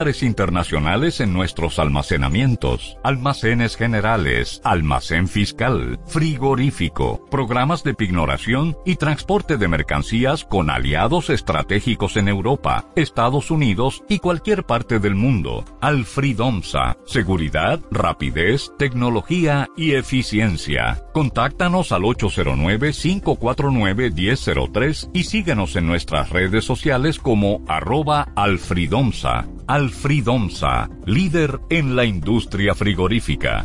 internacionales en nuestros almacenamientos, almacenes generales, almacén fiscal, frigorífico, programas de pignoración y transporte de mercancías con aliados estratégicos en Europa, Estados Unidos y cualquier parte del mundo. Alfridomsa, seguridad, rapidez, tecnología y eficiencia. Contáctanos al 809-549-1003 y síguenos en nuestras redes sociales como arroba alfridomsa. Alfridomsa, líder en la industria frigorífica.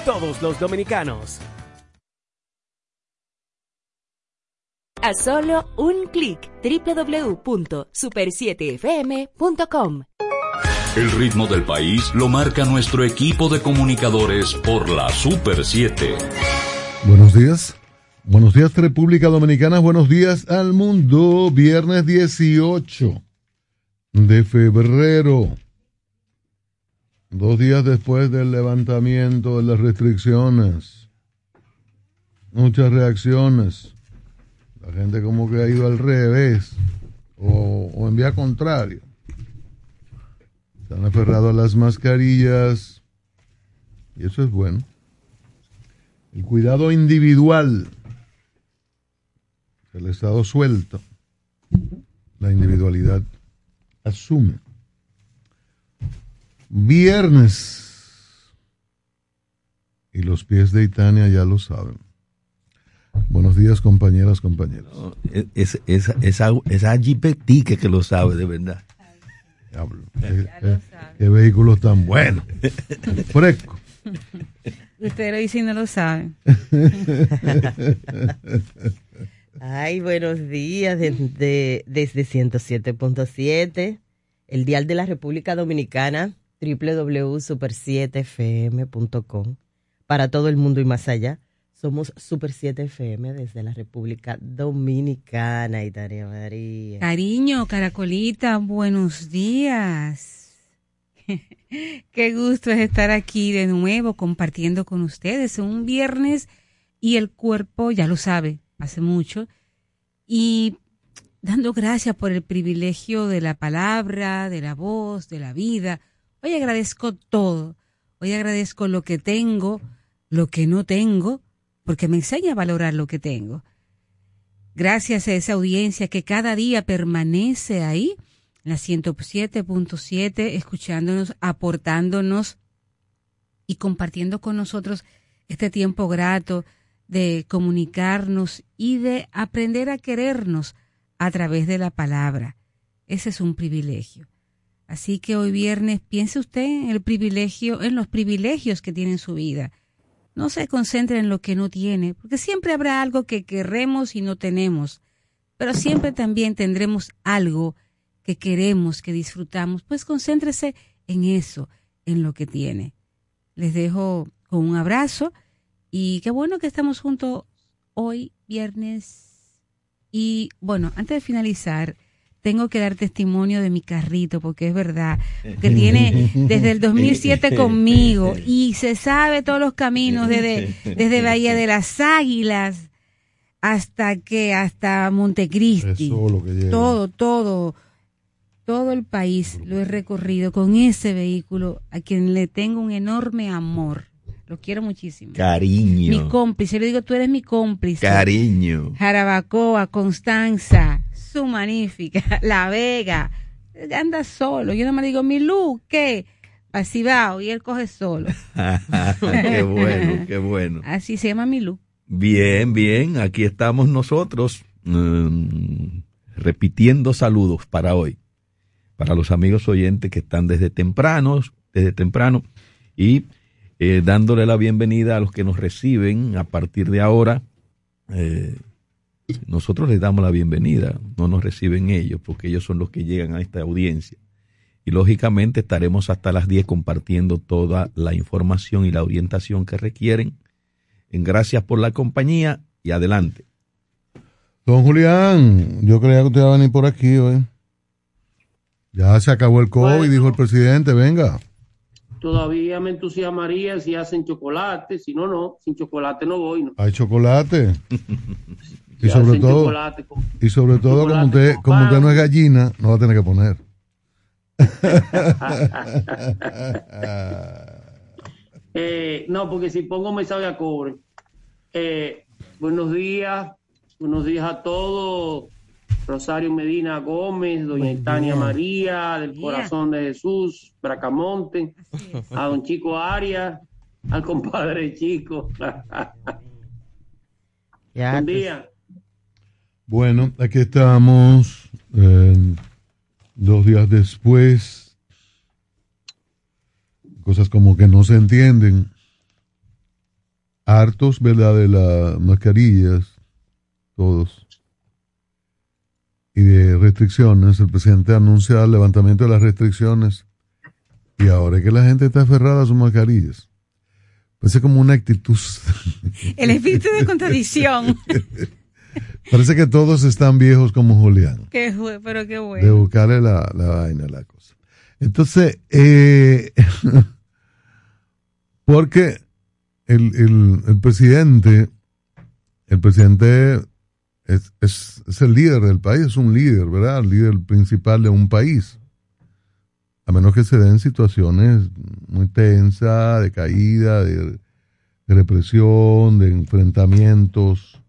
todos los dominicanos. A solo un clic www.super7fm.com. El ritmo del país lo marca nuestro equipo de comunicadores por la Super 7. Buenos días. Buenos días República Dominicana, buenos días al mundo. Viernes 18 de febrero. Dos días después del levantamiento de las restricciones, muchas reacciones. La gente como que ha ido al revés o, en vía contraria. Se han aferrado a las mascarillas y eso es bueno. El cuidado individual. El Estado suelto. La individualidad asume. Viernes. Y los pies de Itania ya lo saben. Buenos días, compañeras, compañeros. es, es, esa, esa que lo sabe, de verdad. Diablo. ¿Qué, vehículo tan bueno. Fresco. Usted lo dice y no lo sabe. Ay, buenos días desde, desde 107.7, el Dial de la República Dominicana www.super7fm.com para todo el mundo y más allá. Somos Super 7 FM desde la República Dominicana, Italia María. Cariño, Caracolita, buenos días. Qué gusto es estar aquí de nuevo compartiendo con ustedes un viernes y el cuerpo ya lo sabe, hace mucho. Y dando gracias por el privilegio de la palabra, de la voz, de la vida Hoy agradezco todo. Hoy agradezco lo que tengo, lo que no tengo, porque me enseña a valorar lo que tengo. Gracias a esa audiencia que cada día permanece ahí, la 107.7, escuchándonos, aportándonos y compartiendo con nosotros este tiempo grato de comunicarnos y de aprender a querernos a través de la palabra. Ese es un privilegio. Así que hoy viernes piense usted en el privilegio, en los privilegios que tiene en su vida. No se concentre en lo que no tiene, porque siempre habrá algo que queremos y no tenemos, pero siempre también tendremos algo que queremos, que disfrutamos. Pues concéntrese en eso, en lo que tiene. Les dejo con un abrazo y qué bueno que estamos juntos hoy viernes. Y bueno, antes de finalizar, tengo que dar testimonio de mi carrito, porque es verdad, que tiene desde el 2007 conmigo y se sabe todos los caminos, desde, desde Bahía de las Águilas hasta que, hasta Montecristi. Todo, todo. todo el país lo he recorrido con ese vehículo a quien le tengo un enorme amor. Lo quiero muchísimo. Cariño. Mi cómplice, yo le digo, tú eres mi cómplice. Cariño. Jarabacoa, Constanza, su magnífica, La Vega. Anda solo. Yo no me digo, mi ¿qué? Así va, y él coge solo. qué bueno, qué bueno. Así se llama mi luz. Bien, bien, aquí estamos nosotros mm, repitiendo saludos para hoy, para los amigos oyentes que están desde temprano, desde temprano y eh, dándole la bienvenida a los que nos reciben a partir de ahora. Eh, nosotros les damos la bienvenida, no nos reciben ellos, porque ellos son los que llegan a esta audiencia. Y lógicamente estaremos hasta las 10 compartiendo toda la información y la orientación que requieren. En gracias por la compañía y adelante. Don Julián, yo creía que usted iba a venir por aquí hoy. Ya se acabó el COVID, Bueno. dijo el presidente, venga. Todavía me entusiasmaría si hacen chocolate, si no, no, sin chocolate no voy. No. Hay chocolate. Y sobre todo, chocolate con- y sobre todo como usted, como usted no es gallina, no va a tener que poner. Eh, no, porque si pongo me sabe a cobre. Eh, buenos días, buenos días a todos. Rosario Medina Gómez, doña Tania María, del. Corazón de Jesús, Bracamonte, a don Chico Arias, al compadre Chico. Ya, Buen tú- día. Bueno, aquí estamos eh, dos días después. Cosas como que no se entienden. Hartos, ¿verdad? De las mascarillas, todos. Y de restricciones. El presidente anuncia el levantamiento de las restricciones. Y ahora es que la gente está aferrada a sus mascarillas. Parece como una actitud. El espíritu de contradicción. Parece que todos están viejos como Julián. qué pero qué de bueno. buscarle la, la vaina, la cosa. Entonces, eh, porque el, el, el presidente, el presidente es, es, es el líder del país, es un líder, ¿verdad? El líder principal de un país. A menos que se den situaciones muy tensas, de caída, de, de represión, de enfrentamientos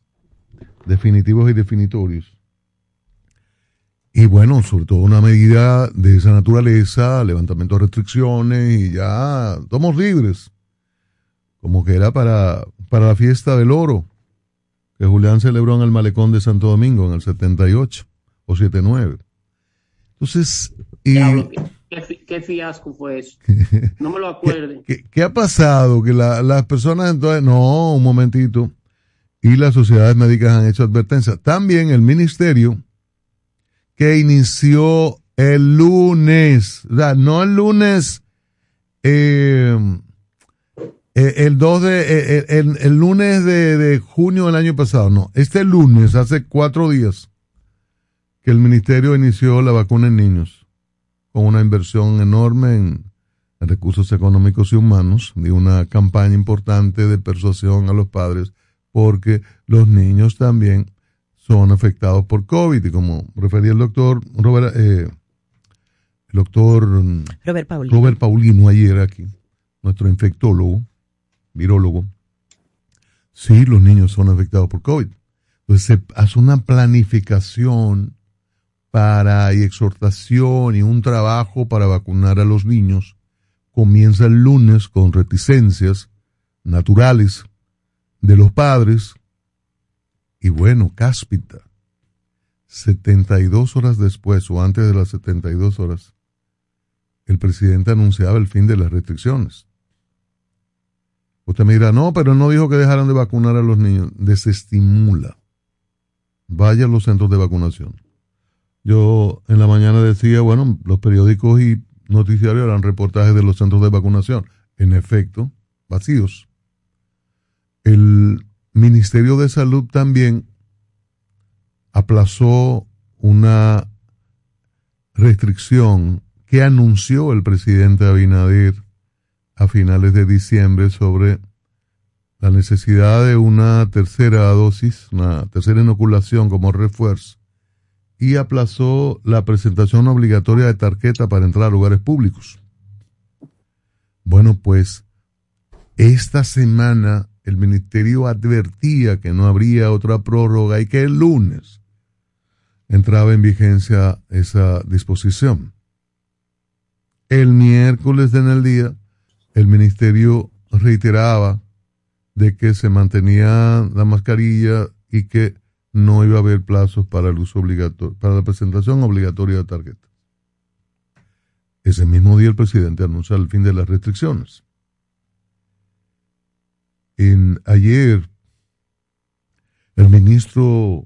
definitivos y definitorios. Y bueno, sobre todo una medida de esa naturaleza, levantamiento de restricciones y ya somos libres. Como que era para, para la fiesta del oro, que Julián celebró en el malecón de Santo Domingo en el 78 o 79. Entonces, y, qué, qué fi- qué fiasco fue eso. No me lo acuerden. ¿qué, qué ha pasado? Que la- las personas entonces, no, un momentito, y las sociedades médicas han hecho advertencias. También el ministerio que inició el lunes, o sea, no el lunes, eh, eh, el 2 de, eh, eh, el, el lunes de, de junio del año pasado, no, este lunes, hace cuatro días, que el ministerio inició la vacuna en niños, con una inversión enorme en, recursos económicos y humanos, y una campaña importante de persuasión a los padres, porque los niños también son afectados por COVID. Y como refería el doctor Robert, eh, el doctor mm, Robert Paulino. Robert Paulino ayer aquí, nuestro infectólogo, virólogo, sí, los niños son afectados por COVID. Entonces se hace una planificación para y exhortación y un trabajo para vacunar a los niños. Comienza el lunes con reticencias naturales de los padres. Y bueno, cáspita. 72 horas después o antes de las 72 horas, el presidente anunciaba el fin de las restricciones. Usted me dirá, no, pero no dijo que dejaran de vacunar a los niños. Desestimula. Vaya a los centros de vacunación. Yo en la mañana decía, bueno, los periódicos y noticiarios eran reportajes de los centros de vacunación. En efecto, vacíos. El Ministerio de Salud también aplazó una restricción que anunció el presidente Abinader a finales de diciembre sobre la necesidad de una tercera dosis, una tercera inoculación como refuerzo y aplazó la presentación obligatoria de tarjeta para entrar a lugares públicos. Bueno, pues esta semana el ministerio advertía que no habría otra prórroga y que el lunes entraba en vigencia esa disposición. El miércoles en el día, el ministerio reiteraba de que se mantenía la mascarilla y que no iba a haber plazos para el uso obligatorio, para la presentación obligatoria de tarjetas. Ese mismo día el presidente anunció el fin de las restricciones. En, ayer, el ministro,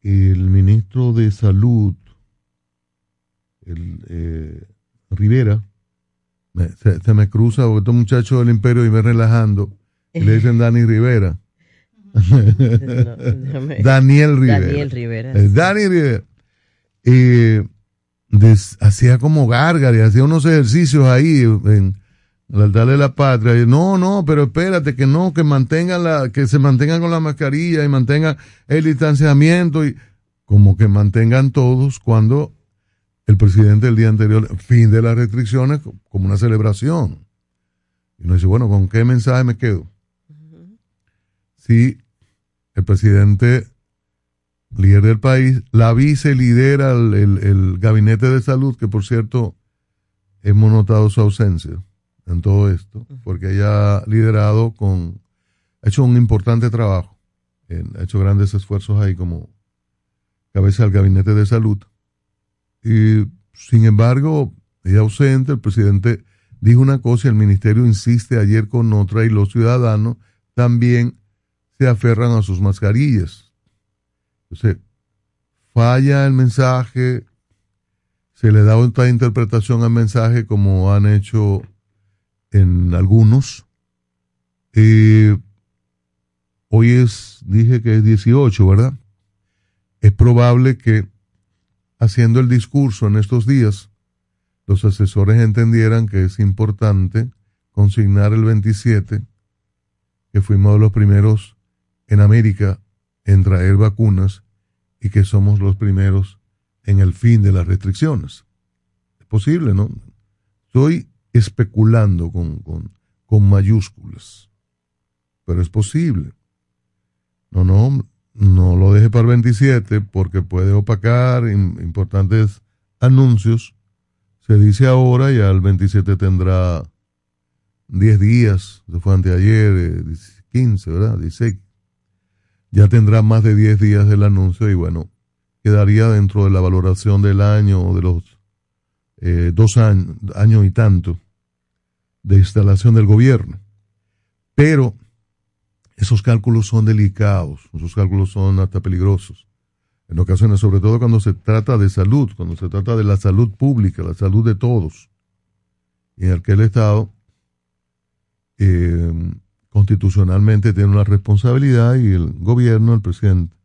el ministro de Salud, el, eh, Rivera, se, me cruza porque estos muchachos del imperio y me relajando, y le dicen Dani Rivera. Daniel Rivera. Daniel Rivera. Eh, Dani Rivera. hacía como y hacía unos ejercicios ahí en, el altar de la patria. Y, no, no, pero espérate, que no, que mantengan la, que se mantengan con la mascarilla y mantengan el distanciamiento y como que mantengan todos cuando el presidente el día anterior, fin de las restricciones, como una celebración. Y uno dice, bueno, ¿con qué mensaje me quedo? Si el presidente, líder del país, la vice lidera el, el, gabinete de salud, que por cierto, hemos notado su ausencia en todo esto, porque ella ha liderado con, ha hecho un importante trabajo, ha hecho grandes esfuerzos ahí como cabeza del gabinete de salud y, sin embargo, ella ausente, el presidente dijo una cosa y el ministerio insiste ayer con otra y los ciudadanos también se aferran a sus mascarillas. Entonces, falla el mensaje, se le da otra interpretación al mensaje como han hecho en algunos. hoy es, dije que es 18, ¿verdad? Es probable que haciendo el discurso en estos días, los asesores entendieran que es importante consignar el 27, que fuimos los primeros en América en traer vacunas y que somos los primeros en el fin de las restricciones. Es posible, ¿no? Estoy especulando con, con, con mayúsculas, pero es posible. No, no, no lo deje para el 27 porque puede opacar importantes anuncios. Se dice ahora, ya el 27 tendrá 10 días, se fue anteayer, 15, eh, ¿verdad? 16. Ya tendrá más de 10 días del anuncio y bueno, quedaría dentro de la valoración del año, de los eh, dos años, año y tanto de instalación del gobierno. Pero esos cálculos son delicados, esos cálculos son hasta peligrosos. En ocasiones, sobre todo cuando se trata de salud, cuando se trata de la salud pública, la salud de todos, en el que el Estado eh, constitucionalmente tiene una responsabilidad y el gobierno, el presidente,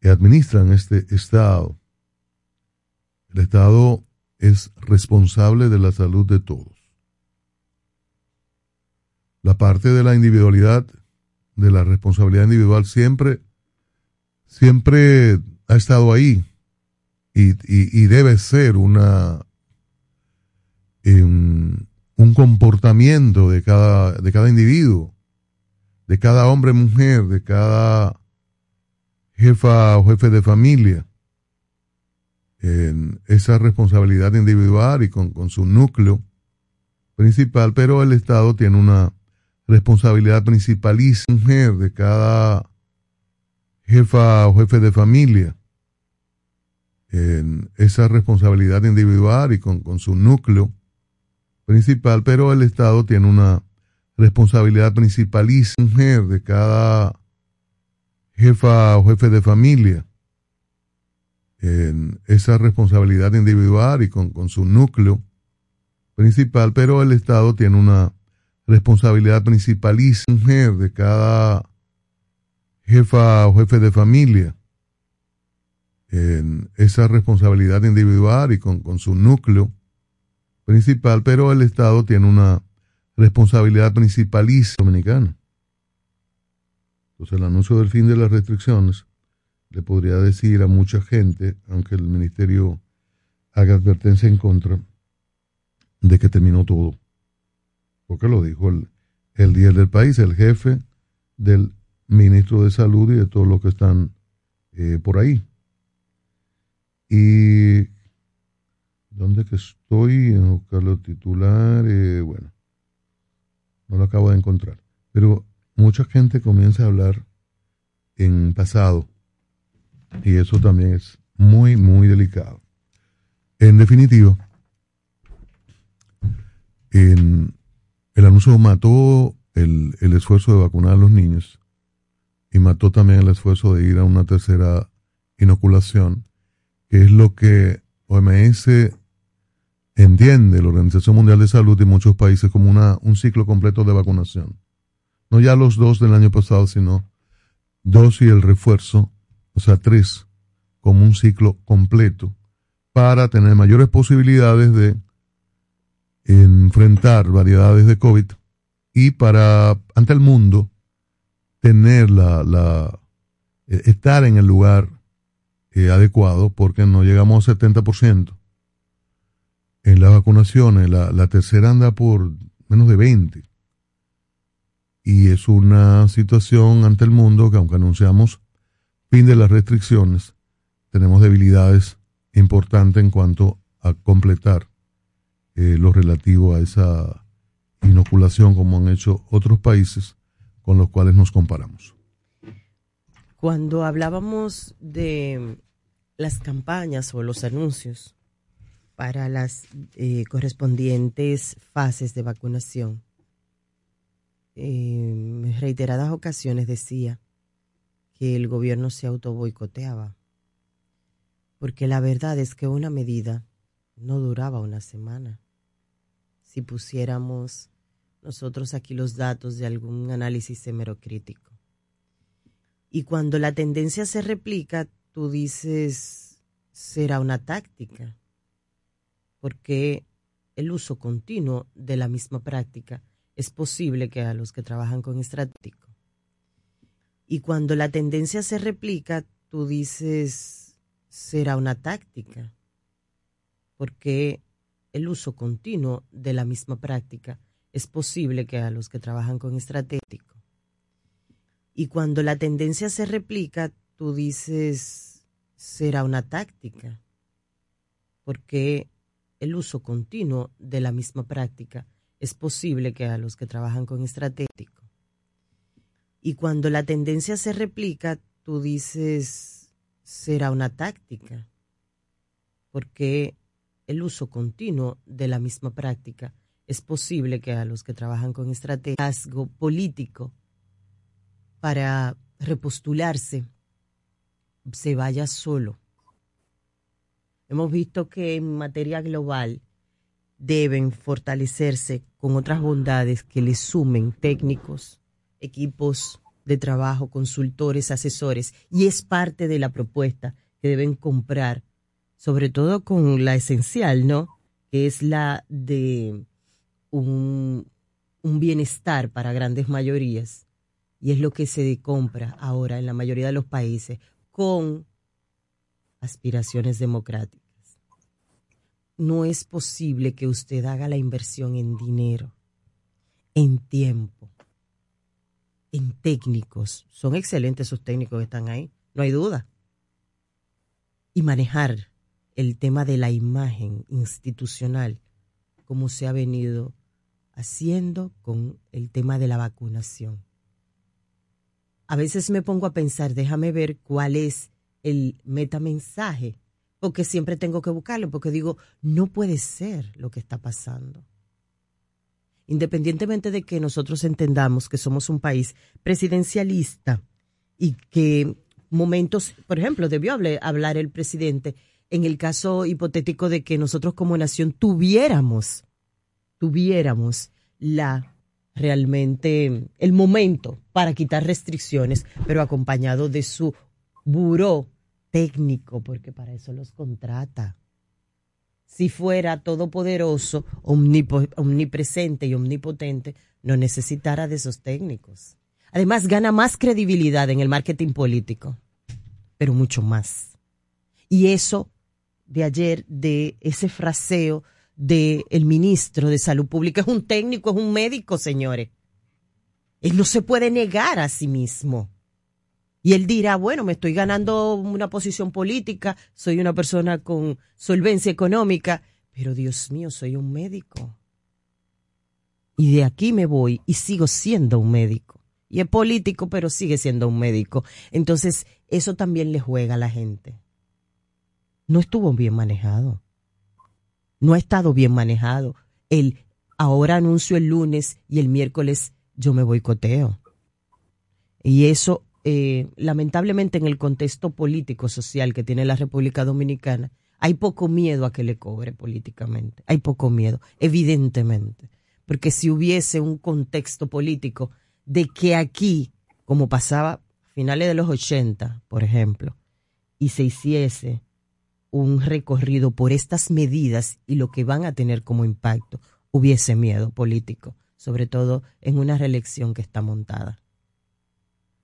que administran este Estado. El Estado es responsable de la salud de todos la parte de la individualidad, de la responsabilidad individual, siempre, siempre ha estado ahí y, debe ser una un comportamiento de cada, de cada individuo, de cada hombre, mujer, de cada jefa o jefe de familia, en esa responsabilidad individual y con, con su núcleo principal, pero el Estado tiene una responsabilidad principalísima mujer de cada jefa o jefe de familia. En esa responsabilidad individual y con, con su núcleo principal, pero el Estado tiene una responsabilidad principalísima mujer de cada jefa o jefe de familia. En esa responsabilidad individual y con, con su núcleo principal, pero el Estado tiene una responsabilidad principalísima mujer de cada jefa o jefe de familia en esa responsabilidad individual y con, con su núcleo principal, pero el Estado tiene una responsabilidad principalísima dominicana. Entonces el anuncio del fin de las restricciones le podría decir a mucha gente, aunque el ministerio haga advertencia en contra, de que terminó todo. Porque lo dijo el, el líder del país, el jefe del ministro de Salud y de todos los que están eh, por ahí. Y ¿dónde que estoy? En buscar los titulares, bueno, no lo acabo de encontrar. Pero mucha gente comienza a hablar en pasado y eso también es muy, muy delicado. En definitiva, en, el anuncio mató el, esfuerzo de vacunar a los niños y mató también el esfuerzo de ir a una tercera inoculación, que es lo que OMS entiende, la Organización Mundial de Salud y muchos países como una, un ciclo completo de vacunación. No ya los dos del año pasado, sino dos y el refuerzo, o sea, tres, como un ciclo completo, para tener mayores posibilidades de enfrentar variedades de COVID y para, ante el mundo, tener la, la eh, estar en el lugar eh, adecuado porque no llegamos al 70% en las vacunaciones. La, la tercera anda por menos de 20. Y es una situación ante el mundo que aunque anunciamos fin de las restricciones, tenemos debilidades importantes en cuanto a completar eh, lo relativo a esa inoculación como han hecho otros países con los cuales nos comparamos. Cuando hablábamos de las campañas o los anuncios para las eh, correspondientes fases de vacunación, en reiteradas ocasiones decía que el gobierno se auto boicoteaba, porque la verdad es que una medida no duraba una semana. Si pusiéramos nosotros aquí los datos de algún análisis hemerocrítico. Y cuando la tendencia se replica, tú dices, será una táctica, porque el uso continuo de la misma práctica es posible que a los que trabajan con estratégico. Y cuando la tendencia se replica, tú dices, será una táctica, porque el uso continuo de la misma práctica es posible que a los que trabajan con estratégico. Y cuando la tendencia se replica, tú dices, será una táctica, porque el uso continuo de la misma práctica es posible que a los que trabajan con estratégico. Y cuando la tendencia se replica, tú dices, será una táctica, porque el uso continuo de la misma práctica es posible que a los que trabajan con estrategia político para repostularse se vaya solo. Hemos visto que en materia global deben fortalecerse con otras bondades que le sumen técnicos, equipos de trabajo, consultores, asesores, y es parte de la propuesta que deben comprar, sobre todo con la esencial, ¿no? Que es la de un, bienestar para grandes mayorías y es lo que se compra ahora en la mayoría de los países con aspiraciones democráticas. No es posible que usted haga la inversión en dinero, en tiempo, en técnicos. Son excelentes esos técnicos que están ahí, no hay duda. Y manejar el tema de la imagen institucional, como se ha venido haciendo con el tema de la vacunación. A veces me pongo a pensar, déjame ver cuál es el metamensaje, porque siempre tengo que buscarlo, porque digo, no puede ser lo que está pasando. Independientemente de que nosotros entendamos que somos un país presidencialista y que momentos, por ejemplo, debió hablar el presidente en el caso hipotético de que nosotros como nación tuviéramos tuviéramos la realmente el momento para quitar restricciones, pero acompañado de su buró técnico, porque para eso los contrata. Si fuera todopoderoso, omnipresente y omnipotente, no necesitara de esos técnicos. Además, gana más credibilidad en el marketing político pero mucho más. Y eso de ayer, de ese fraseo del el ministro de Salud Pública, es un técnico, es un médico, señores. Él no se puede negar a sí mismo. Y él dirá, bueno, me estoy ganando una posición política, soy una persona con solvencia económica, pero Dios mío, soy un médico. Y de aquí me voy y sigo siendo un médico. Y es político, pero sigue siendo un médico. Entonces, eso también le juega a la gente. No estuvo bien manejado. No ha estado bien manejado. El ahora anuncio el lunes y el miércoles yo me boicoteo. Y eso eh, lamentablemente en el contexto político social que tiene la República Dominicana, hay poco miedo a que le cobre políticamente. Hay poco miedo, evidentemente. Porque si hubiese un contexto político de que aquí, como pasaba a finales de los 80, por ejemplo, y se hiciese un recorrido por estas medidas y lo que van a tener como impacto, hubiese miedo político, sobre todo en una reelección que está montada.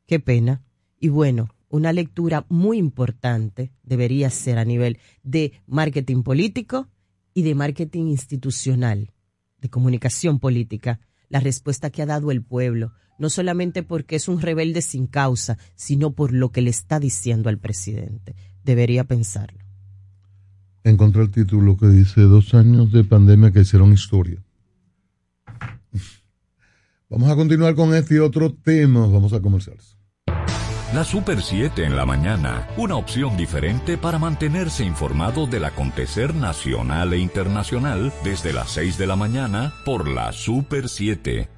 Qué pena. Y bueno, una lectura muy importante debería ser a nivel de marketing político y de marketing institucional, de comunicación política, la respuesta que ha dado el pueblo, no solamente porque es un rebelde sin causa, sino por lo que le está diciendo al presidente. Debería pensarlo. Encontré el título que dice dos años de pandemia que hicieron historia. Vamos a continuar con este otro tema. Vamos a comerciales. La Super 7 en la mañana, una opción diferente para mantenerse informado del acontecer nacional e internacional desde las 6 de la mañana por la Super 7.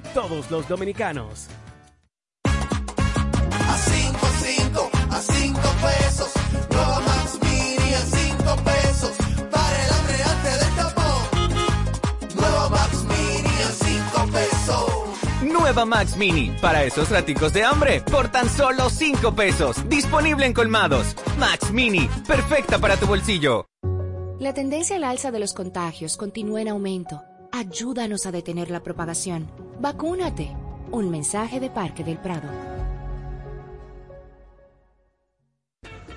todos los dominicanos. A 5, 5, a 5 pesos. Nueva Max Mini a 5 pesos. Para el hambre antes del tapón. Nueva Max Mini a 5 pesos. Nueva Max Mini, para esos raticos de hambre, por tan solo 5 pesos. Disponible en colmados. Max Mini, perfecta para tu bolsillo. La tendencia al alza de los contagios continúa en aumento. Ayúdanos a detener la propagación. Vacúnate. Un mensaje de Parque del Prado.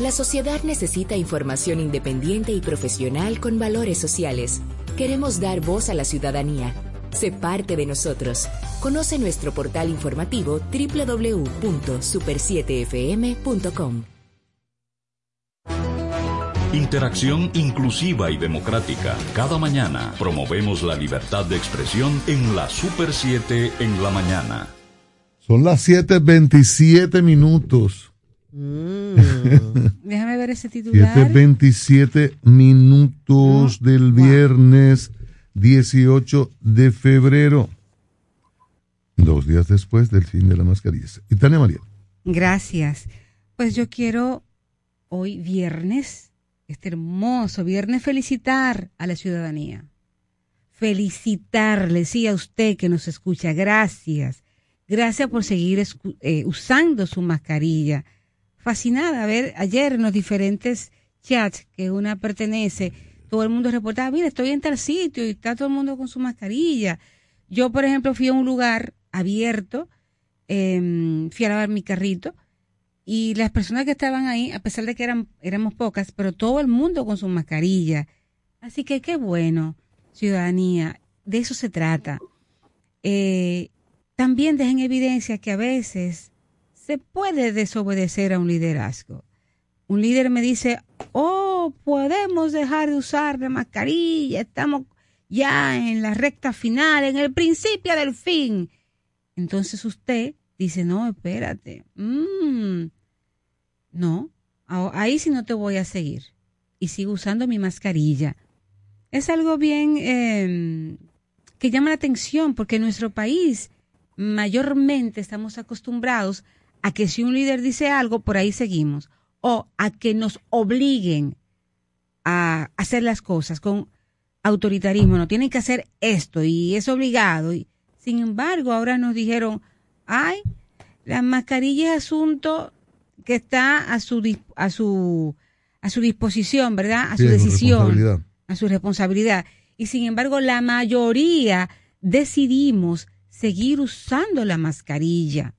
La sociedad necesita información independiente y profesional con valores sociales. Queremos dar voz a la ciudadanía. Sé parte de nosotros. Conoce nuestro portal informativo www.super7fm.com. Interacción inclusiva y democrática. Cada mañana promovemos la libertad de expresión en la Super 7 en la mañana. Son las 7.27 minutos. Déjame ver ese titular. 7.27 minutos del viernes 18 de febrero. Dos días después del fin de la mascarilla. Y Tania María. Gracias. Pues yo quiero hoy viernes, este hermoso viernes, felicitar a la ciudadanía. Felicitarle, sí, a usted que nos escucha. Gracias. Gracias por seguir eh, usando su mascarilla fascinada a ver ayer en los diferentes chats que una pertenece, todo el mundo reportaba, mira, estoy en tal sitio y está todo el mundo con su mascarilla. Yo, por ejemplo, fui a un lugar abierto, eh, fui a lavar mi carrito y las personas que estaban ahí, a pesar de que eran, éramos pocas, pero todo el mundo con su mascarilla. Así que qué bueno, ciudadanía, de eso se trata. Eh, también deja en evidencia que a veces se puede desobedecer a un liderazgo. Un líder me dice, oh, podemos dejar de usar la mascarilla, estamos ya en la recta final, en el principio del fin. Entonces usted dice, no, espérate, mm, no, ahí sí no te voy a seguir. Y sigo usando mi mascarilla. Es algo bien eh, que llama la atención porque en nuestro país mayormente estamos acostumbrados a que si un líder dice algo, por ahí seguimos. O a que nos obliguen a hacer las cosas con autoritarismo. No tienen que hacer esto y es obligado. Y, sin embargo, ahora nos dijeron, ay, la mascarilla es asunto que está a su, a su, a su disposición, ¿verdad? A su decisión, a su responsabilidad. Y sin embargo, la mayoría decidimos seguir usando la mascarilla.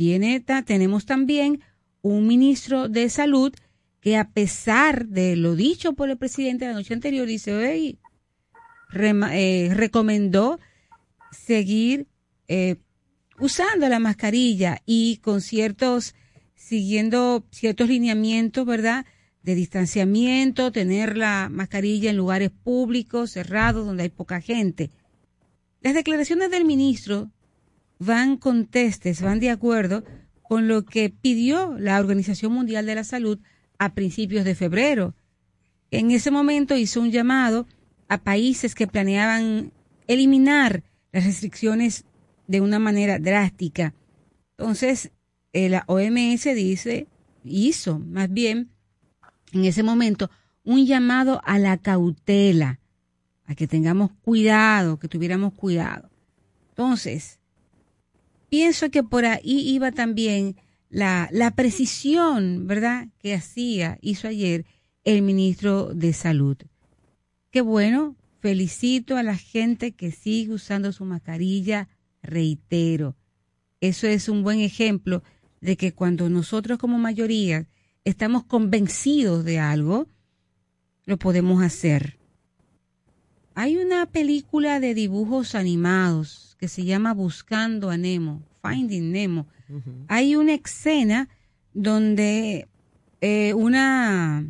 Viene, tenemos también un ministro de salud que a pesar de lo dicho por el presidente la noche anterior, dice, "Ey, rema- eh, recomendó seguir eh, usando la mascarilla y con ciertos, siguiendo ciertos lineamientos, ¿verdad? De distanciamiento, tener la mascarilla en lugares públicos, cerrados, donde hay poca gente. Las declaraciones del ministro van contestes, van de acuerdo con lo que pidió la Organización Mundial de la Salud a principios de febrero. En ese momento hizo un llamado a países que planeaban eliminar las restricciones de una manera drástica. Entonces, eh, la OMS dice, hizo más bien en ese momento un llamado a la cautela, a que tengamos cuidado, que tuviéramos cuidado. Entonces, pienso que por ahí iba también la, la precisión, ¿verdad?, que hacía, hizo ayer el ministro de Salud. Qué bueno, felicito a la gente que sigue usando su mascarilla, reitero. Eso es un buen ejemplo de que cuando nosotros como mayoría estamos convencidos de algo, lo podemos hacer. Hay una película de dibujos animados que se llama Buscando a Nemo, Finding Nemo. Hay una escena donde eh, una,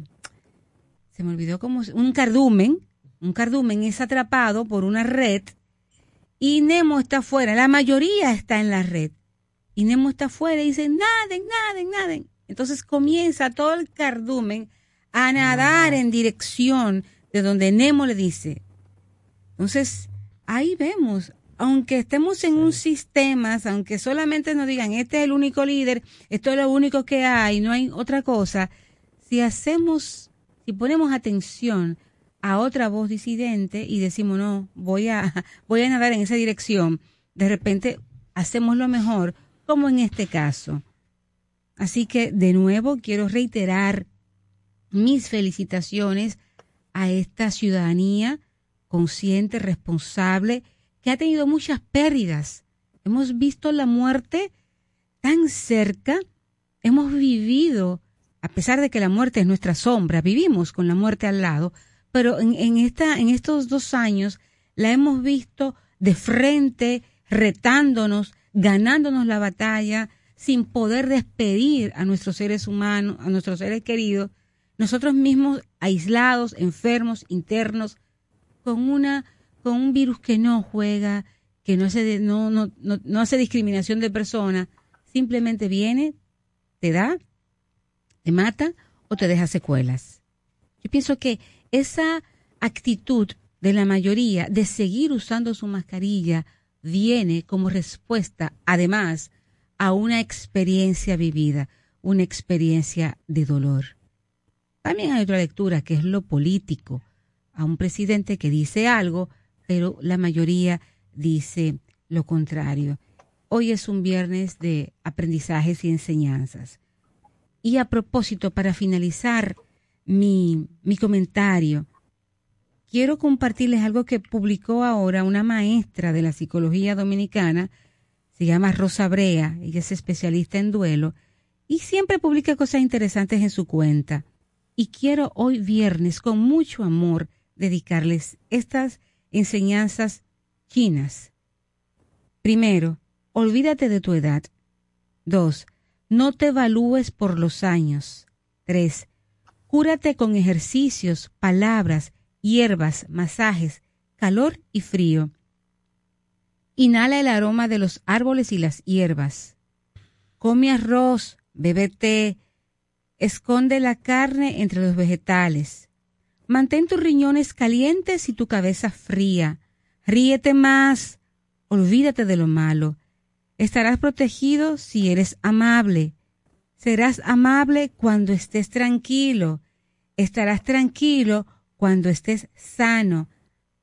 se me olvidó cómo, un cardumen, un cardumen es atrapado por una red y Nemo está afuera. La mayoría está en la red. Y Nemo está afuera y dice, naden, naden, naden. Entonces comienza todo el cardumen a nadar en dirección de donde Nemo le dice. Entonces, ahí vemos, aunque estemos en un sistema, aunque solamente nos digan, este es el único líder, esto es lo único que hay, no hay otra cosa, si hacemos, si ponemos atención a otra voz disidente y decimos, no, voy a, voy a nadar en esa dirección, de repente hacemos lo mejor, como en este caso. Así que, de nuevo, quiero reiterar mis felicitaciones a esta ciudadanía consciente, responsable, que ha tenido muchas pérdidas. Hemos visto la muerte tan cerca, hemos vivido, a pesar de que la muerte es nuestra sombra, vivimos con la muerte al lado, pero en, en esta, en estos dos años la hemos visto de frente, retándonos, ganándonos la batalla, sin poder despedir a nuestros seres humanos, a nuestros seres queridos, nosotros mismos aislados, enfermos, internos, con una con un virus que no juega, que no hace no, no, no, no hace discriminación de persona, simplemente viene, te da, te mata o te deja secuelas. Yo pienso que esa actitud de la mayoría de seguir usando su mascarilla viene como respuesta, además, a una experiencia vivida, una experiencia de dolor. También hay otra lectura que es lo político, a un presidente que dice algo, pero la mayoría dice lo contrario. Hoy es un viernes de aprendizajes y enseñanzas. Y a propósito, para finalizar mi, mi comentario, quiero compartirles algo que publicó ahora una maestra de la psicología dominicana, se llama Rosa Brea, ella es especialista en duelo, y siempre publica cosas interesantes en su cuenta. Y quiero hoy viernes, con mucho amor, dedicarles estas enseñanzas chinas. Primero, olvídate de tu edad. 2. No te evalúes por los años. 3. Cúrate con ejercicios, palabras, hierbas, masajes, calor y frío. Inhala el aroma de los árboles y las hierbas. Come arroz, bebe té, esconde la carne entre los vegetales. Mantén tus riñones calientes y tu cabeza fría. Ríete más. Olvídate de lo malo. Estarás protegido si eres amable. Serás amable cuando estés tranquilo. Estarás tranquilo cuando estés sano.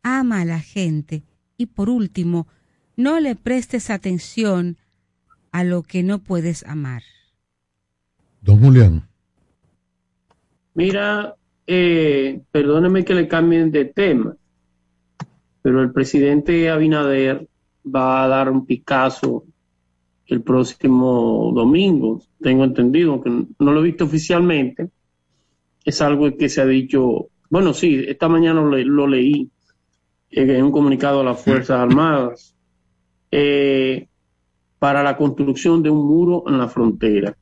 Ama a la gente. Y por último, no le prestes atención a lo que no puedes amar. Don Julián. Mira, eh, perdóneme que le cambien de tema, pero el presidente Abinader va a dar un Picasso el próximo domingo, tengo entendido, que no lo he visto oficialmente, es algo que se ha dicho, bueno, sí, esta mañana lo, lo leí en un comunicado a las Fuerzas Armadas, eh, para la construcción de un muro en la frontera.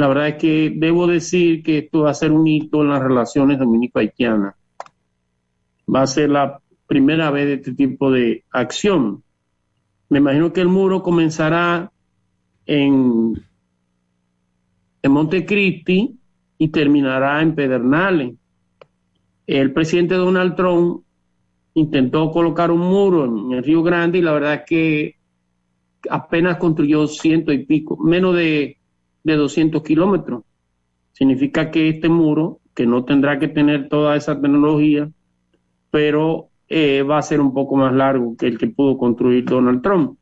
La verdad es que debo decir que esto va a ser un hito en las relaciones dominico-haitianas. Va a ser la primera vez de este tipo de acción. Me imagino que el muro comenzará en, en Montecristi y terminará en Pedernales. El presidente Donald Trump intentó colocar un muro en el Río Grande y la verdad es que apenas construyó ciento y pico, menos de, de 200 kilómetros. Significa que este muro, que no tendrá que tener toda esa tecnología, pero eh, va a ser un poco más largo que el que pudo construir Donald Trump.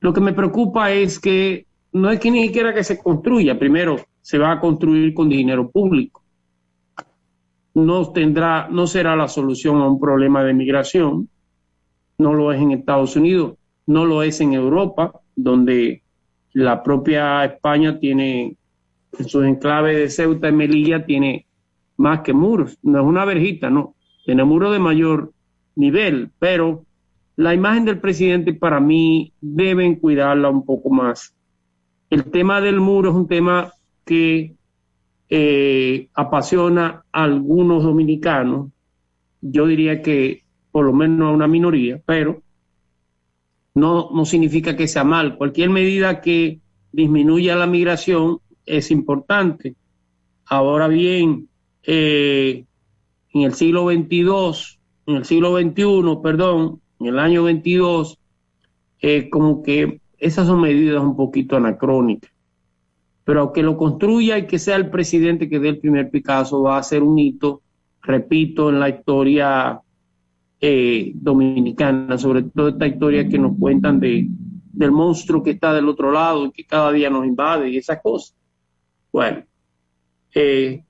Lo que me preocupa es que no es que ni siquiera que se construya, primero se va a construir con dinero público no tendrá, no será la solución a un problema de migración. No lo es en Estados Unidos, no lo es en Europa, donde la propia España tiene en sus enclaves de Ceuta y Melilla tiene más que muros. No es una verjita, no. Tiene muros de mayor nivel, pero la imagen del presidente para mí deben cuidarla un poco más. El tema del muro es un tema que eh, apasiona a algunos dominicanos, yo diría que por lo menos a una minoría, pero no, no significa que sea mal. Cualquier medida que disminuya la migración es importante. Ahora bien, eh, en el siglo XXII, en el siglo XXI, perdón, en el año 22, eh, como que esas son medidas un poquito anacrónicas pero que lo construya y que sea el presidente que dé el primer Picasso va a ser un hito, repito, en la historia eh, dominicana, sobre todo esta historia que nos cuentan de, del monstruo que está del otro lado y que cada día nos invade y esas cosas. Bueno, eh,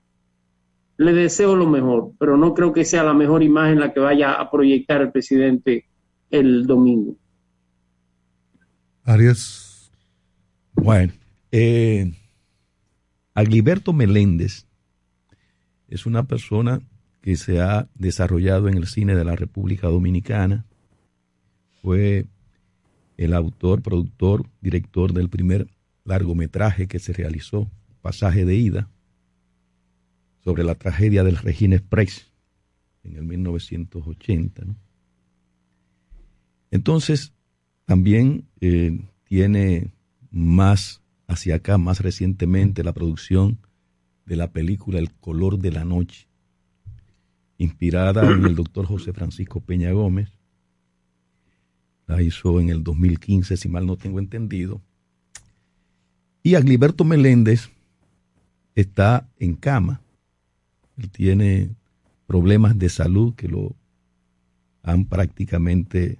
le deseo lo mejor, pero no creo que sea la mejor imagen la que vaya a proyectar el presidente el domingo. Arias. Bueno, eh, Agliberto Meléndez es una persona que se ha desarrollado en el cine de la República Dominicana. Fue el autor, productor, director del primer largometraje que se realizó, Pasaje de Ida, sobre la tragedia del Regina Express en el 1980. Entonces, también eh, tiene más hacia acá más recientemente la producción de la película El color de la noche, inspirada en el doctor José Francisco Peña Gómez. La hizo en el 2015, si mal no tengo entendido. Y Agliberto Meléndez está en cama. Él tiene problemas de salud que lo han prácticamente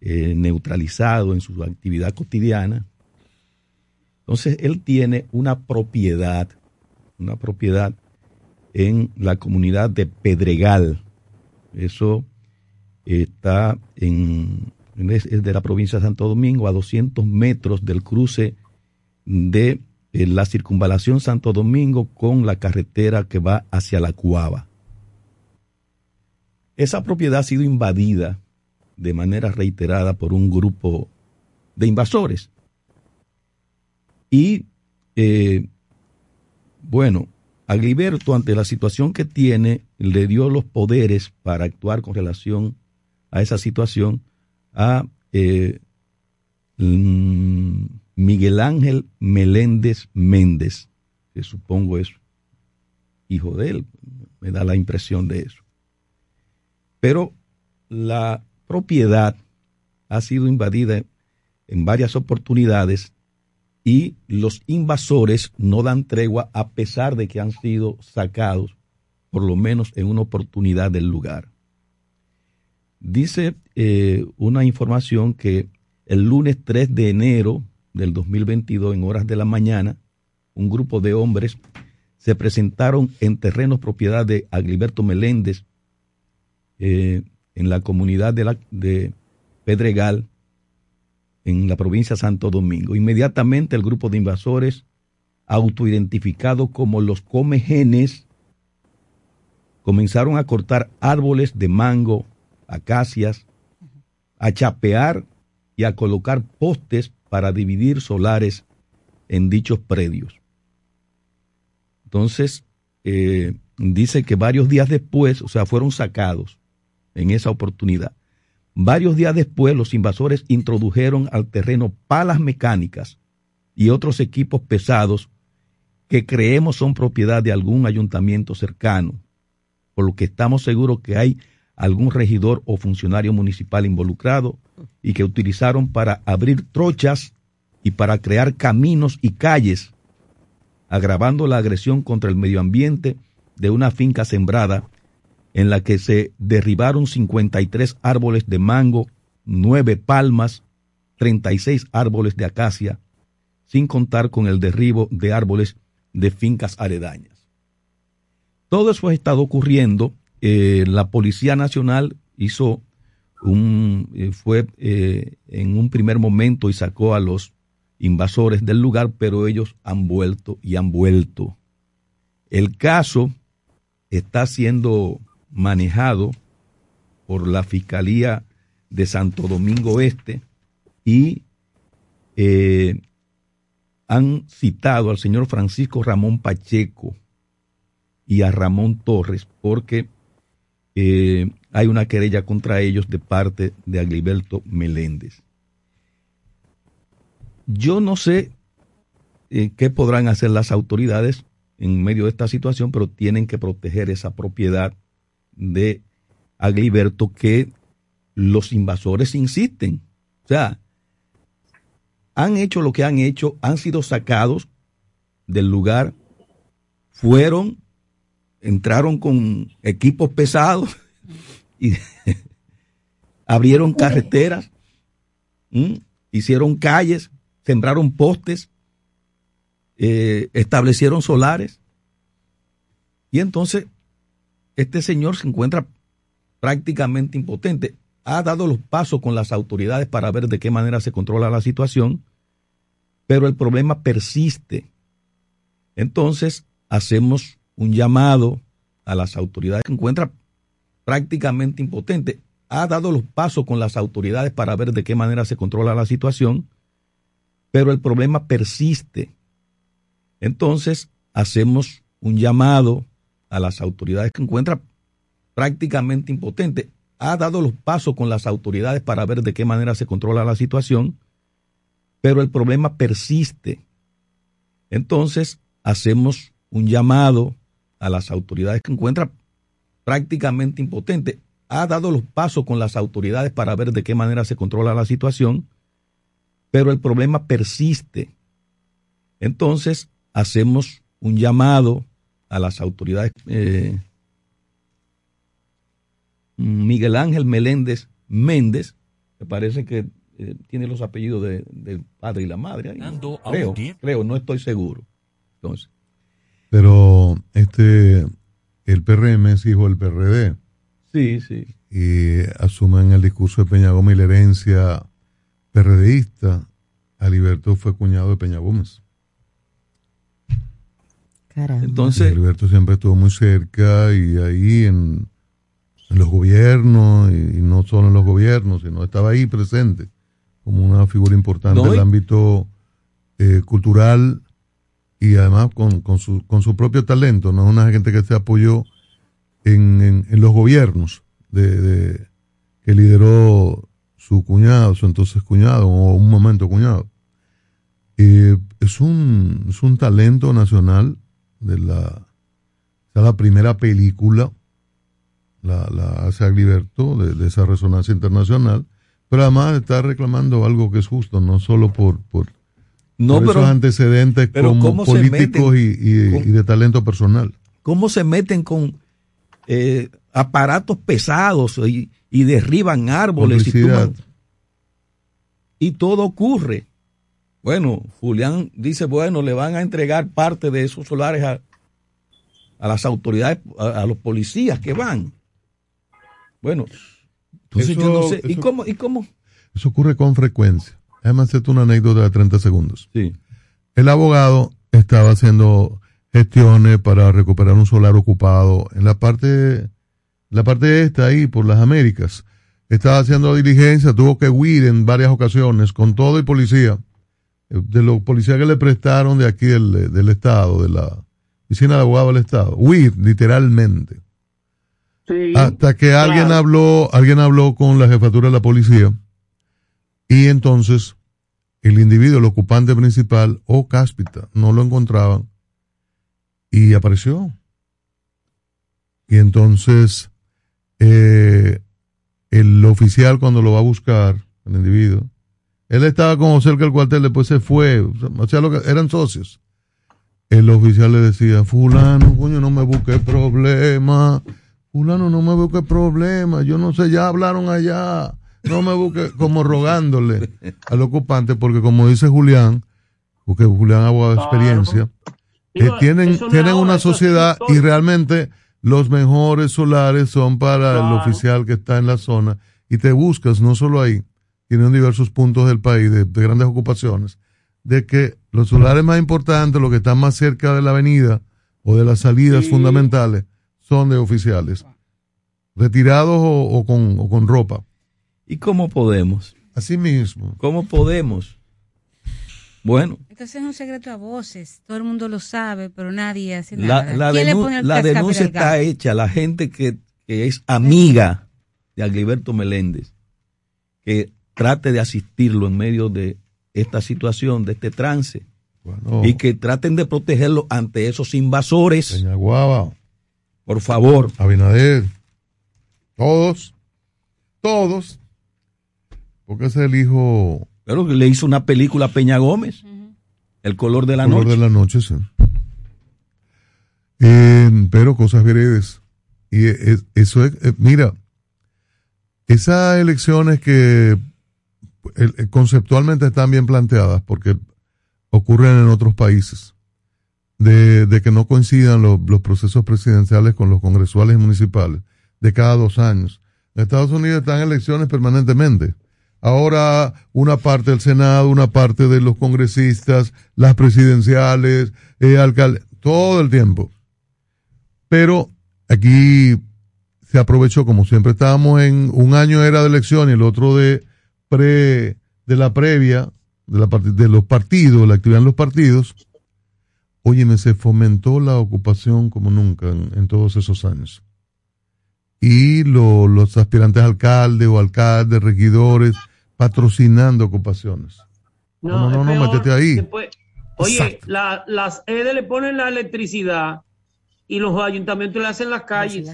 eh, neutralizado en su actividad cotidiana entonces, él tiene una propiedad, una propiedad en la comunidad de Pedregal. Eso está en, es de la provincia de Santo Domingo, a 200 metros del cruce de eh, la circunvalación Santo Domingo con la carretera que va hacia la Cuava. Esa propiedad ha sido invadida de manera reiterada por un grupo de invasores. Y, eh, bueno, Agliberto, ante la situación que tiene, le dio los poderes para actuar con relación a esa situación a eh, mm, Miguel Ángel Meléndez Méndez, que supongo es hijo de él, me da la impresión de eso. Pero la propiedad ha sido invadida en varias oportunidades y los invasores no dan tregua a pesar de que han sido sacados por lo menos en una oportunidad del lugar. Dice eh, una información que el lunes 3 de enero del 2022, en horas de la mañana, un grupo de hombres se presentaron en terrenos propiedad de Agliberto Meléndez, eh, en la comunidad de, Pedregal, en la provincia de Santo Domingo. Inmediatamente el grupo de invasores, autoidentificado como los comegenes, comenzaron a cortar árboles de mango, acacias, a chapear y a colocar postes para dividir solares en dichos predios. Entonces, eh, dice que varios días después, o sea, fueron sacados en esa oportunidad. Varios días después, los invasores introdujeron al terreno palas mecánicas y otros equipos pesados que creemos son propiedad de algún ayuntamiento cercano, por lo que estamos seguros que hay algún regidor o funcionario municipal involucrado y que utilizaron para abrir trochas y para crear caminos y calles, agravando la agresión contra el medio ambiente de una finca sembrada en la que se derribaron 53 árboles de mango, 9 palmas, 36 árboles de acacia, sin contar con el derribo de árboles de fincas aledañas. Todo eso ha estado ocurriendo. Eh, la Policía Nacional hizo un, eh, fue eh, en un primer momento y sacó a los invasores del lugar, pero ellos han vuelto y han vuelto. El caso está siendo manejado por la Fiscalía de Santo Domingo Este y eh, han citado al señor Francisco Ramón Pacheco y a Ramón Torres porque eh, hay una querella contra ellos de parte de Agliberto Meléndez. Yo no sé eh, qué podrán hacer las autoridades en medio de esta situación, pero tienen que proteger esa propiedad de Agliberto que los invasores insisten. O sea, han hecho lo que han hecho, han sido sacados del lugar, fueron, entraron con equipos pesados y abrieron carreteras, hicieron calles, sembraron postes, eh, establecieron solares. Y entonces este señor se encuentra prácticamente impotente. Ha dado los pasos con las autoridades para ver de qué manera se controla la situación, pero el problema persiste. Entonces, hacemos un llamado a las autoridades. Se encuentra prácticamente impotente. Ha dado los pasos con las autoridades para ver de qué manera se controla la situación, pero el problema persiste. Entonces, hacemos un llamado a las autoridades que encuentra prácticamente impotente. Ha dado los pasos con las autoridades para ver de qué manera se controla la situación, pero el problema persiste. Entonces, hacemos un llamado a las autoridades que encuentra prácticamente impotente. Ha dado los pasos con las autoridades para ver de qué manera se controla la situación, pero el problema persiste. Entonces, hacemos un llamado a las autoridades. Eh, Miguel Ángel Meléndez Méndez, me parece que eh, tiene los apellidos del padre y la madre. Creo, creo, no estoy seguro. Entonces. Pero este, el PRM es hijo del PRD. Sí, sí. Y asumen el discurso de Peña Gómez y la herencia PRDista. Aliberto fue cuñado de Peña Gómez. Entonces, Alberto siempre estuvo muy cerca y ahí en en los gobiernos y, y no solo en los gobiernos, sino estaba ahí presente como una figura importante No, y- del ámbito eh, cultural y además con, con, su, con su propio talento, no es una gente que se apoyó en, en, en los gobiernos de, de- que lideró su cuñado, su entonces cuñado, o un momento cuñado. Eh, es, un, es un talento nacional de la, es la primera película, la, la hace Agliberto, de, de esa resonancia internacional, pero además está reclamando algo que es justo, no solo por, por, No, por pero- esos antecedentes pero como ¿cómo se políticos y, y- con- y de talento personal. ¿Cómo se meten con eh, aparatos pesados y, y derriban árboles? Y, y todo ocurre. Bueno, Julián dice, bueno, le van a entregar parte de esos solares a, a las autoridades, a, a los policías que van. Bueno, entonces yo no Eso- sé. ¿Y eso- cómo? ¿Y cómo? Eso ocurre con frecuencia. Déjame hacerte una anécdota de 30 segundos. Sí. El abogado estaba haciendo gestiones para recuperar un solar ocupado en la parte, la parte esta ahí, por las Américas. Estaba haciendo diligencia, tuvo que huir en varias ocasiones con todo y policía. De los policías que le prestaron de aquí del, del Estado, de la oficina de abogado del Estado. Huir, literalmente. Sí, Hasta que alguien habló, alguien habló con la jefatura de la policía y entonces el individuo, el ocupante principal o cáspita, no lo encontraban y apareció. Y entonces eh, el oficial cuando lo va a buscar, el individuo, él estaba como cerca del cuartel, después se fue, o sea, lo que, eran socios. El oficial le decía, fulano, coño, no me busque problema, fulano, no me busque problema, yo no sé, ya hablaron allá, no me busque, como rogándole al ocupante, porque como dice Julián, porque Julián abogado de experiencia, eh, tienen, no tienen una sociedad y realmente los mejores solares son para el Claro. oficial que está en la zona y te buscas no solo ahí, tienen diversos puntos del país de, de grandes ocupaciones, de que los solares más importantes, los que están más cerca de la avenida o de las salidas Sí. fundamentales, son de oficiales, retirados o, o con, o con ropa. ¿Y cómo podemos? Así mismo. ¿Cómo podemos? Bueno, Entonces es un secreto a voces. Todo el mundo lo sabe, pero nadie hace la, nada. la, ¿Quién le denu- pone el la cascabel denuncia está hecha. La gente que, que es amiga de Agliberto Meléndez, que trate de asistirlo en medio de esta situación, de este trance, Bueno, y que traten de protegerlo ante esos invasores. Peñaguaba, Por favor. Abinader, todos, todos, porque es el hijo Pero le hizo una película a Peña Gómez, El color de la color noche. de la noche, sí. Eh, pero cosas veredes. Y es- eso es, eh, mira, esas elecciones que conceptualmente están bien planteadas porque ocurren en otros países, de, que no coincidan los, procesos presidenciales con los congresuales y municipales, de cada dos años. En Estados Unidos están elecciones permanentemente. Ahora una parte del Senado, una parte de los congresistas, las presidenciales, eh, todo el tiempo. Pero aquí se aprovechó, como siempre estábamos en un año era de elección y el otro de pre, de la previa, de, la, de los partidos, la actividad en los partidos, óyeme, se fomentó la ocupación como nunca en, en todos esos años. Y lo- los aspirantes a alcalde o alcaldes, regidores, patrocinando ocupaciones. No, no, no, métete ahí. Después- oye, la- las EDE le ponen la electricidad y los ayuntamientos le hacen las calles.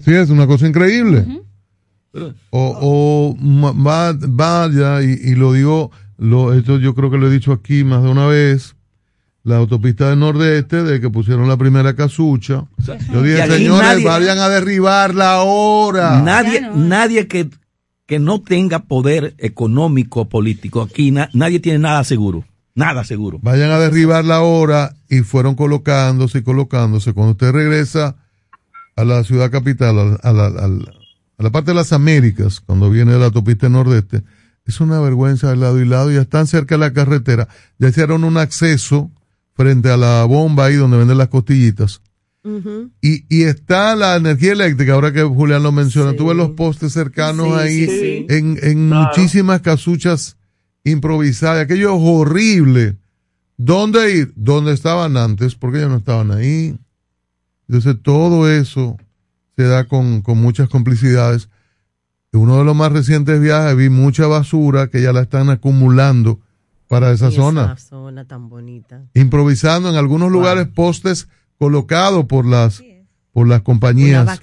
Sí, es una cosa increíble. O, o vaya, y, y lo digo, lo, esto yo creo que lo he dicho aquí más de una vez, la autopista del Nordeste, de que pusieron la primera casucha. Yo dije, señores, nadie- vayan a derribarla ahora. Nadie, nadie que, que no tenga poder económico o político, aquí na- nadie tiene nada seguro. Nada seguro. Vayan a derribarla ahora y fueron colocándose y colocándose. Cuando usted regresa a la ciudad capital, a la, a la- a la parte de las Américas, cuando viene de la autopista nordeste, es una vergüenza de lado y lado. Ya están cerca de la carretera. Ya hicieron un acceso frente a la bomba ahí donde venden las costillitas. Y, y está la energía eléctrica, ahora que Julián lo menciona, tú ves los postes cercanos Sí, ahí sí, sí. en, en Claro. muchísimas casuchas improvisadas, aquello es horrible. ¿Dónde ir? ¿Dónde estaban antes? Porque ellos no estaban ahí. Entonces todo eso se da con, con muchas complicidades. En uno de los más recientes viajes vi mucha basura que ya la están acumulando para esa Y zona. Esa zona tan bonita. improvisando en algunos lugares postes colocados por las por las Una compañías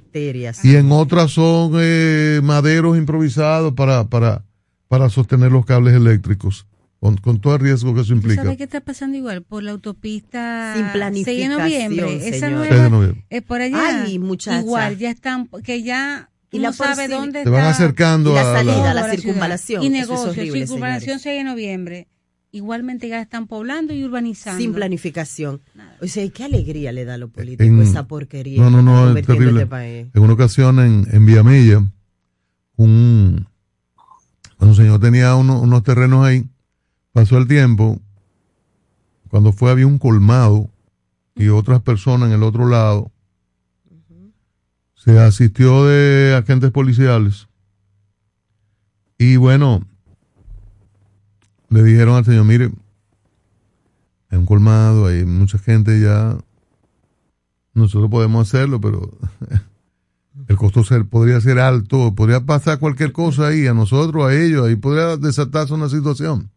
y en otras son eh, maderos improvisados para para para sostener los cables eléctricos con, con todo el riesgo que eso ¿Tú implica. sabes qué está pasando igual? Por la autopista Sin 6 de planificación, noviembre. Esa señora. nueva, 6 de noviembre. eh, por allá. Ay, muchacha. Igual, ya están, que ya Y y la no sabe dónde Se van acercando Y la a salida, toda la ciudad. circunvalación. Y es negocios, horrible, circunvalación señores. 6 de noviembre. Igualmente ya están poblando y urbanizando. Sin planificación. O sea, ¿qué alegría le da a los políticos En- esa porquería? no, no, no, es convirtiendo terrible. este país? En una ocasión en, en Villamella, un, un señor tenía uno- unos terrenos ahí, pasó el tiempo, cuando fue había un colmado y otras personas en el otro lado, se asistió de agentes policiales y bueno, le dijeron al señor, mire, hay un colmado, hay mucha gente ya, nosotros podemos hacerlo, pero el costo ser, podría ser alto, podría pasar cualquier cosa ahí, a nosotros, a ellos, ahí podría desatarse una situación.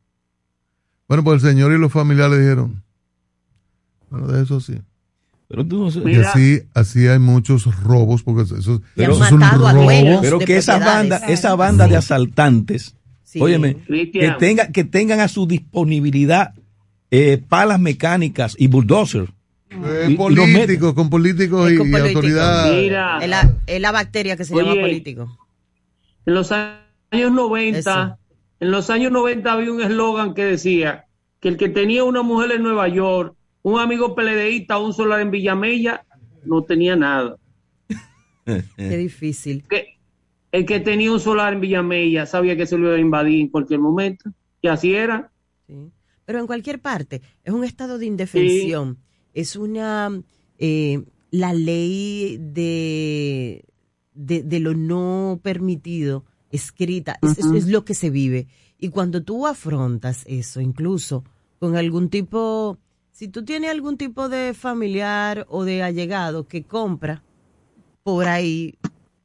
Bueno, pues el señor y los familiares dijeron, bueno, de eso sí. Pero tú no sé- Y así, así hay muchos robos, porque eso, eso Pero- es un robo. Pero que esa banda, esa banda de asaltantes, Sí. óyeme, que, tenga, que tengan a su disponibilidad eh, palas mecánicas y bulldozers. Eh, Y- y políticos, con políticos y, con y político. autoridades. Mira. Es la, bacteria que se Oye. llama político. En los años 90, Eso. En los años 90 había un eslogan que decía que el que tenía una mujer en Nueva York, un amigo peledeísta, un solar en Villamella, no tenía nada. Qué difícil. Que el que tenía un solar en Villamella sabía que se lo iba a invadir en cualquier momento. Y así era. Sí. Pero en cualquier parte, es un estado de indefensión. Es una. eh, la ley de, de, de lo no permitido escrita, es, es- Ujú. es lo que se vive. Y cuando tú afrontas eso, incluso con algún tipo. Si tú tienes algún tipo de familiar o de allegado que compra por ahí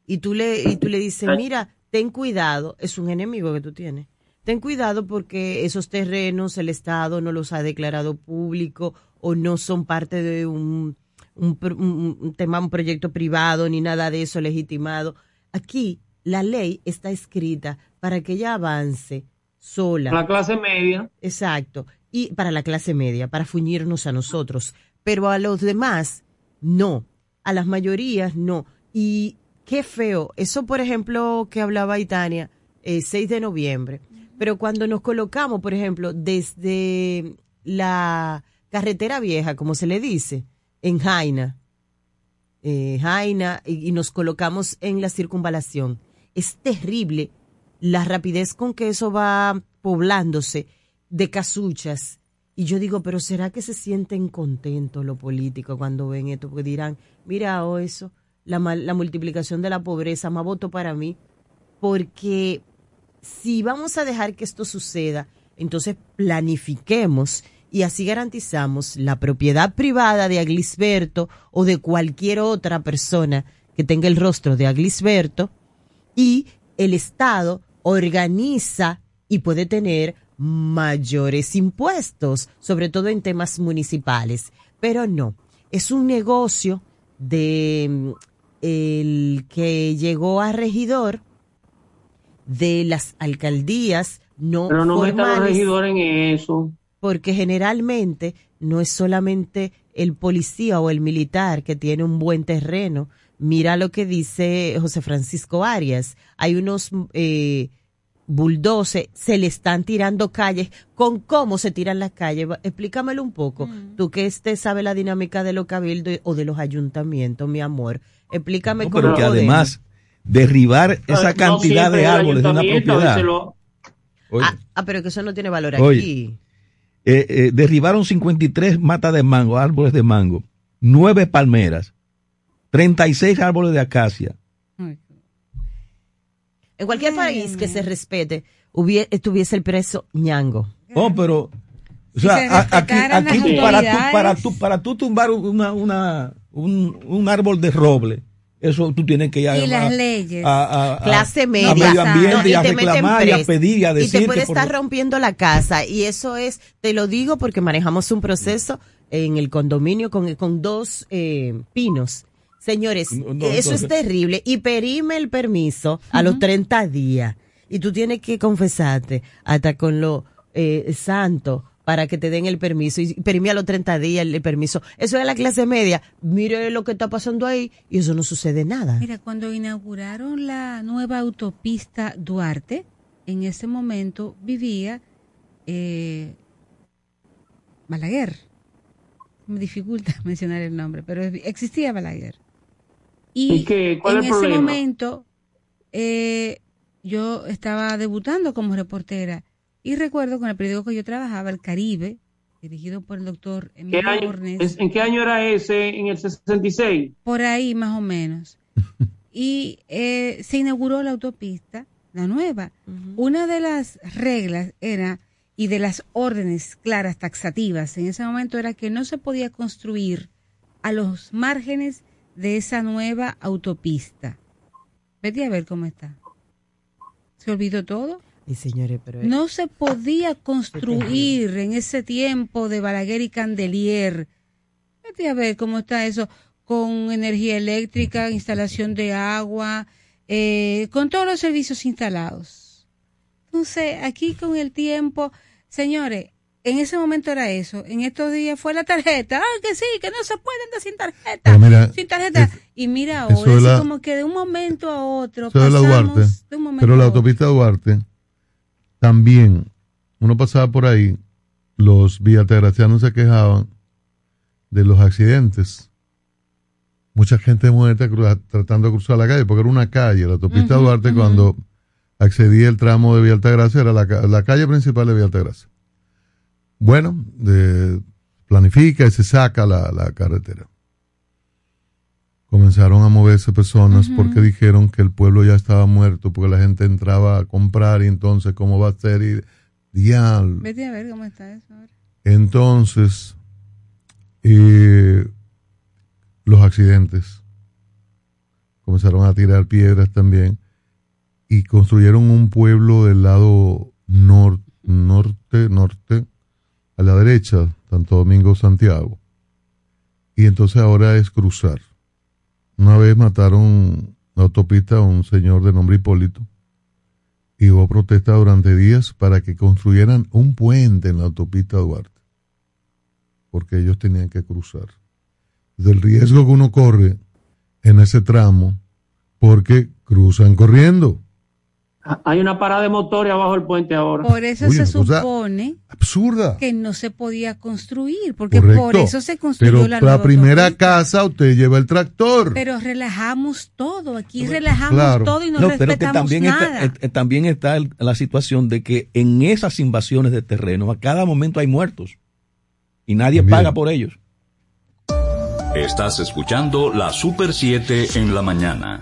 y tú le, y tú le dices, mira, ten cuidado, es un enemigo que tú tienes. Ten cuidado porque esos terrenos el Estado no los ha declarado público o no son parte de un, un, pro- un- un tema, un proyecto privado ni nada de eso legitimado. Aquí la ley está escrita para que ella avance sola. La clase media. Exacto. Y para la clase media, para fuñirnos a nosotros. Pero a los demás, no. A las mayorías, no. Y qué feo. Eso, por ejemplo, que hablaba Itania, eh, 6 de noviembre. Pero cuando nos colocamos, por ejemplo, desde la carretera vieja, como se le dice, en Jaina, eh, Jaina, y, y nos colocamos en la circunvalación, es terrible la rapidez con que eso va poblándose de casuchas. Y yo digo, pero ¿será que se sienten contentos los políticos cuando ven esto? Porque dirán, mira, o eso, la, la multiplicación de la pobreza, más voto para mí. Porque si vamos a dejar que esto suceda, entonces planifiquemos y así garantizamos la propiedad privada de Aglisberto o de cualquier otra persona que tenga el rostro de Aglisberto y el Estado organiza y puede tener mayores impuestos, sobre todo en temas municipales. Pero no, es un negocio de mm, el que llegó a regidor de las alcaldías no Pero no metan a los formales regidores en eso. porque generalmente no es solamente el policía o el militar que tiene un buen terreno. Mira lo que dice José Francisco Arias. Hay unos eh, bulldozers, se le están tirando calles. ¿Con cómo se tiran las calles? Explícamelo un poco. Tú que este sabe la dinámica de los cabildos o de los ayuntamientos, mi amor. Explícame No, cómo pero que además derribar esa No cantidad de árboles de una propiedad. Oye, Ah, ah, pero que eso no tiene valor Oye. aquí. eh, eh, derribaron 53 matas de mango, árboles de mango, nueve palmeras, 36 árboles de acacia. En cualquier país que se respete, estuviese el preso ñango. Oh, pero. O sea, se a- aquí, para, tú, para, tú, para tú tumbar una, una, un, un árbol de roble, eso tú tienes que ir a, Y las a- leyes. a- a- a- Clase a media. medio ambiente y, a te reclamar y a pedir y a Y decir. te puede por- estar rompiendo la casa. Y eso es, te lo digo porque manejamos un proceso en el condominio con, con dos eh, pinos. Señores, no, eso es terrible. Y perime el permiso a los 30 días. Y tú tienes que confesarte hasta con lo eh, santo para que te den el permiso. Y perime a los 30 días el, el permiso. Eso es la clase media. Mire lo que está pasando ahí y eso no sucede nada. Mira, cuando inauguraron la nueva autopista Duarte, en ese momento vivía eh, Balaguer. Me dificulta mencionar el nombre, pero existía Balaguer. Y, ¿Y qué? ¿Cuál en es el ese problema? momento eh, yo estaba debutando como reportera y recuerdo con el periódico que yo trabajaba, El Caribe, dirigido por el doctor ¿Qué Emilio año- es- ¿En qué año era ese? ¿En el 66? Por ahí más o menos. Y eh, se inauguró la autopista, la nueva. Una de las reglas era, y de las órdenes claras, taxativas, en ese momento era que no se podía construir a los márgenes de esa nueva autopista. Vete a ver cómo está. ¿Se olvidó todo? Y señores, pero No se podía construir en ese tiempo de Balaguer y Candelier. Vete a ver cómo está eso con energía eléctrica, instalación de agua, eh, con todos los servicios instalados. Entonces, aquí con el tiempo, señores, en ese momento era eso, en estos días fue la tarjeta, ah, que sí, que no se pueden dar sin tarjeta, mira, sin tarjeta. y mira ahora, así la- como que de un momento a otro, la pasamos Duarte. de un momento Pero la autopista Duarte, también, uno pasaba por ahí, los villategracianos se quejaban de los accidentes. Mucha gente muerta tratando de cruzar la calle, porque era una calle. La autopista Ujú, Duarte, cuando accedía el tramo de Villa Altagracia, era la, la calle principal de Villa Altagracia. Bueno, de- planifica y se saca la, la carretera. Comenzaron a moverse personas porque dijeron que el pueblo ya estaba muerto, porque la gente entraba a comprar y entonces cómo va a ser y diablo. Vete a ver cómo está eso ahora. Entonces, eh, los accidentes comenzaron a tirar piedras también y construyeron un pueblo del lado nor- norte, norte, a la derecha, Santo Domingo, Santiago. Y entonces ahora es cruzar. Una vez mataron la autopista a un señor de nombre Hipólito y hubo protesta durante días para que construyeran un puente en la autopista Duarte, porque ellos tenían que cruzar. Del riesgo que uno corre en ese tramo, porque cruzan corriendo. Hay una parada de motores abajo del puente ahora. Por eso se supone Absurda. que no se podía construir, porque Correcto. por eso se construyó Pero la la, primera casa usted lleva el tractor. Pero relajamos todo, aquí relajamos Claro. todo y no, No, pero que respetamos también nada. está, eh, también está el- la situación de que en esas invasiones de terreno a cada momento hay muertos y nadie También. paga por ellos. Estás escuchando la Super 7 en la mañana.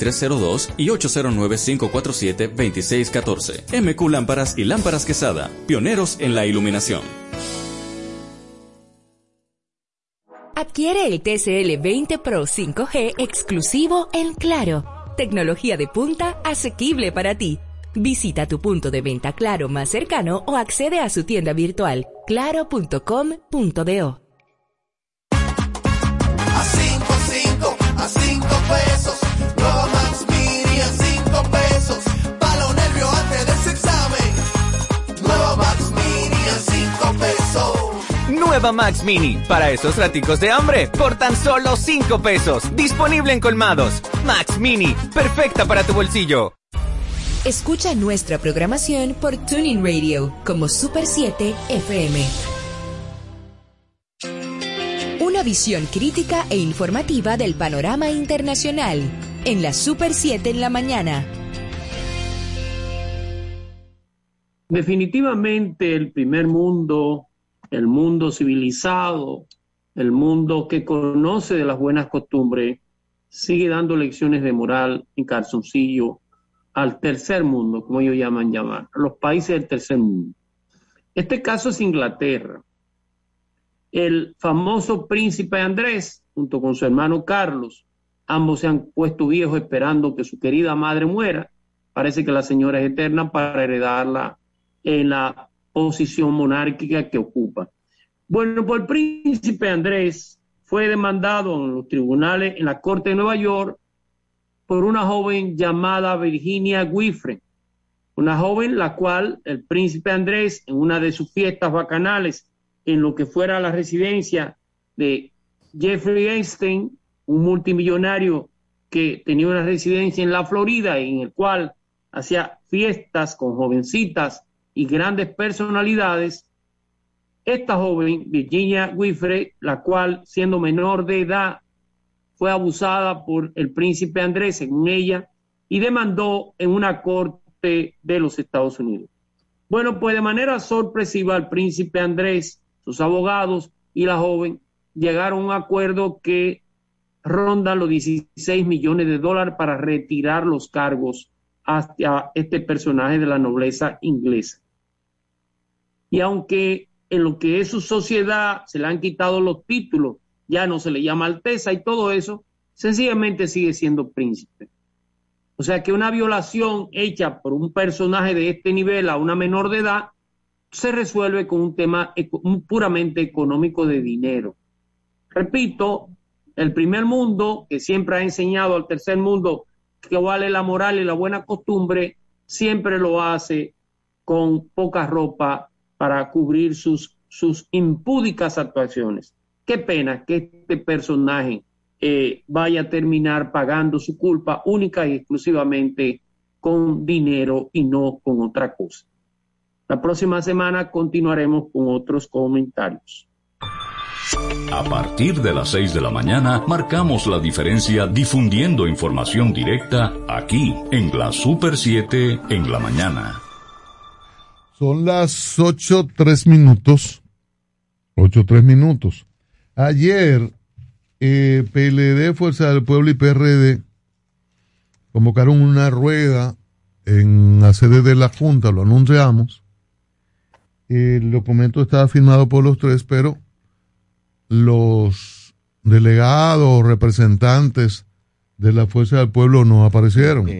809-687-2302 y 809-547-2614. MQ Lámparas y Lámparas Quesada, pioneros en la iluminación. Adquiere el TCL 20 Pro 5G exclusivo en Claro. Tecnología de punta asequible para ti. Visita tu punto de venta Claro más cercano o accede a su tienda virtual claro.com.do. Nueva Max Mini, para esos raticos de hambre, por tan solo 5 pesos. Disponible en colmados. Max Mini, perfecta para tu bolsillo. Escucha nuestra programación por Tuning Radio como Super 7 FM. Una visión crítica e informativa del panorama internacional en la Super 7 en la mañana. Definitivamente el primer mundo, el mundo civilizado, el mundo que conoce de las buenas costumbres, sigue dando lecciones de moral en calzoncillo al tercer mundo, como ellos llaman llamar, a los países del tercer mundo. Este caso es Inglaterra. El famoso príncipe Andrés, junto con su hermano Carlos, ambos se han puesto viejos esperando que su querida madre muera. Parece que la señora es eterna para heredarla en la posición monárquica que ocupa. Bueno, pues el príncipe Andrés fue demandado en los tribunales, en la Corte de Nueva York, por una joven llamada Virginia Guifre, una joven la cual el príncipe Andrés, en una de sus fiestas bacanales, en lo que fuera la residencia de Jeffrey Einstein, un multimillonario que tenía una residencia en la Florida, en el cual hacía fiestas con jovencitas y grandes personalidades, esta joven, Virginia Guifre, la cual siendo menor de edad fue abusada por el príncipe Andrés, según ella, y demandó en una corte de los Estados Unidos. Bueno, pues de manera sorpresiva el príncipe Andrés, sus abogados y la joven llegaron a un acuerdo que ronda los 16 millones de dólares para retirar los cargos hacia este personaje de la nobleza inglesa. Y aunque en lo que es su sociedad se le han quitado los títulos, ya no se le llama alteza y todo eso, sencillamente sigue siendo príncipe. O sea que una violación hecha por un personaje de este nivel a una menor de edad se resuelve con un tema puramente económico de dinero. Repito, el primer mundo, que siempre ha enseñado al tercer mundo que vale la moral y la buena costumbre, siempre lo hace con poca ropa para cubrir sus, sus impúdicas actuaciones. Qué pena que este personaje eh, vaya a terminar pagando su culpa única y exclusivamente con dinero y no con otra cosa. La próxima semana continuaremos con otros comentarios. A partir de las 6 de la mañana, marcamos la diferencia difundiendo información directa aquí en la Super 7 en la mañana. Son las 8, 3 minutos. 8, 3 minutos. Ayer, eh, PLD, Fuerza del Pueblo y PRD convocaron una rueda en la sede de la Junta, lo anunciamos. El documento estaba firmado por los tres, pero los delegados o representantes de la Fuerza del Pueblo no aparecieron.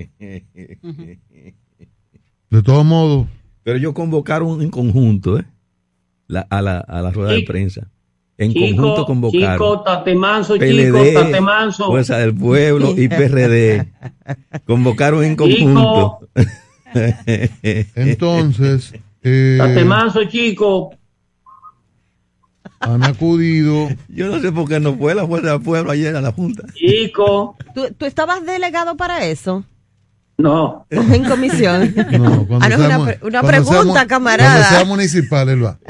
De todos modos, Pero ellos convocaron en conjunto, ¿eh? La- a, la, a la rueda de Chico, prensa. En Chico, conjunto convocaron. Chico, tate manso, PLD, chico, tate manso. Fuerza del Pueblo y PRD. Convocaron en conjunto. entonces, eh, Tate manso, chico. Han acudido. Yo no sé por qué no fue la Fuerza del Pueblo ayer a la Junta. Chico. ¿Tú, tú estabas delegado para eso? No. En comisión. No, cuando Ah, no, es una, una cuando pregunta, mu- Cuando sea camarada. municipal, él va.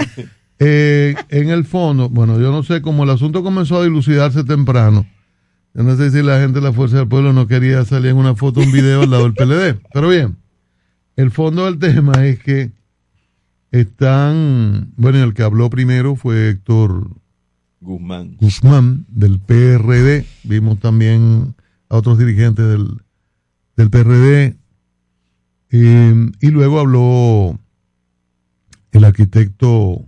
Eh, en el fondo, bueno, yo no sé, como el asunto comenzó a dilucidarse temprano, yo no sé si la gente de la Fuerza del Pueblo no quería salir en una foto, un video al lado del PLD. Pero bien, el fondo del tema es que están, bueno, el que habló primero fue Héctor Guzmán. Guzmán del PRD. Vimos también a otros dirigentes del, del PRD. Eh, y luego habló el arquitecto,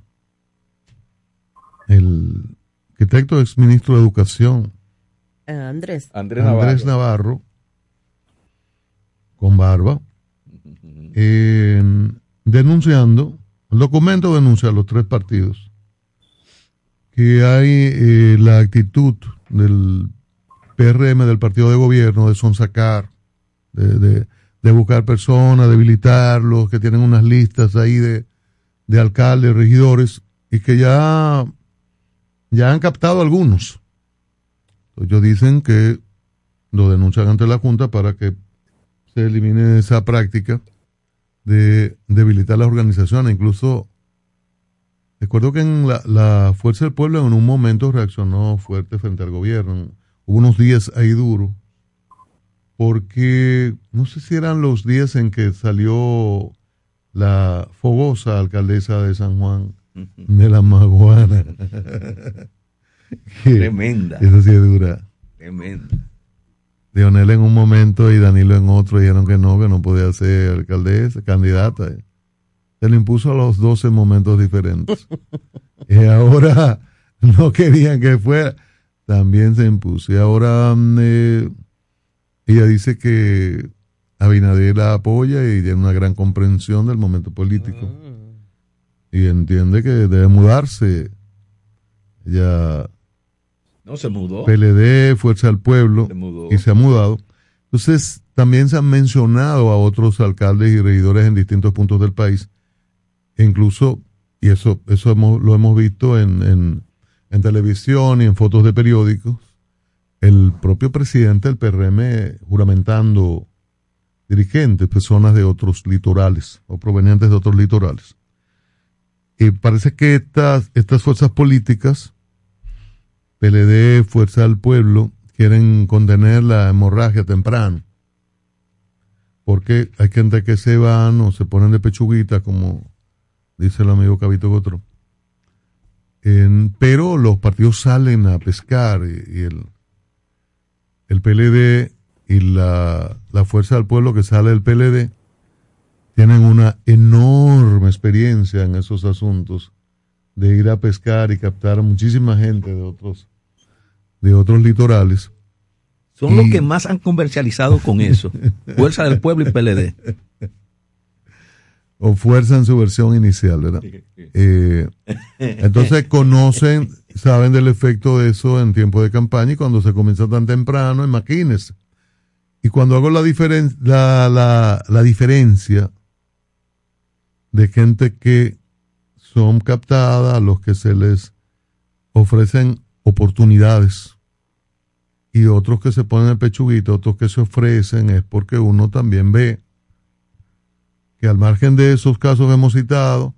el arquitecto ex ministro de Educación, Eh, Andrés. Andrés Andrés Navarro, con barba, eh, denunciando, el documento denuncia a los tres partidos que hay eh, la actitud del PRM, del partido de gobierno, de sonsacar, de, de, de buscar personas, debilitarlos, que tienen unas listas ahí de, de alcaldes, regidores, y que ya, ya han captado algunos. Ellos dicen que lo denuncian ante la Junta para que se elimine esa práctica de debilitar las organizaciones. Incluso, recuerdo que en la, la Fuerza del Pueblo en un momento reaccionó fuerte frente al gobierno. Hubo unos días ahí duros, porque no sé si eran los días en que salió la fogosa alcaldesa de San Juan de la Maguana. Tremenda. Esa sí es dura. Tremenda. Leonel en un momento y Danilo en otro dijeron que no, que no podía ser alcaldesa, candidata. Se le impuso a los 12 momentos diferentes. y ahora no querían que fuera. También se impuso. Y ahora mm, eh, ella dice que Abinader la apoya y tiene una gran comprensión del momento político. Y entiende que debe mudarse. Ella No se mudó. PLD, Fuerza del Pueblo, Se mudó. y se ha mudado. Entonces, también se han mencionado a otros alcaldes y regidores en distintos puntos del país. E incluso, y eso, eso hemos- lo hemos visto en, en, en televisión y en fotos de periódicos, el propio presidente del PRM juramentando dirigentes, personas de otros litorales o provenientes de otros litorales. Y parece que estas, estas fuerzas políticas PLD, Fuerza del Pueblo, quieren contener la hemorragia temprano. Porque hay gente que se van o se ponen de pechuguita, como dice el amigo Cabito Gotro. Pero los partidos salen a pescar y, y el, el PLD y la, la Fuerza del Pueblo que sale del PLD tienen una enorme experiencia en esos asuntos de ir a pescar y captar a muchísima gente de otros de otros litorales. Son los que más han comercializado con eso. Fuerza del Pueblo y PLD. O fuerza en su versión inicial, ¿verdad? Eh, entonces conocen, saben del efecto de eso en tiempo de campaña y cuando se comienza tan temprano, imagínense. Y cuando hago la, diferen- la, la, la diferencia de gente que son captadas, a los que se les ofrecen oportunidades y otros que se ponen el pechuguito, otros que se ofrecen, es porque uno también ve que al margen de esos casos que hemos citado,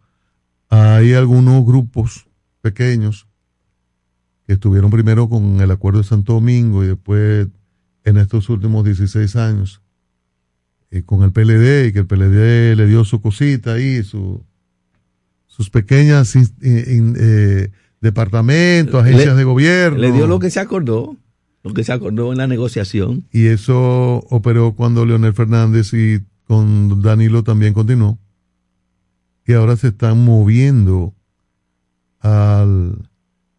hay algunos grupos pequeños que estuvieron primero con el acuerdo de Santo Domingo y después en estos últimos 16 años eh, con el PLD y que el PLD le dio su cosita ahí, su, sus pequeñas in- in- eh, departamentos, agencias Le- de gobierno. Le dio lo que se acordó, lo que se acordó en la negociación. Y eso operó cuando Leonel Fernández y con Danilo también continuó. Y ahora se están moviendo al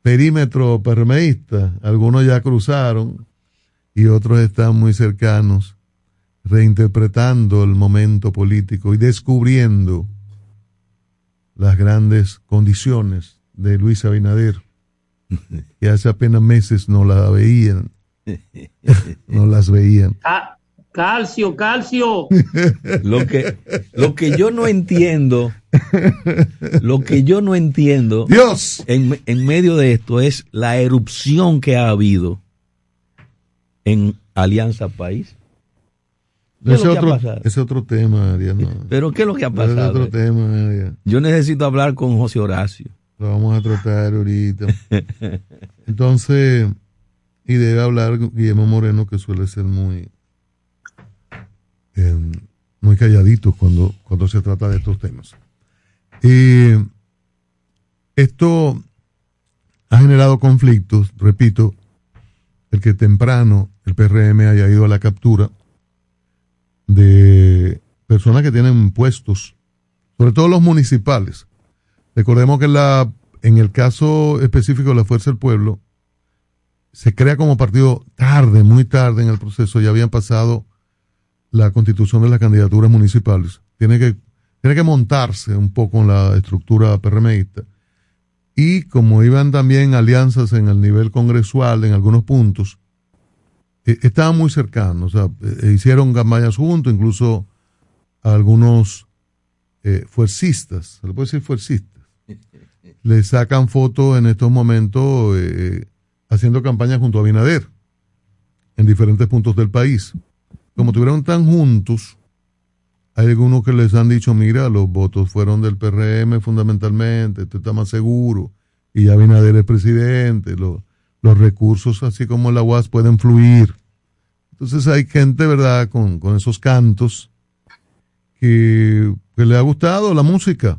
perímetro permeísta. Algunos ya cruzaron y otros están muy cercanos, reinterpretando el momento político y descubriendo las grandes condiciones de Luis Abinader, que hace apenas meses no la veían, no las veían. Ca- calcio, calcio. Lo que, lo que yo no entiendo Lo que yo no entiendo Dios. En, en medio de esto es la erupción que ha habido en Alianza País. ¿Qué es otro, ese otro tema, Ariano. Pero ¿qué es lo que ha Ese pasado? otro tema, Ariano. Yo necesito hablar con José Horacio. Lo vamos a tratar ahorita. Entonces, y debe hablar Guillermo Moreno, que suele ser muy, eh, muy calladito cuando, cuando se trata de estos temas. Y esto ha generado conflictos, repito, el que temprano el PRM haya ido a la captura de personas que tienen puestos, sobre todo los municipales. Recordemos que la, en el caso específico de la Fuerza del Pueblo, se crea como partido tarde, muy tarde en el proceso, ya habían pasado la constitución de las candidaturas municipales. Tiene que, tiene que montarse un poco en la estructura PRMista. Y como iban también alianzas en el nivel congresual en algunos puntos, eh, estaban muy cercanos, o sea, eh, hicieron campañas juntos, incluso algunos eh, fuercistas, se le puede decir fuercistas, le sacan fotos en estos momentos eh, haciendo campaña junto a Binader en diferentes puntos del país. Como estuvieron tan juntos, hay algunos que les han dicho, mira, los votos fueron del PRM fundamentalmente, esto está más seguro, y ya Binader es presidente, lo- los recursos, así como la UAS, pueden fluir. Entonces hay gente, ¿verdad?, con, con esos cantos que, que le ha gustado la música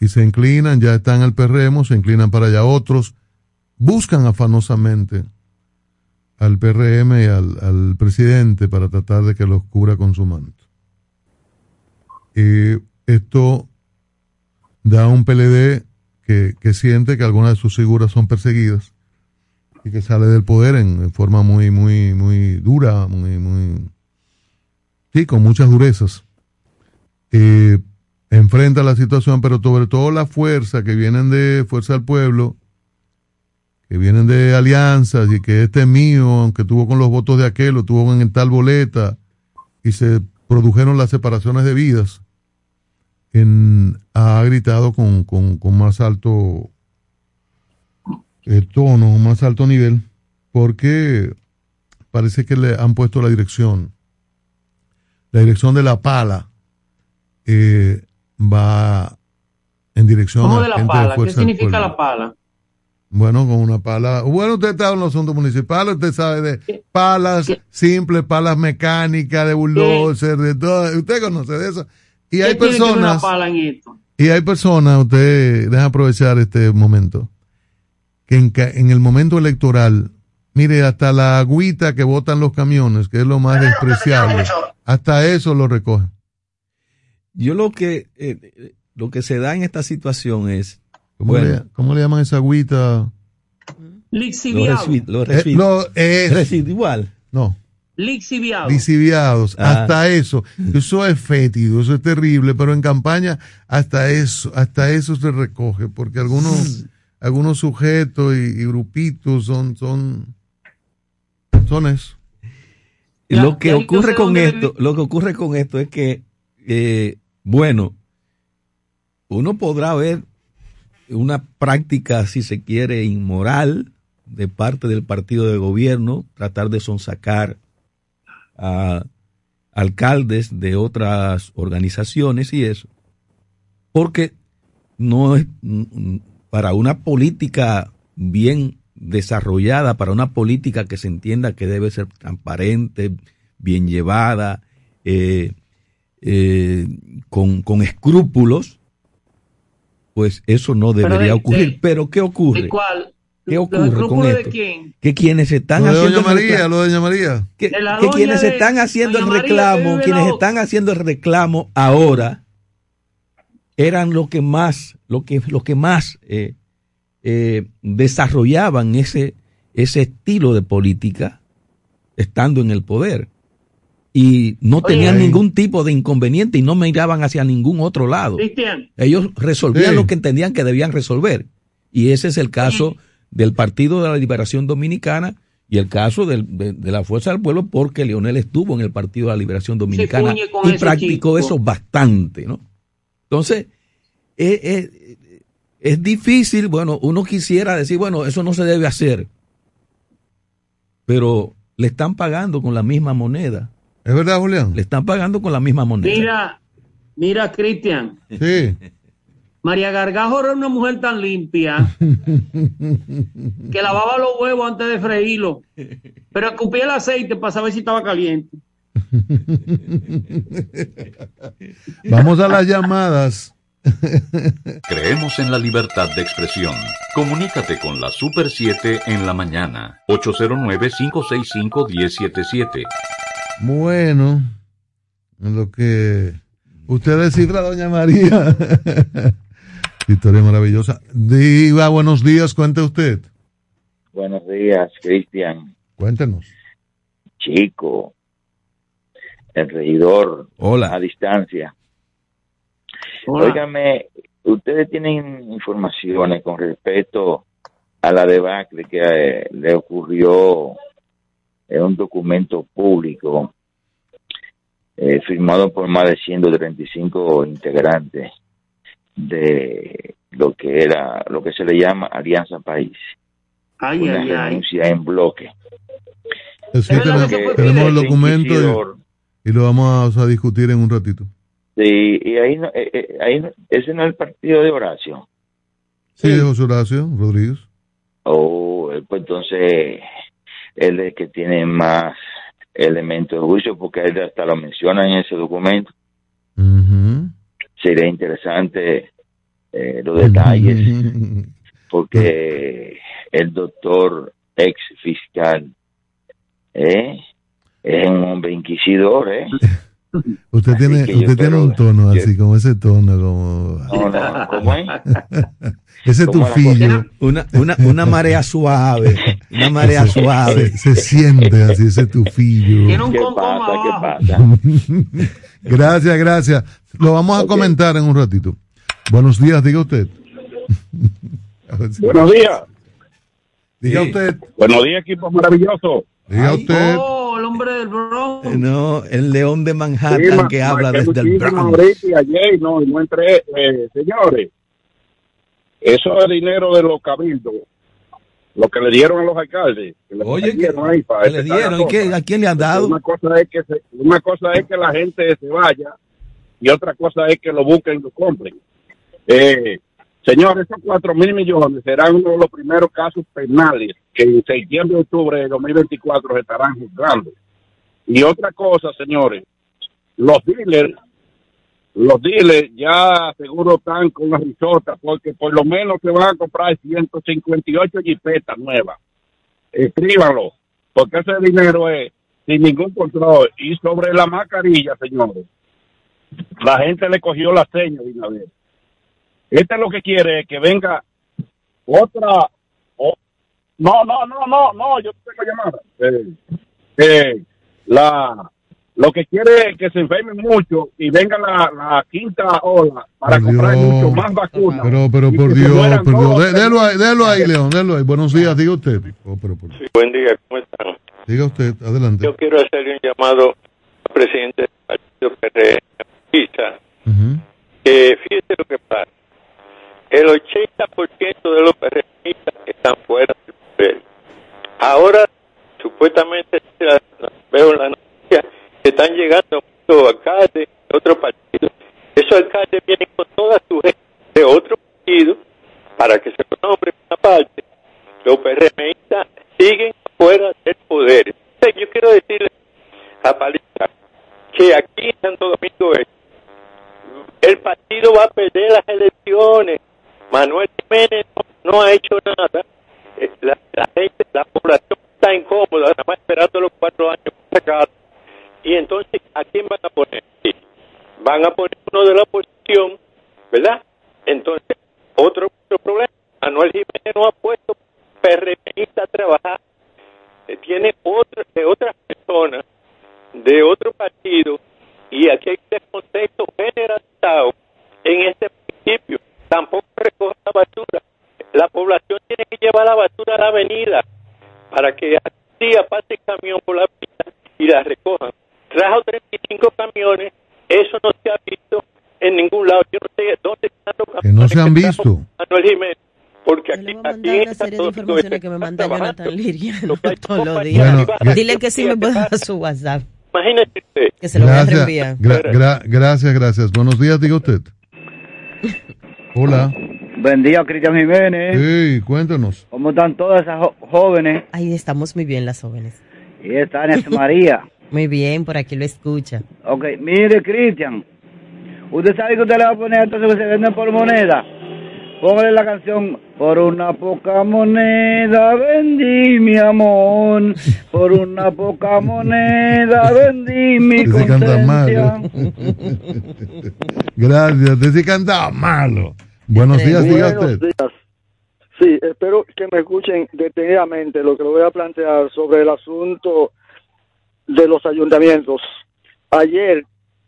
y se inclinan, ya están al PRM, se inclinan para allá. Otros buscan afanosamente al PRM y al, al presidente para tratar de que los cubra con su manto. Y esto da un PLD que, que siente que algunas de sus figuras son perseguidas y que sale del poder en, forma muy, muy, muy dura, muy, muy, sí, con muchas durezas. Eh, enfrenta la situación, pero sobre todo la fuerza que vienen de Fuerza del Pueblo, que vienen de alianzas y que este es mío, aunque tuvo con los votos de aquel, lo tuvo en tal boleta, y se produjeron las separaciones de vidas, en, ha gritado con, con, con más alto eh, tono, más alto nivel, porque parece que le han puesto la dirección, la dirección de la pala eh, va en dirección ¿Cómo a de la gente pala? ¿Qué Fuerza del significa la pala? Bueno, con una pala. Bueno, usted está en los asuntos municipales, usted sabe de palas simples, palas mecánicas, de bulldozer, de todo. Usted conoce de eso. Y hay ¿Qué tiene que ver una personas, pala en esto? y hay personas, usted deja aprovechar este momento, que en el momento electoral, mire, hasta la agüita que botan los camiones, que es lo más despreciable, hasta eso lo recogen. Yo lo que eh, lo que se da en esta situación es ¿Cómo, bueno, le, cómo le llaman esa agüita? Lixiviado. Los resi- Eh, lo- es- residual. No. Lixiviado. lisiviados, Ah. hasta eso, eso es fétido, eso es terrible, pero en campaña hasta eso, hasta eso se recoge, porque algunos, algunos sujetos y, y grupitos son, son, son eso. Lo que ocurre con esto, lo que ocurre con esto es que, eh, bueno, uno podrá ver una práctica, si se quiere, inmoral de parte del partido de gobierno, tratar de sonsacar a alcaldes de otras organizaciones y eso, porque no es para una política bien desarrollada, para una política que se entienda que debe ser transparente, bien llevada, eh, eh, con, con escrúpulos, pues eso no debería de- ocurrir. Pero ¿qué ocurre? ¿De cuál? ¿Qué ¿Los ocurre con escrúpulos de esto? quién? Que quienes están Lo de haciendo Doña María, lo de Doña María. que, De la que quienes de están haciendo el Doña reclamo, quienes están haciendo el reclamo ahora, eran lo que más, lo que, lo que más eh, eh, desarrollaban ese, ese estilo de política estando en el poder. Y no Oye, tenían ahí- ningún tipo de inconveniente y no miraban hacia ningún otro lado. Cristian, Ellos resolvían Sí. lo que entendían que debían resolver. Y ese es el caso del Partido de la Liberación Dominicana y el caso del- de, de la Fuerza del Pueblo porque Leonel estuvo en el Partido de la Liberación Dominicana y practicó chico. eso bastante, ¿no? Entonces, es, es- es difícil, bueno, uno quisiera decir, bueno, eso no se debe hacer, pero le están pagando con la misma moneda. ¿Es verdad, Julián? Le están pagando con la misma moneda. Mira, mira, Cristian. Sí. María Gargajo era una mujer tan limpia que lavaba los huevos antes de freírlo, pero escupía el aceite para saber si estaba caliente. Vamos a las llamadas. Creemos en la libertad de expresión. Comunícate con la Super 7 en la mañana. 809-565-1077. Bueno, en lo que usted descifra, doña María. Historia maravillosa. Diva, buenos días, cuente usted. Buenos días, Cristian. Cuéntenos. Chico, el regidor Hola. a distancia. Hola. Óigame, ustedes tienen informaciones con respecto a la debacle que eh, le ocurrió en un documento público eh, firmado por más de 135 integrantes de lo que era lo que se le llama Alianza País. Ay, una ay, ay. renuncia en bloque. Sí, tenemos, que tenemos el documento y lo vamos a discutir en un ratito. Sí, y ahí, no, eh, eh, ahí no- ese no es el partido de Horacio. Sí, de José Horacio Rodríguez. Oh, eh, pues entonces él es el que tiene más elementos de juicio porque él hasta lo menciona en ese documento. Sería interesante eh, los detalles porque el doctor ex fiscal eh, es un hombre inquisidor, ¿eh? Usted tiene, usted tiene un tono así, como ese tono, como... No, no, ¿cómo es? Ese ¿Cómo la tufillo. Una, una, una marea suave, una marea Se- suave. Se, se siente así, ese tufillo. ¿Qué pasa? ¿Qué pasa? gracias, gracias. Lo vamos a comentar en un ratito. Buenos días, diga usted. Si- Buenos días. Diga usted. Buenos días, equipo maravilloso. Diga usted. Oh, el hombre del Bronx. No, el león de Manhattan Sí, ma- que habla marqué desde el Bronx. y ayer, no, y no entré. Eh, señores, eso es dinero de los cabildos, lo que le dieron a los alcaldes. Que Oye, dieron ahí para ¿Qué le dieron? ¿Y qué- cosa. ¿A quién le han dado? Una cosa, es que se- una cosa es que la gente se vaya y otra cosa es que lo busquen y lo compren. Eh, señor, esos cuatro mil millones serán uno de los primeros casos penales que en septiembre y octubre de 2024 se estarán juzgando. Y otra cosa, señores, los dealers, los dealers ya seguro están con las risotas porque por lo menos se van a comprar 158 jipetas nuevas. Escríbanlo, porque ese dinero es sin ningún control. Y sobre la mascarilla, señores, la gente le cogió la seña de una vez. Este es lo que quiere, que venga otra... o- no, no, no, no, no, yo tengo llamada. Eh, eh, la, lo que quiere es que se enfermen mucho y venga la, la quinta ola para Por comprar Dios. mucho más vacunas. Pero, pero por Dios, por Dios. Dé- Délo ahí, délo ahí, León, délo ahí. Buenos días, diga usted. Oh, pero por- Buen día, ¿cómo están? Diga usted, adelante. Yo quiero hacerle un llamado al presidente del partido PRM, Pisa, que fíjese lo que pasa. El 80% de los PRMistas están fuera del poder. Ahora, supuestamente, la- veo en la noticia están llegando muchos alcaldes de otro partido. Esos alcaldes vienen con toda su gente de otro partido para que se nombre una parte. Los PRMistas siguen fuera del poder. Entonces, yo quiero decirle a Palita que aquí en Santo Domingo Este, el partido va a perder las elecciones. Manuel Jiménez no, ha hecho nada. Eh, La, la gente, la población está incómoda, nada más esperando los cuatro años sacar. Y entonces, ¿a quién van a poner? Van a poner uno de la oposición, ¿verdad? Entonces, otro, otro problema. Manuel Jiménez no ha puesto PRMista a trabajar. Eh, Tiene otro, de otras personas de otro partido y aquí hay un descontexto generalizado en este municipio. Tampoco recoge la basura. La población tiene que llevar la basura a la avenida para que día pase el camión por la pista y la recojan. Trajo 35 camiones, eso no se ha visto en ningún lado. Yo no sé dónde están los Que no se han visto. Manuel Jiménez. Porque aquí, aquí Mandar una serie de informaciones que me manda Jonathan Liriano todos los días. Bueno, Dile que sí me puede dar su WhatsApp. Imagínese usted. Que se lo voy a Gracias, gra- gra- gracias, gracias. Buenos días, diga usted. Hola. Buen día, Cristian Jiménez. Sí, cuéntanos. ¿Cómo están todas esas jóvenes? Ahí estamos muy bien las jóvenes. Y está Nes María. Muy bien, por aquí lo escucha. Ok, mire, Cristian. ¿Usted sabe que usted le va a poner a estos que se venden por moneda? Póngale la canción. Por una poca moneda vendí mi amor. Por una poca moneda vendí mi Usted sí canta malo. Gracias, usted sí canta malo. Buenos días, diga Buenos usted. días. Sí, espero que me escuchen detenidamente lo que le voy a plantear sobre el asunto de los ayuntamientos. Ayer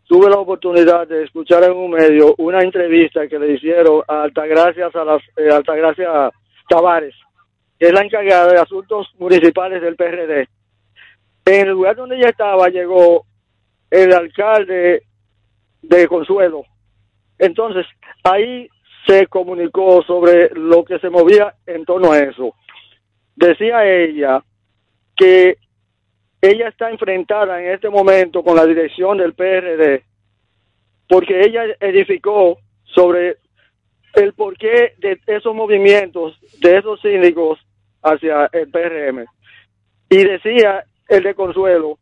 tuve la oportunidad de escuchar en un medio una entrevista que le hicieron a Altagracia, a las, eh, Altagracia Tavares, que es la encargada de asuntos municipales del PRD. En el lugar donde ella estaba llegó el alcalde de Consuelo. Entonces, ahí se comunicó sobre lo que se movía en torno a eso. Decía ella que ella está enfrentada en este momento con la dirección del PRD porque ella edificó sobre el porqué de esos movimientos de esos síndicos hacia el PRM. Y decía el de Consuelo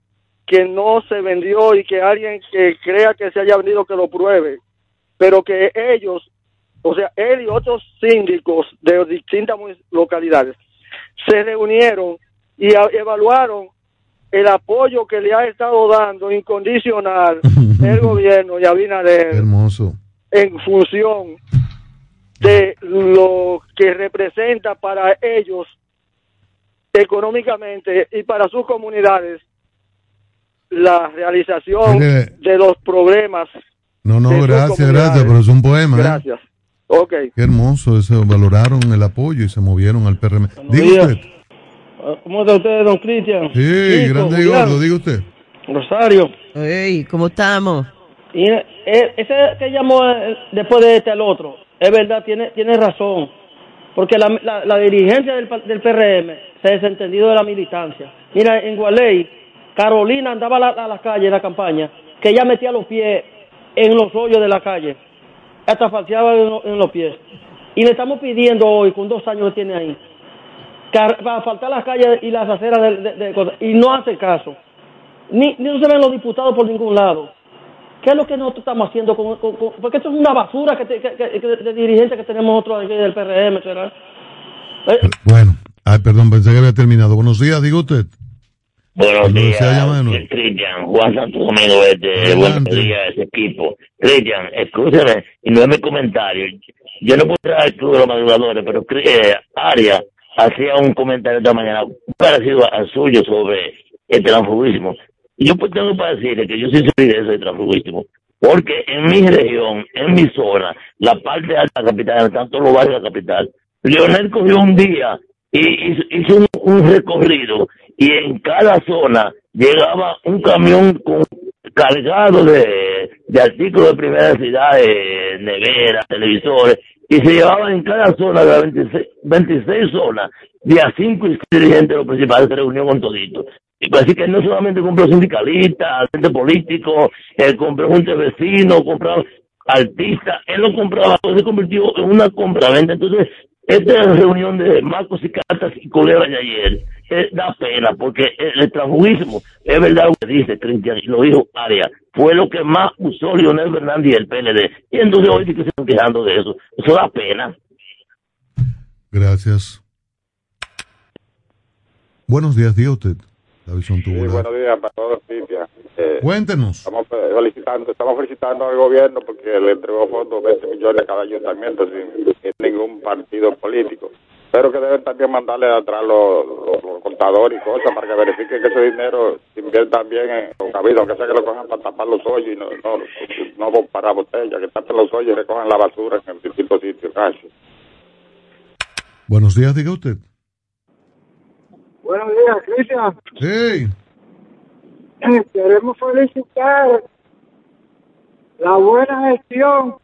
que no se vendió y que alguien que crea que se haya vendido que lo pruebe, pero que ellos, o sea, él y otros síndicos de distintas localidades se reunieron y evaluaron el apoyo que le ha estado dando incondicional el gobierno y Abinader Hermoso. en función de lo que representa para ellos económicamente y para sus comunidades la realización Mire. de los problemas. No, no, gracias, gracias, pero es un poema. ¿eh? Gracias. Ok. Qué hermoso, eso, valoraron el apoyo y se movieron al PRM. Diga días. usted. ¿Cómo está usted, don Cristian? Sí, Chico, grande y gordo, diga usted. Rosario. Ey, ¿cómo estamos? Y eh, ese que llamó eh, después de este al otro, es verdad, tiene, tiene razón. Porque la, la, la dirigencia del, pa- del PRM se ha desentendido de la militancia. Mira, en Gualey, Carolina andaba a la, a la calle en la campaña, que ella metía los pies en los hoyos de la calle, hasta falseaba en, lo- en los pies. Y le estamos pidiendo hoy, con dos años que tiene ahí, para faltar las calles y las aceras de, de- de cosas, y no hace caso. Ni, ni no se ven los diputados por ningún lado. ¿Qué es lo que nosotros estamos haciendo? Con, con- con- porque esto es una basura que, te- que- que- de dirigencia que tenemos nosotros aquí del PRM, ¿verdad? Eh, Bueno, ay, perdón, pensé que había terminado. Buenos días, diga usted. Buenos días. Cristian. Juan Santo Domingo, este, buenos días ese equipo. Cristian, escúchame, y no es mi comentario. Yo no puedo entrar al club de los madrugadores, pero eh, Aria hacía un comentario esta mañana parecido al suyo sobre el transfugismo. Y yo pues tengo para decirle que yo sí soy de eso de transfugismo. Porque en mi región, en mi zona, la parte alta de la capital, tanto los barrios de la capital, Leonel cogió un día y hizo, un, recorrido y en cada zona llegaba un camión con, cargado de, artículos de primera necesidad, de neveras, televisores, y se llevaban en cada zona de las 26, 26 zonas, de a cinco dirigentes de los principales se reunió con todito. Y pues así que no solamente compró sindicalistas, gente político, él compró gente vecino, compró artistas, él lo compraba, todo se convirtió en una compra-venta. Entonces, esta reunión de Marcos y Cartas y colegas de ayer eh, da pena porque el, el transfugismo, es verdad lo que dice Cristian y lo dijo Aria, fue lo que más usó Leonel Fernández y el PLD. Y entonces hoy sí que se están quejando de eso. Eso da pena. Gracias. Buenos días, diga usted. Davison Sí, buenos días para todos, Cristian. Eh, Cuéntenos. Estamos felicitando, estamos felicitando al gobierno porque le entregó fondos 20 millones a cada ayuntamiento sin, sin ningún partido político. Pero que deben también mandarle atrás los, los- los contadores y cosas para que verifiquen que ese dinero se invierta bien en los cabildos, aunque sea que lo cojan para tapar los hoyos y no, no, no para botellas, que tapen los hoyos y recojan la basura en distintos sitios. Gracias. Buenos días, diga usted. Buenos días, Cristian. Hey, Queremos felicitar la buena gestión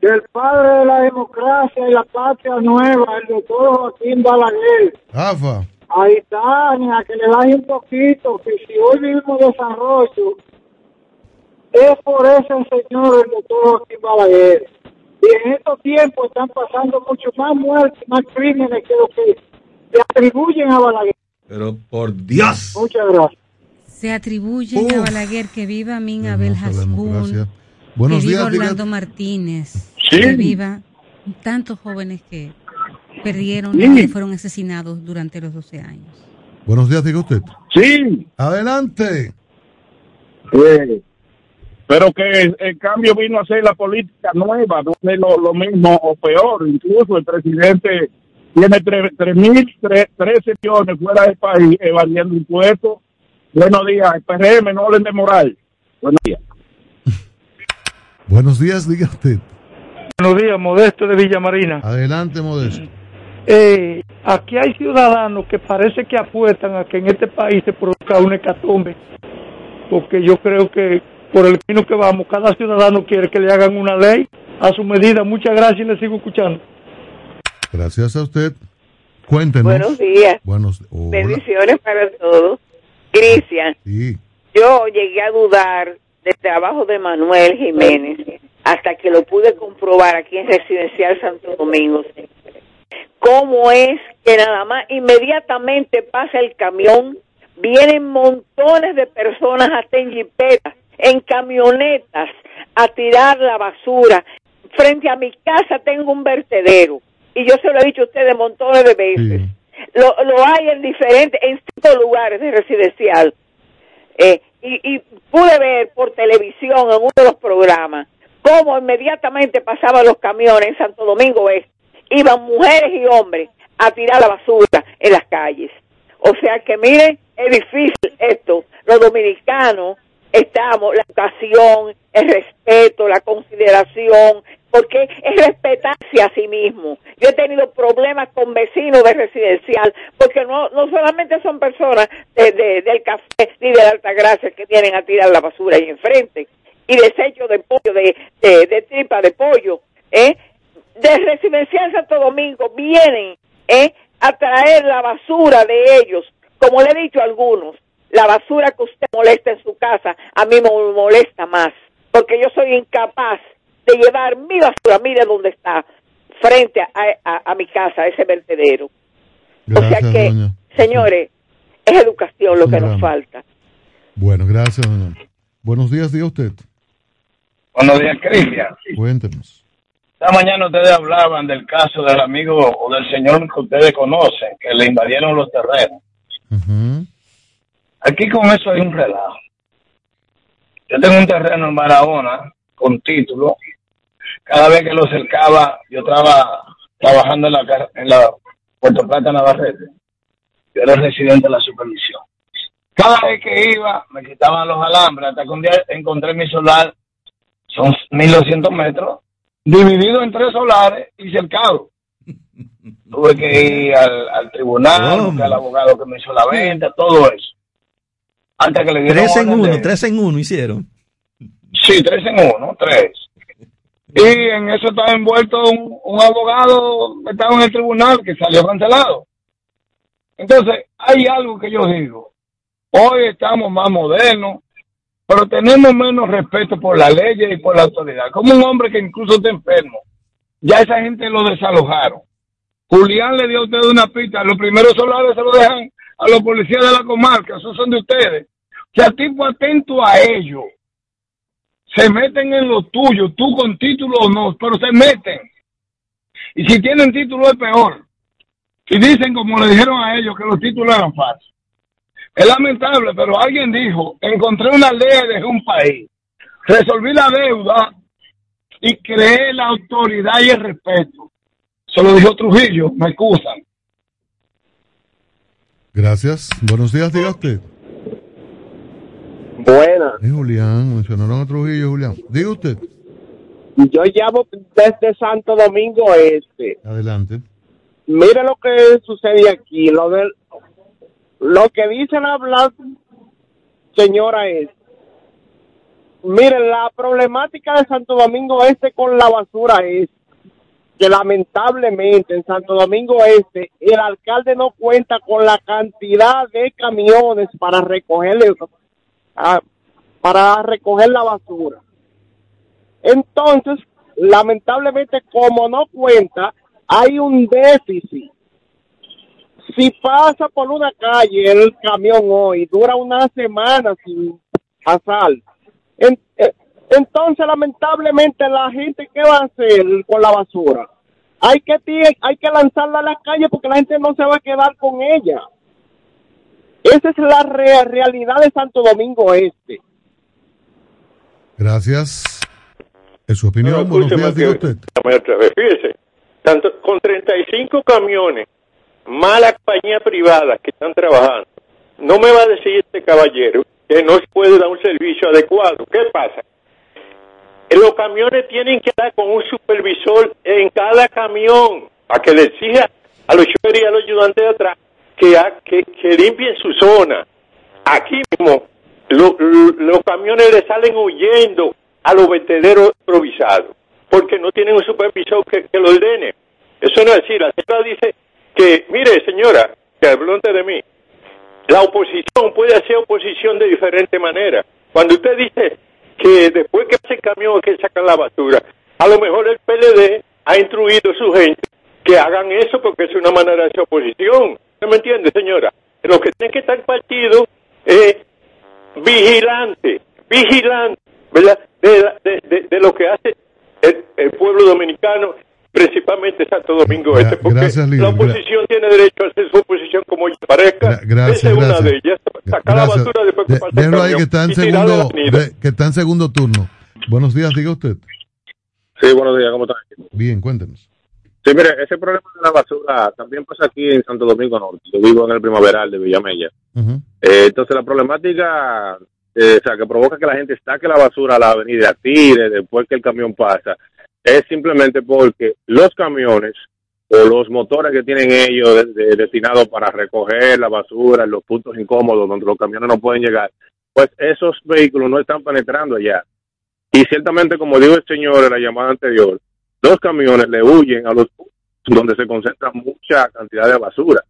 del padre de la democracia y la patria nueva, el doctor Joaquín Balaguer. Rafa. Ahí Tania, que le baje un poquito, que si hoy mismo desarrollo es por ese señor, el doctor Joaquín Balaguer. Y en estos tiempos están pasando mucho más muertes, más crímenes que lo que se atribuyen a Balaguer. Pero por Dios. Muchas gracias. Se atribuye a Balaguer que viva Min Abel Hasbun, Buenos que viva días, diga- Orlando Martínez, Sí. que viva tantos jóvenes que perdieron, Sí. que fueron asesinados durante los 12 años. Buenos días, diga usted. Sí. Adelante. Eh, pero que el, el cambio vino a ser la política nueva, no es lo, lo mismo o peor. Incluso el presidente tiene tre- tres mil tre- 13 millones fuera del país evadiendo impuestos. Buenos días, el PRM, no hablen de moral. Buenos días. Buenos días, diga usted. Buenos días, Modesto de Villa Marina. Adelante, Modesto. Eh, aquí hay ciudadanos que parece que apuestan a que en este país se produzca una hecatombe, porque yo creo que por el camino que vamos, cada ciudadano quiere que le hagan una ley a su medida. Muchas gracias y le sigo escuchando. Gracias a usted. Cuéntenos. Buenos días. Buenos. Bendiciones para todos. Cristian, Sí. yo llegué a dudar del trabajo de Manuel Jiménez hasta que lo pude comprobar aquí en Residencial Santo Domingo. ¿Cómo es que nada más inmediatamente pasa el camión, vienen montones de personas hasta en jipetas, en camionetas, a tirar la basura? Frente a mi casa tengo un vertedero y yo se lo he dicho a ustedes montones de veces. Lo, lo hay en diferentes, en cinco lugares de residencial. Eh, y, y pude ver por televisión en uno de los programas cómo inmediatamente pasaban los camiones en Santo Domingo Este. Iban mujeres y hombres a tirar la basura en las calles. O sea que miren, es difícil esto. Los dominicanos estamos, la educación, el respeto, la consideración, porque es respetarse a sí mismo. Yo he tenido problemas con vecinos de residencial, porque no, no solamente son personas de- de- del café ni de la altagracia que vienen a tirar la basura ahí enfrente, y desechos de pollo, de, de, de tripa de pollo, ¿eh? De residencial Santo Domingo vienen, ¿eh? A traer la basura de ellos, como le he dicho a algunos, la basura que usted molesta en su casa, a mí me molesta más, porque yo soy incapaz de llevar mi basura, mire dónde está, frente a, a- a mi casa, ese vertedero. o sea que, doña. señores, es educación lo que nos falta. Bueno, gracias, doña. Buenos días, diga usted. Buenos días, Cristian. Cuéntenos. Esta mañana ustedes hablaban del caso del amigo o del señor que ustedes conocen, que le invadieron los terrenos. Aquí con eso hay un relajo. Yo tengo un terreno en Barahona con título. Cada vez que lo cercaba, yo estaba trabajando en la, en la Puerto Plata Navarrete. Yo era residente de la supervisión. Cada vez que iba, me quitaban los alambres, hasta que un día encontré mi solar, son 1200 metros, dividido en tres solares y cercado. Tuve que ir al, al tribunal, buscar al abogado que me hizo la venta, todo eso. Hasta que le dieron Tres en uno, de- tres en uno hicieron. Sí, tres en uno, tres. Y en eso estaba envuelto un, un abogado que estaba en el tribunal que salió cancelado. Entonces, hay algo que yo digo. Hoy estamos más modernos, pero tenemos menos respeto por la ley y por la autoridad. Como un hombre que incluso está enfermo, ya esa gente lo desalojaron. Julián le dio a usted una pista. Los primeros solares se lo dejan a los policías de la comarca. Esos son de ustedes. O sea, tipo atento a ellos. Se meten en lo tuyo, tú con título o no, pero se meten. Y si tienen título es peor. Y dicen, como le dijeron a ellos, que los títulos eran falsos. Es lamentable, pero alguien dijo, encontré una ley de un país, resolví la deuda y creé la autoridad y el respeto. Se lo dijo Trujillo, me excusan. Gracias. Buenos días, diga usted. Buena. Es Julián, mencionaron a Trujillo, Julián. Diga usted. Yo llamo desde Santo Domingo Este. Adelante. Mire lo que sucede aquí. Lo del, lo que dicen hablar, señora, es miren, la problemática de Santo Domingo Este con la basura es que lamentablemente en Santo Domingo Este el alcalde no cuenta con la cantidad de camiones para recoger para recoger la basura. Entonces, lamentablemente como no cuenta, hay un déficit. Si pasa por una calle el camión hoy, dura una semana sin pasar. Eh, entonces, lamentablemente, la gente, ¿qué va a hacer con la basura? Hay que, hay que lanzarla a la calle porque la gente no se va a quedar con ella. Esa es la realidad de Santo Domingo Este. Gracias. En su opinión, Buenos días, usted. Fíjese, tanto, con 35 camiones, mala compañía privada que están trabajando, no me va a decir este caballero que no se puede dar un servicio adecuado. ¿Qué pasa? Los camiones tienen que dar con un supervisor en cada camión para que le exija a los choferes y a los ayudantes de atrás que, que, limpien su zona. Aquí mismo, los camiones le salen huyendo a los vertederos improvisados porque no tienen un supervisor que, que lo ordene. Eso no es decir, la señora dice que, mire señora, que habló antes de mí, la oposición puede hacer oposición de diferente manera. Cuando usted dice que después que hace el camión que sacar la basura, a lo mejor el PLD ha instruido a su gente que hagan eso porque es una manera de hacer oposición. ¿No me entiende, señora? Lo que tiene que estar el partido es vigilante, vigilante, ¿verdad? De, de lo que hace el, pueblo dominicano, principalmente Santo Domingo Este, porque la oposición tiene derecho a hacer su oposición como ella parezca. gracias, Esa es una de ellas. Sacar la basura después que pasa el ahí que está en segundo, que está en segundo turno. Buenos días, diga usted. Sí, buenos días, ¿cómo está? Bien, cuéntenos. Sí, mire, ese problema de la basura también pasa aquí en Santo Domingo Norte. Yo vivo en el primaveral de Villamella. eh, entonces, la problemática eh, o sea, que provoca que la gente estaque la basura a la avenida, tire después que el camión pasa, es simplemente porque los camiones o los motores que tienen ellos destinados para recoger la basura en los puntos incómodos donde los camiones no pueden llegar, pues esos vehículos no están penetrando allá. Y ciertamente, como dijo el señor en la llamada anterior, los camiones le huyen a los puntos donde se concentra mucha cantidad de basura.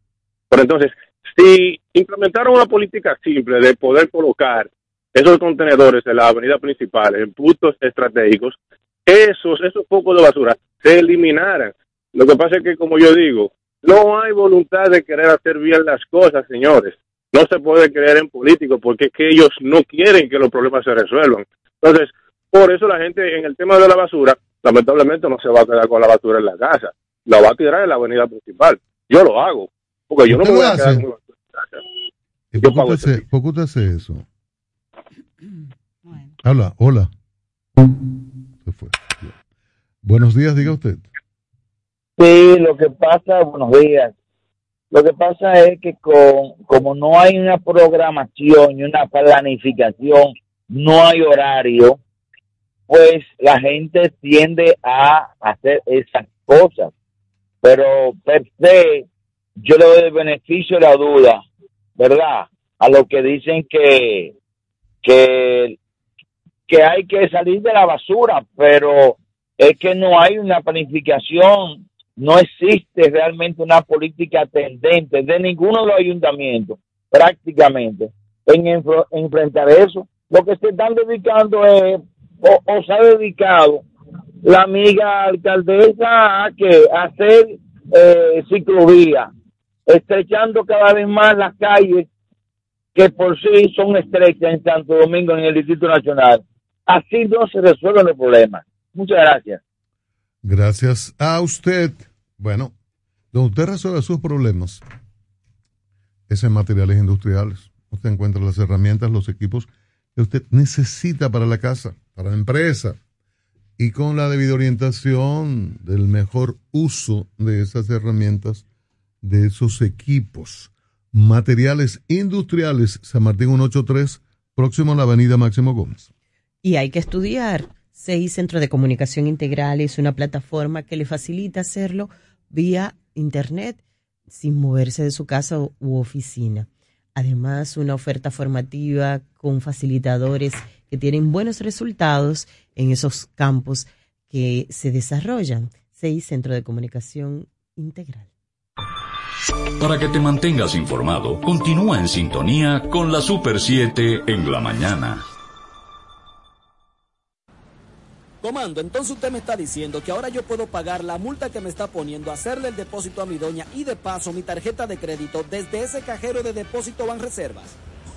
Pero entonces, si implementaron una política simple de poder colocar esos contenedores en la avenida principal, en puntos estratégicos, esos, esos pocos de basura se eliminaran. Lo que pasa es que, como yo digo, no hay voluntad de querer hacer bien las cosas, señores. No se puede creer en políticos porque es que ellos no quieren que los problemas se resuelvan. Entonces, por eso la gente en el tema de la basura, lamentablemente no se va a quedar con la basura en la casa. La va a tirar en la avenida principal. Yo lo hago. Porque yo no me voy a quedar con la basura en la casa. ¿Por qué usted hace eso? Hola, hola. Se fue. Buenos días, diga usted. Sí, lo que pasa, buenos días. Lo que pasa es que con, como no hay una programación y una planificación, no hay horario, pues la gente tiende a hacer esas cosas. Pero per se, yo le doy el beneficio de la duda, ¿verdad? A lo que dicen que que, que hay que salir de la basura, pero es que no hay una planificación, no existe realmente una política tendente de ninguno de los ayuntamientos, prácticamente, en enfrentar eso. Lo que se están dedicando es, o, se ha dedicado la amiga alcaldesa a que hacer eh, ciclovía, estrechando cada vez más las calles que por sí son estrechas en Santo Domingo, en el Distrito Nacional. Así no se resuelven los problemas. Muchas gracias. Gracias a usted. Bueno, donde usted resuelve sus problemas es en materiales industriales. Usted encuentra las herramientas, los equipos que usted necesita para la casa, para la empresa. Y con la debida orientación del mejor uso de esas herramientas, de esos equipos. Materiales Industriales, San Martín 183, próximo a la avenida Máximo Gómez. Y hay que estudiar. seis Centro de Comunicación Integral es una plataforma que le facilita hacerlo vía Internet sin moverse de su casa u oficina. Además, una oferta formativa con facilitadores que tienen buenos resultados en esos campos que se desarrollan. Seis Centro de Comunicación Integral. Para que te mantengas informado, continúa en sintonía con la Super 7 en la mañana. Comando, entonces usted me está diciendo que ahora yo puedo pagar la multa que me está poniendo, hacerle el depósito a mi doña y de paso mi tarjeta de crédito desde ese cajero de depósito Banreservas.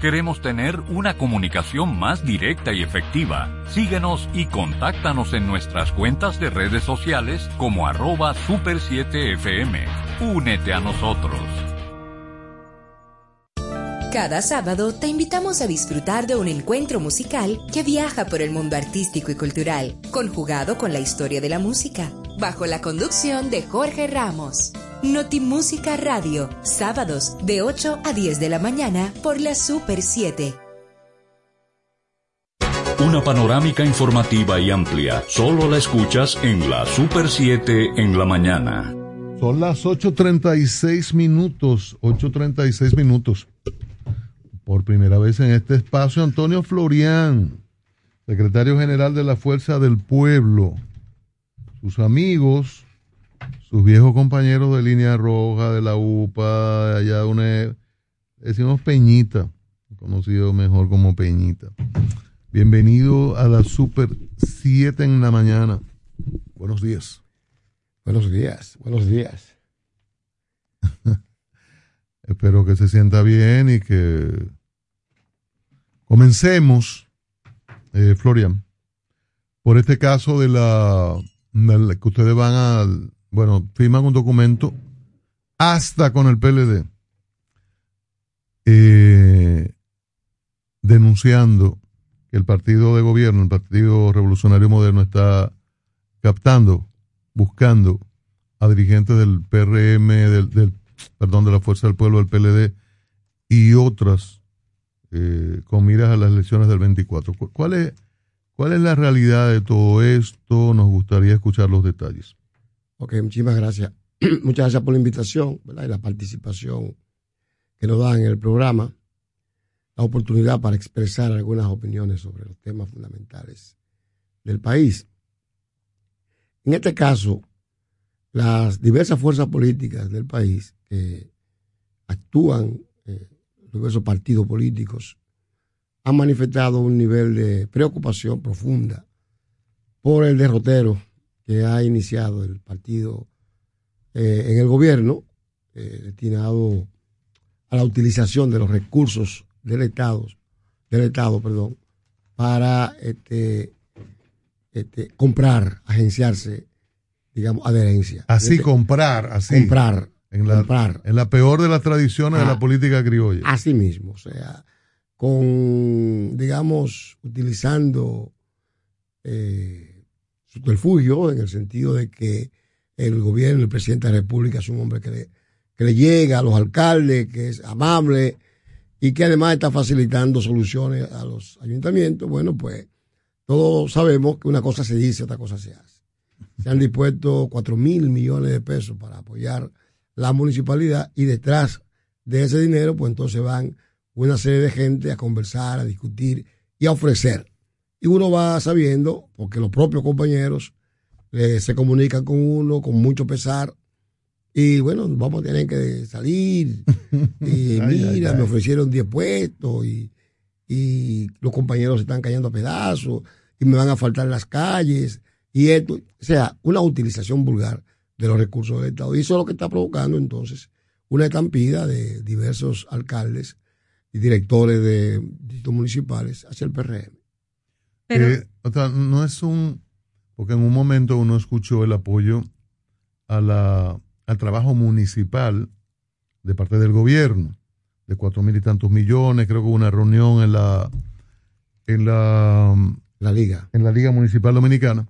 Queremos tener una comunicación más directa y efectiva. Síguenos y contáctanos en nuestras cuentas de redes sociales como arroba super 7fm. Únete a nosotros. Cada sábado te invitamos a disfrutar de un encuentro musical que viaja por el mundo artístico y cultural, conjugado con la historia de la música, bajo la conducción de Jorge Ramos. Notimúsica Radio, sábados de 8 a 10 de la mañana por la Super 7. Una panorámica informativa y amplia. Solo la escuchas en la Super 7 en la mañana. Son las 8.36 minutos. 8.36 minutos. Por primera vez en este espacio, Antonio Florián, secretario general de la Fuerza del Pueblo. Sus amigos, sus viejos compañeros de línea roja, de la UPA, de allá de una, decimos Peñita, conocido mejor como Peñita. Bienvenido a la Super 7 en la mañana. Buenos días. Buenos días, buenos días. Espero que se sienta bien y que comencemos, eh, Florian, por este caso de la, de la que ustedes van a bueno, firman un documento hasta con el PLD eh, denunciando que el partido de gobierno, el Partido Revolucionario Moderno, está captando, buscando a dirigentes del PRM, del, perdón, de la Fuerza del Pueblo, del PLD y otras eh, con miras a las elecciones del 24. ¿Cuál es, ¿Cuál es la realidad de todo esto? Nos gustaría escuchar los detalles. Ok, muchísimas gracias. Muchas gracias por la invitación ¿verdad? y la participación que nos dan en el programa, la oportunidad para expresar algunas opiniones sobre los temas fundamentales del país. En este caso, las diversas fuerzas políticas del país que actúan, eh, diversos partidos políticos, han manifestado un nivel de preocupación profunda por el derrotero que ha iniciado el partido eh, en el gobierno, eh, destinado a la utilización de los recursos del Estado, del Estado, perdón, para este, este, comprar, agenciarse, digamos, adherencia. Así Este- comprar, así. Comprar. En la, comprar. en la peor de las tradiciones de Ah, la política criolla. Así mismo, o sea, con, digamos, utilizando eh, subterfugio en el sentido de que el gobierno, el presidente de la República es un hombre que le, que le llega a los alcaldes, que es amable y que además está facilitando soluciones a los ayuntamientos. Bueno, pues todos sabemos que una cosa se dice, otra cosa se hace. Se han dispuesto cuatro mil millones de pesos para apoyar la municipalidad y detrás de ese dinero, pues entonces van una serie de gente a conversar, a discutir y a ofrecer. Y uno va sabiendo, porque los propios compañeros eh, se comunican con uno con mucho pesar. Y bueno, vamos a tener que salir. Y Ay, mira, ay. me ofrecieron 10 puestos y, y los compañeros se están cayendo a pedazos y me van a faltar las calles. Y esto, o sea, una utilización vulgar de los recursos del Estado. Y eso es lo que está provocando entonces una estampida de diversos alcaldes y directores de distritos municipales hacia el PRM. Eh, o sea, no es un. Porque en un momento uno escuchó el apoyo a la, al trabajo municipal de parte del gobierno, de cuatro mil y tantos millones. Creo que hubo una reunión en la. En la. La Liga. En la Liga Municipal Dominicana.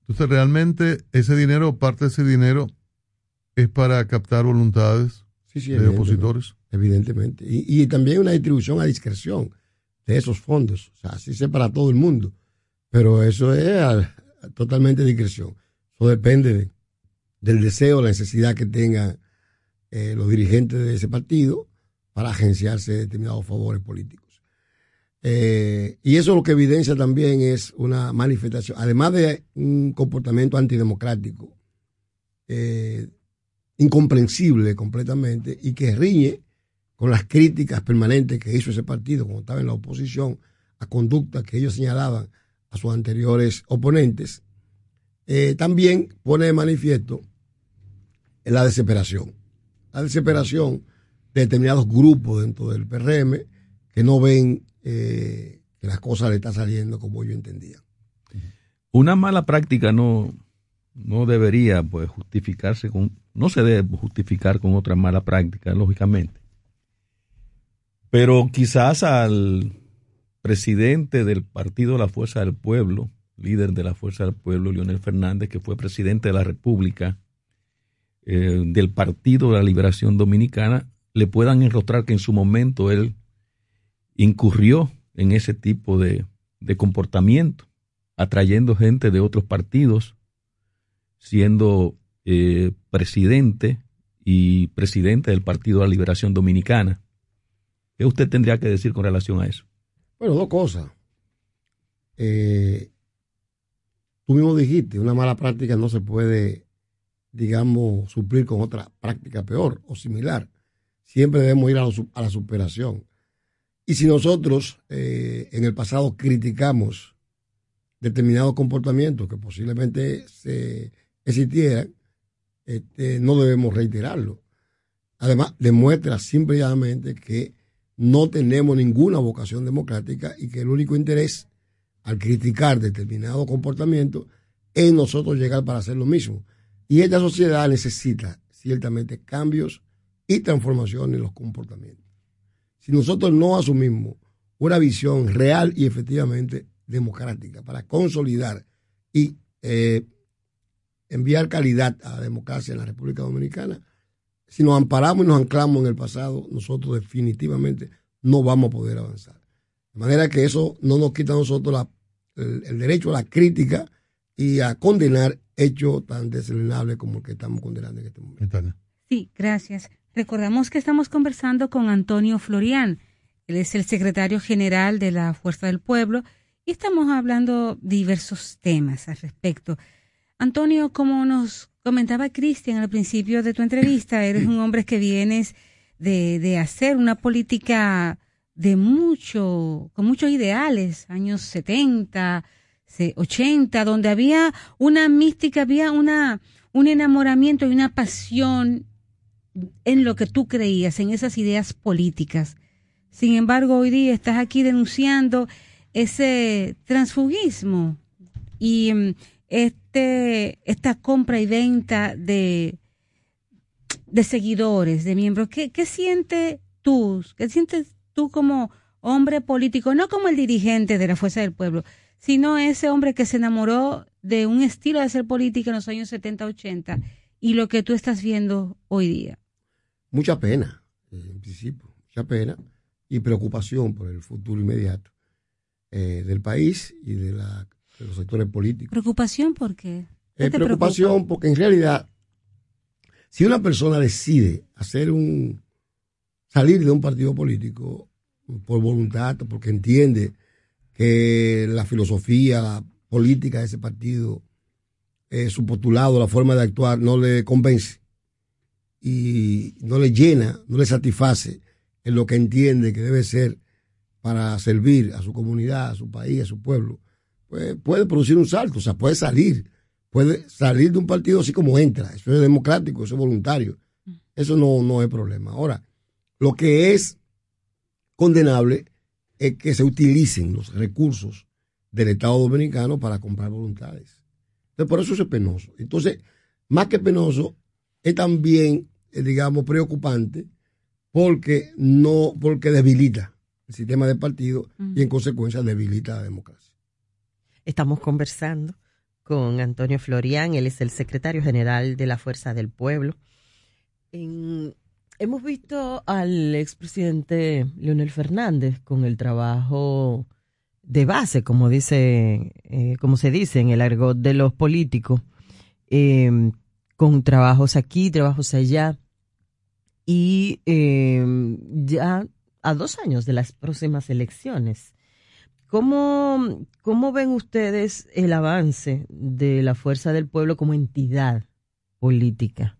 Entonces, realmente, ese dinero, parte de ese dinero, es para captar voluntades Sí, sí, de opositores. Evidentemente. Y, y también una distribución a discreción de esos fondos. O sea, así sea para todo el mundo. Pero eso es a- a totalmente discreción. Eso depende de- del deseo, la necesidad que tengan eh, los dirigentes de ese partido para agenciarse determinados favores políticos. Eh, y eso lo que evidencia también es una manifestación, además de un comportamiento antidemocrático, eh, incomprensible completamente y que riñe con las críticas permanentes que hizo ese partido cuando estaba en la oposición a conductas que ellos señalaban a sus anteriores oponentes, eh, también pone de manifiesto la desesperación. La desesperación de determinados grupos dentro del PRM que no ven eh, que las cosas le están saliendo como ellos entendían. Una mala práctica no, no debería pues justificarse con, no se debe justificar con otra mala práctica, lógicamente. Pero quizás al presidente del partido La Fuerza del Pueblo, líder de la Fuerza del Pueblo, Leonel Fernández, que fue presidente de la República eh, del Partido de la Liberación Dominicana, le puedan enrostrar que en su momento él incurrió en ese tipo de, de comportamiento, atrayendo gente de otros partidos, siendo eh, presidente y presidente del Partido de la Liberación Dominicana. ¿Qué usted tendría que decir con relación a eso? Bueno, dos cosas. Eh, tú mismo dijiste, una mala práctica no se puede, digamos, suplir con otra práctica peor o similar. Siempre debemos ir a, la superación. Y si nosotros eh, en el pasado criticamos determinados comportamientos que posiblemente se existieran, este, no debemos reiterarlo. Además, demuestra simple y llanamente que no tenemos ninguna vocación democrática y que el único interés al criticar determinado comportamiento es nosotros llegar para hacer lo mismo. Y esta sociedad necesita ciertamente cambios y transformaciones en los comportamientos. Si nosotros no asumimos una visión real y efectivamente democrática para consolidar y eh, enviar calidad a la democracia en la República Dominicana, si nos amparamos y nos anclamos en el pasado, nosotros definitivamente no vamos a poder avanzar. De manera que eso no nos quita a nosotros la, el, el derecho a la crítica y a condenar hechos tan desalinables como el que estamos condenando en este momento. Sí, gracias. Recordamos que estamos conversando con Antonio Florian. Él es el secretario general de la Fuerza del Pueblo y estamos hablando diversos temas al respecto. Antonio, como nos comentaba Cristian al principio de tu entrevista, eres un hombre que vienes de, de hacer una política de mucho, con muchos ideales, años 70, 80, donde había una mística, había una, un enamoramiento y una pasión en lo que tú creías, en esas ideas políticas. Sin embargo, hoy día estás aquí denunciando ese transfugismo y mm, este, esta compra y venta de, de seguidores, de miembros. ¿Qué, qué sientes tú? ¿Qué sientes tú como hombre político? No como el dirigente de la Fuerza del Pueblo, sino ese hombre que se enamoró de un estilo de hacer política en los años 70, 80 y lo que tú estás viendo hoy día mucha pena, en principio, mucha pena y preocupación por el futuro inmediato eh, del país y de, la, de, los sectores políticos. ¿Preocupación por qué? ¿Qué preocupación porque en realidad, si una persona decide hacer un salir de un partido político por voluntad, porque entiende que la filosofía, la política de ese partido, eh, su postulado, la forma de actuar no le convence, y no le llena, no le satisface en lo que entiende que debe ser para servir a su comunidad, a su país, a su pueblo, pues puede producir un salto, o sea, puede salir, puede salir de un partido así como entra, eso es democrático, eso es voluntario, eso no, no es problema. Ahora, lo que es condenable es que se utilicen los recursos del Estado Dominicano para comprar voluntades. Entonces, por eso es penoso. Entonces, más que penoso, es también eh, digamos, preocupante porque no, porque debilita el sistema de partido y en consecuencia debilita la democracia. Estamos conversando con Antonio Florian, él es el secretario general de la Fuerza del Pueblo. hemos visto al expresidente Leonel Fernández con el trabajo de base, como dice, eh, como se dice en el argot de los políticos, eh, con trabajos aquí, trabajos allá, y em, ya a dos años de las próximas elecciones. ¿Cómo, ¿Cómo ven ustedes el avance de la Fuerza del Pueblo como entidad política?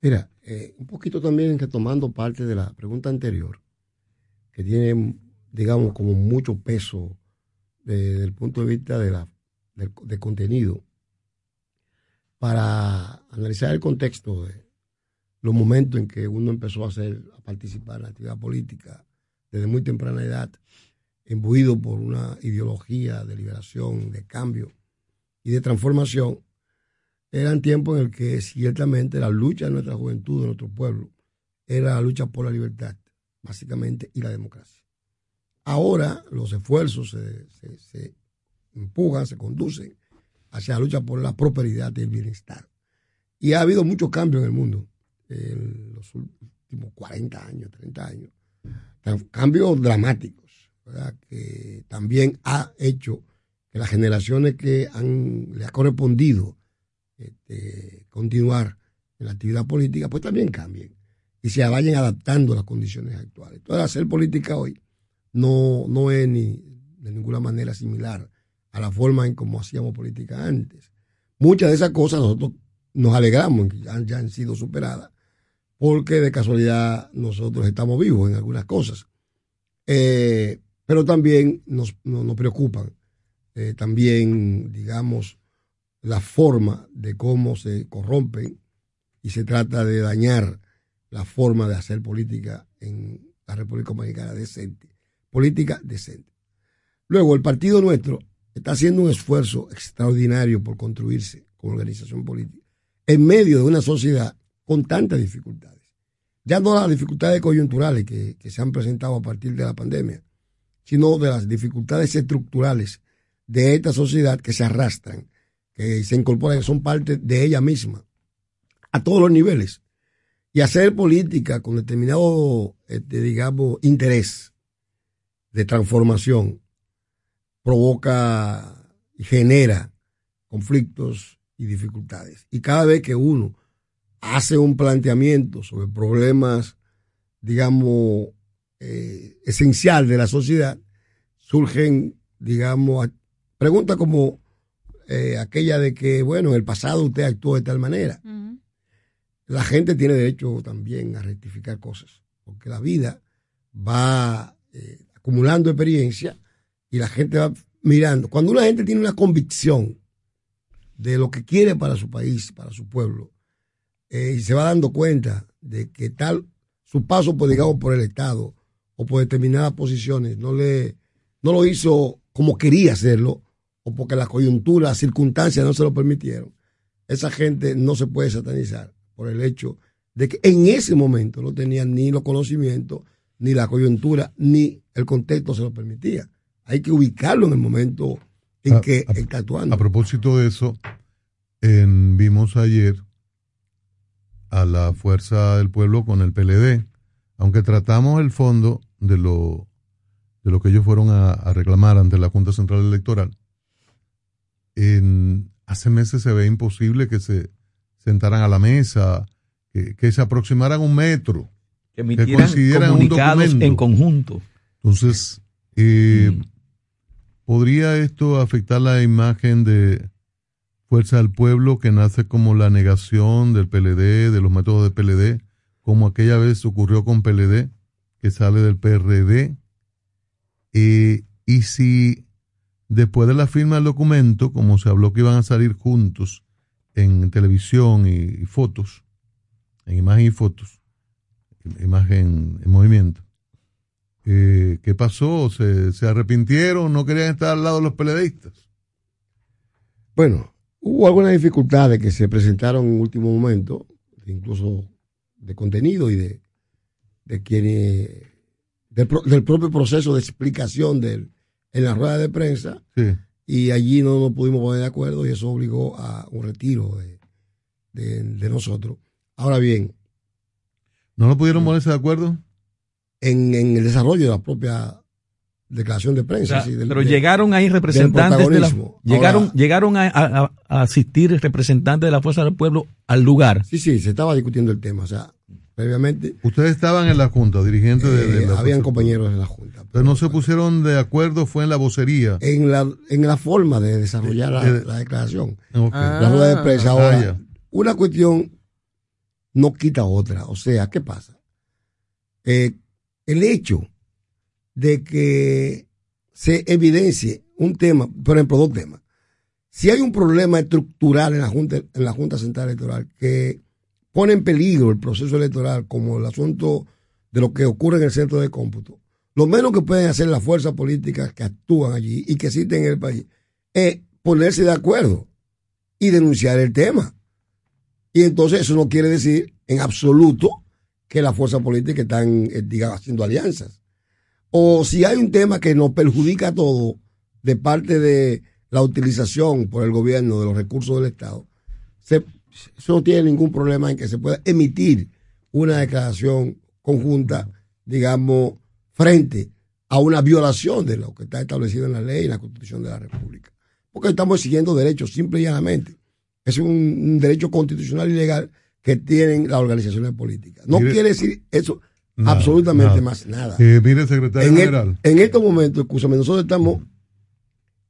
Mira, eh, un poquito también retomando parte de la pregunta anterior, que tiene, digamos, como mucho peso desde el punto de vista de, la, de contenido, para analizar el contexto de, los momentos en que uno empezó a hacer, a participar en la actividad política desde muy temprana edad, imbuido por una ideología de liberación, de cambio y de transformación, eran tiempos en el que ciertamente la lucha de nuestra juventud, de nuestro pueblo, era la lucha por la libertad, básicamente, y la democracia. Ahora los esfuerzos se, se, se empujan, se conducen hacia la lucha por la prosperidad y el bienestar. Y ha habido muchos cambios en el mundo en los últimos 40 años, 30 años. Cambios dramáticos, que también ha hecho que las generaciones que han, le ha correspondido este, continuar en la actividad política, pues también cambien y se vayan adaptando a las condiciones actuales. Entonces, hacer política hoy no, no es ni de ninguna manera similar a la forma en cómo hacíamos política antes. Muchas de esas cosas nosotros nos alegramos que ya han sido superadas, porque de casualidad nosotros estamos vivos en algunas cosas. Eh, pero también nos, nos, preocupan, eh, también, digamos, la forma de cómo se corrompen y se trata de dañar la forma de hacer política en la República Dominicana decente. Política decente. Luego, el partido nuestro está haciendo un esfuerzo extraordinario por construirse como organización política en medio de una sociedad con tantas dificultades. Ya no las dificultades coyunturales que, se han presentado a partir de la pandemia, sino de las dificultades estructurales de esta sociedad que se arrastran, que se incorporan, que son parte de ella misma, a todos los niveles, Y hacer política con determinado, este, digamos, interés de transformación provoca y genera conflictos y dificultades. Y cada vez que uno hace un planteamiento sobre problemas, digamos, eh, esencial de la sociedad, surgen, digamos, preguntas como eh, aquella de que, bueno, en el pasado usted actuó de tal manera. La gente tiene derecho también a rectificar cosas, porque la vida va eh, acumulando experiencia y la gente va mirando. Cuando una gente tiene una convicción de lo que quiere para su país, para su pueblo, eh, y se va dando cuenta de que tal su paso, por, digamos, por el Estado o por determinadas posiciones no le no lo hizo como quería hacerlo o porque la coyuntura, las circunstancias no se lo permitieron. Esa gente no se puede satanizar por el hecho de que en ese momento no tenían ni los conocimientos, ni la coyuntura, ni el contexto se lo permitía. Hay que ubicarlo en el momento en que está actuando. A propósito de eso, vimos ayer a la Fuerza del Pueblo con el PLD, aunque tratamos el fondo de lo, de lo que ellos fueron a, reclamar ante la Junta Central Electoral. En, hace meses se ve imposible que se sentaran a la mesa, que, se aproximaran un metro, que, coincidieran un documento. en conjunto. Entonces, eh, mm. ¿podría esto afectar la imagen de Fuerza del Pueblo que nace como la negación del PLD, de los métodos de PLD, como aquella vez ocurrió con PLD, que sale del PRD? Eh, y si después de la firma del documento, como se habló que iban a salir juntos en televisión y, fotos, en imagen y fotos, imagen en movimiento, eh, ¿qué pasó? ¿Se, ¿Se arrepintieron? ¿No querían estar al lado de los peledeístas? Bueno, hubo algunas dificultades que se presentaron en último momento, incluso de contenido y de, de quienes, del, propio proceso de explicación del, en la rueda de prensa. Y allí no nos pudimos poner de acuerdo y eso obligó a un retiro de, de, nosotros. Ahora bien. ¿No lo pudieron ponerse de acuerdo? En, en el desarrollo de la propia declaración de prensa. pero llegaron ahí representantes de la, llegaron, llegaron a, asistir representantes de la Fuerza del Pueblo al lugar. Sí, sí, se estaba discutiendo el tema. O sea, previamente. Ustedes estaban en la Junta, dirigentes de, eh, Habían compañeros en la Junta. Pero, no se pusieron de acuerdo, fue en la vocería. En la, en la forma de desarrollar la, declaración. La rueda de prensa. Ah, Ahora, una cuestión no quita otra. O sea, ¿qué pasa? Eh, el hecho de que se evidencie un tema, por ejemplo, dos temas. Si hay un problema estructural en la Junta, en la Junta Central Electoral que pone en peligro el proceso electoral, como el asunto de lo que ocurre en el centro de cómputo, lo menos que pueden hacer las fuerzas políticas que actúan allí y que existen en el país es ponerse de acuerdo y denunciar el tema. Y entonces eso no quiere decir en absoluto que las fuerzas políticas están, eh, digamos, haciendo alianzas o si hay un tema que nos perjudica a todos de parte de la utilización por el gobierno de los recursos del Estado, se, eso no tiene ningún problema en que se pueda emitir una declaración conjunta, digamos, frente a una violación de lo que está establecido en la ley y en la Constitución de la República. Porque estamos siguiendo derechos, simple y llanamente. Es un, derecho constitucional y legal que tienen las organizaciones políticas. No quiere decir eso absolutamente más nada. mire, secretario en general. en estos momentos, escúchame, nosotros estamos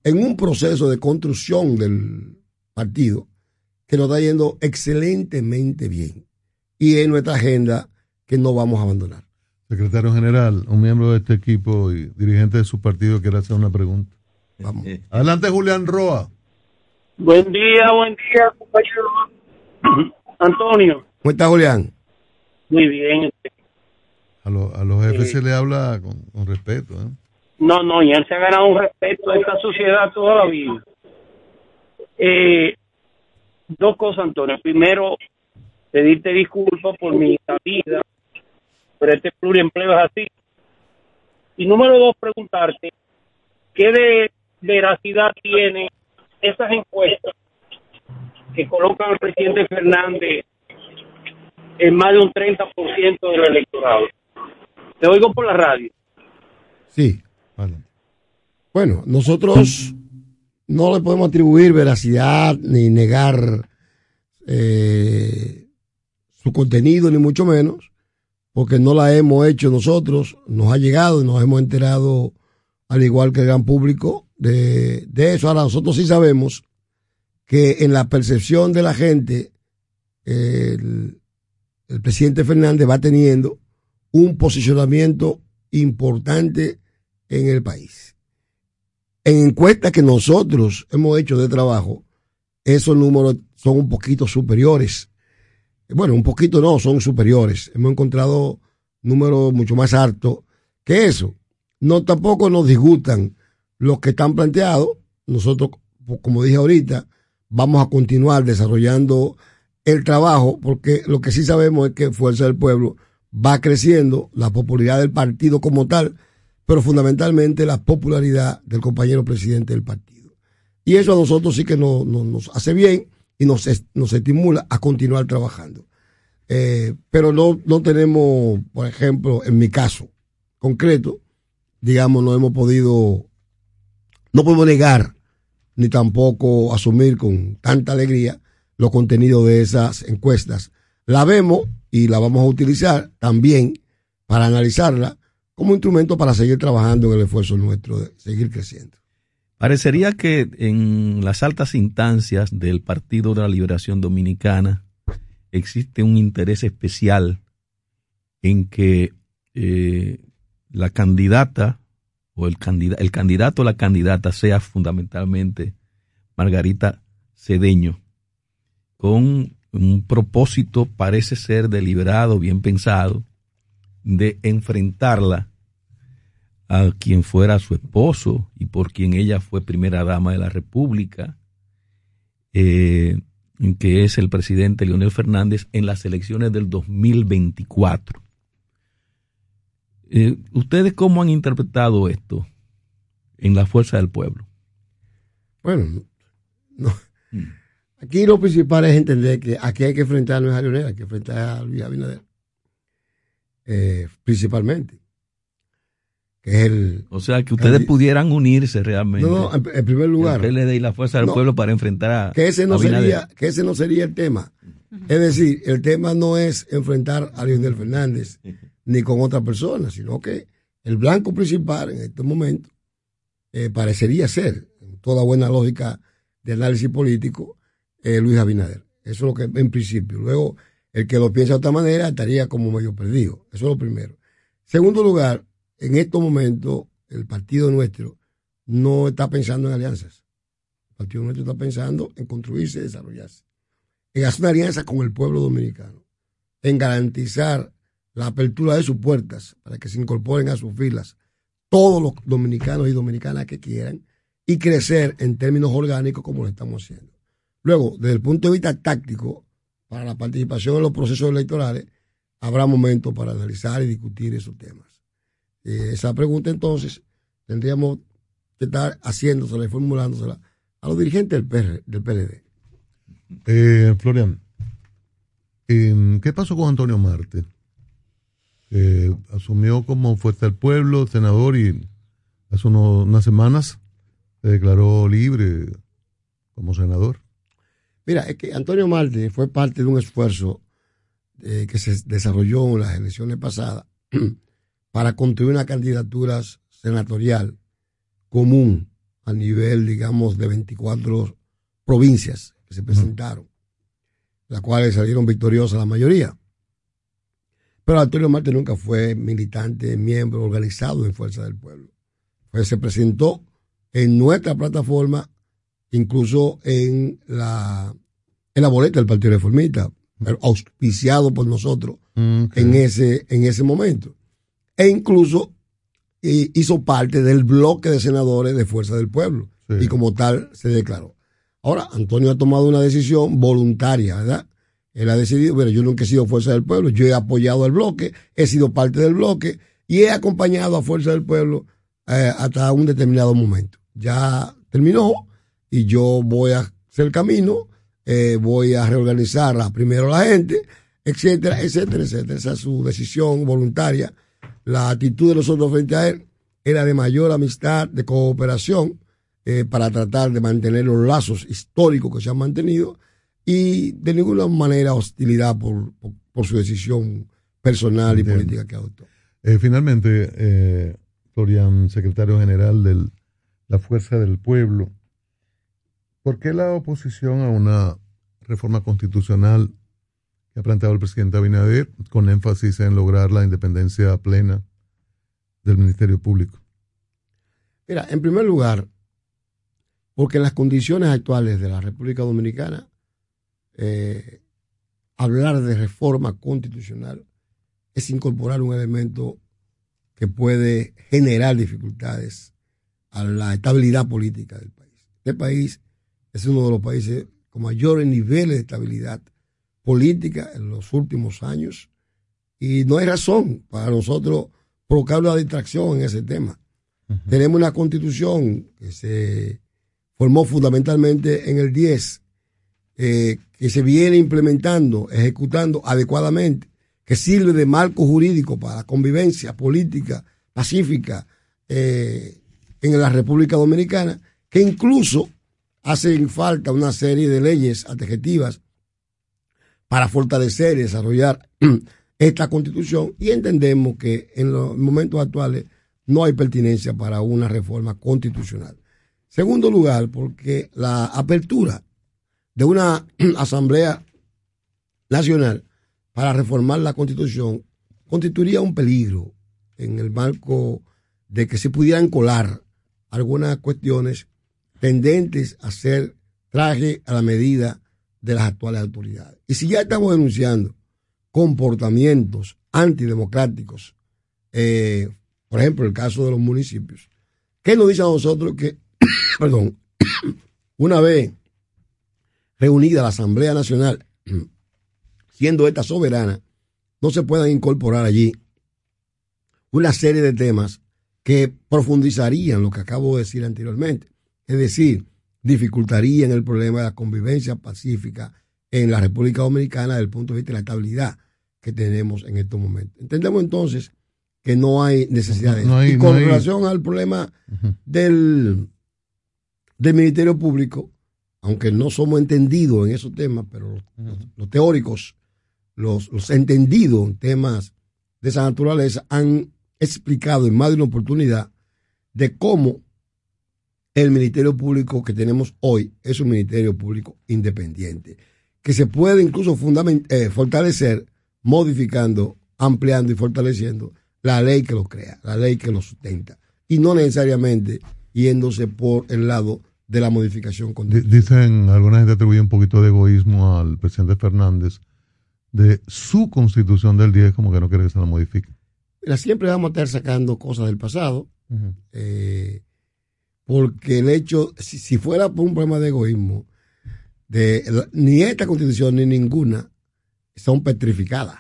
en un proceso de construcción del partido que nos está yendo excelentemente bien. Y es nuestra agenda que no vamos a abandonar. Secretario general, un miembro de este equipo y dirigente de su partido quiere hacer una pregunta. Vamos. Adelante, Julián Roa. Buen día, buen día, compañero Antonio. ¿Cómo está, Julián? Muy bien. A, a los jefes se le habla con, respeto. ¿eh? No, no, y él se ha ganado un respeto de esta sociedad toda la vida. Eh, dos cosas, Antonio. Primero, pedirte disculpas por mi salida, pero este pluriempleo es así. Y número dos, preguntarte, ¿qué de veracidad tiene esas encuestas que colocan al presidente Fernández en más de un 30% del electorado. Te oigo por la radio. Sí. Bueno, nosotros no le podemos atribuir veracidad ni negar eh, su contenido, ni mucho menos, porque no la hemos hecho nosotros, nos ha llegado y nos hemos enterado, al igual que el gran público, de, eso. Ahora, nosotros sí sabemos que en la percepción de la gente, el presidente Fernández va teniendo un posicionamiento importante en el país. En encuestas que nosotros hemos hecho de trabajo, esos números son un poquito superiores. Bueno, un poquito no, son superiores. Hemos encontrado números mucho más altos que eso. No tampoco nos disgustan los que están planteados. Nosotros, como dije ahorita, vamos a continuar desarrollando el trabajo, porque lo que sí sabemos es que Fuerza del Pueblo va creciendo, la popularidad del partido como tal, pero fundamentalmente la popularidad del compañero presidente del partido. Y eso a nosotros sí que nos, hace bien y nos, nos estimula a continuar trabajando. Eh, pero no, no tenemos, por ejemplo, en mi caso concreto, digamos, no hemos podido, no podemos negar ni tampoco asumir con tanta alegría los contenidos de esas encuestas. La vemos y la vamos a utilizar también para analizarla como instrumento para seguir trabajando en el esfuerzo nuestro de seguir creciendo. Parecería que en las altas instancias del Partido de la Liberación Dominicana existe un interés especial en que eh, la candidata o el, el candidato o la candidata sea fundamentalmente Margarita Cedeño, con un propósito, parece ser deliberado, bien pensado, de enfrentarla a quien fuera su esposo y por quien ella fue primera dama de la República, eh, que es el presidente Leonel Fernández en las elecciones del 2024. Eh, ¿Ustedes cómo han interpretado esto en la fuerza del pueblo? Bueno, aquí lo principal es entender que aquí hay que enfrentar a Leonel, hay que enfrentar a Luis Abinader, eh, principalmente o sea, que ustedes pudieran unirse realmente. No, en, primer lugar. El PLD y la Fuerza del Pueblo para enfrentar a. Que ese, no sería, que ese no sería el tema. Es decir, el tema no es enfrentar a Leonel Fernández ni con otra persona, sino que el blanco principal en este momento eh, parecería ser, en toda buena lógica de análisis político, eh, Luis Abinader. Eso es lo que en principio. Luego, el que lo piensa de otra manera estaría como medio perdido. Eso es lo primero. Segundo lugar, en estos momentos el partido nuestro no está pensando en alianzas. El partido nuestro está pensando en construirse y desarrollarse. En hacer una alianza con el pueblo dominicano. En garantizar la apertura de sus puertas para que se incorporen a sus filas todos los dominicanos y dominicanas que quieran y crecer en términos orgánicos como lo estamos haciendo. Luego, desde el punto de vista táctico, para la participación en los procesos electorales, habrá momentos para analizar y discutir esos temas. Eh, esa pregunta entonces tendríamos que estar haciéndosela y formulándosela a los dirigentes del, PR, del PLD. Eh, Florian, em, ¿qué pasó con Antonio Marte? asumió como fuerza del pueblo, senador, y hace unas semanas se declaró libre como senador. Mira, es que Antonio Marte fue parte de un esfuerzo eh, que se desarrolló en las elecciones pasadas para construir una candidatura senatorial común a nivel, digamos, de 24 provincias que se presentaron, las cuales salieron victoriosas la mayoría. Pero Antonio Marte nunca fue militante, miembro organizado en Fuerza del Pueblo. Pues se presentó en nuestra plataforma, incluso en la, en la boleta del Partido Reformista, auspiciado por nosotros mm, en, ese, en ese momento e incluso hizo parte del bloque de senadores de Fuerza del Pueblo y como tal se declaró. Ahora, Antonio ha tomado una decisión voluntaria, ¿verdad? Él ha decidido, pero yo nunca he sido Fuerza del Pueblo, yo he apoyado el bloque, he sido parte del bloque y he acompañado a Fuerza del Pueblo eh, hasta un determinado momento. Ya terminó y yo voy a hacer el camino, eh, voy a reorganizar a primero la gente, etcétera, etcétera, etcétera. Esa es su decisión voluntaria. La actitud de nosotros frente a él era de mayor amistad, de cooperación, eh, para tratar de mantener los lazos históricos que se han mantenido y de ninguna manera hostilidad por, por, por su decisión personal y política que adoptó. Eh, finalmente, Florian, secretario general de la Fuerza del Pueblo, ¿por qué la oposición a una reforma constitucional que ha planteado el presidente Abinader con énfasis en lograr la independencia plena del Ministerio Público? Mira, en primer lugar, porque en las condiciones actuales de la República Dominicana, eh, hablar de reforma constitucional es incorporar un elemento que puede generar dificultades a la estabilidad política del país. Este país es uno de los países con mayores niveles de estabilidad política en los últimos años y no hay razón para nosotros provocar una distracción en ese tema. Tenemos una constitución que se formó fundamentalmente en el 10, eh, que se viene implementando, ejecutando adecuadamente, que sirve de marco jurídico para la convivencia política pacífica eh, en la República Dominicana, que incluso hacen falta una serie de leyes adjetivas para fortalecer y desarrollar esta constitución y entendemos que en los momentos actuales no hay pertinencia para una reforma constitucional. Segundo lugar, porque la apertura de una asamblea nacional para reformar la constitución constituiría un peligro en el marco de que se pudieran colar algunas cuestiones tendentes a ser traje a la medida de las actuales autoridades. Y si ya estamos denunciando comportamientos antidemocráticos, eh, por ejemplo, el caso de los municipios, ¿qué nos dice a nosotros que, perdón, una vez reunida la Asamblea Nacional, siendo esta soberana, no se puedan incorporar allí una serie de temas que profundizarían lo que acabo de decir anteriormente. Es decir, dificultarían el problema de la convivencia pacífica en la República Dominicana desde el punto de vista de la estabilidad que tenemos en estos momentos. Entendemos entonces que no hay necesidad de eso. y con relación al problema del, del Ministerio Público, aunque no somos entendidos en esos temas, pero los, los teóricos, los, los entendidos en temas de esa naturaleza han explicado en más de una oportunidad de cómo el Ministerio Público que tenemos hoy es un Ministerio Público independiente, que se puede incluso eh, fortalecer modificando, ampliando y fortaleciendo la ley que lo crea, la ley que lo sustenta, y no necesariamente yéndose por el lado de la modificación constitucional. Dicen, alguna gente atribuye un poquito de egoísmo al presidente Fernández de su constitución del 10 como que no quiere que se la modifique. Mira, siempre vamos a estar sacando cosas del pasado, eh, porque el hecho, si, fuera por un problema de egoísmo, de, ni esta constitución ni ninguna son petrificadas.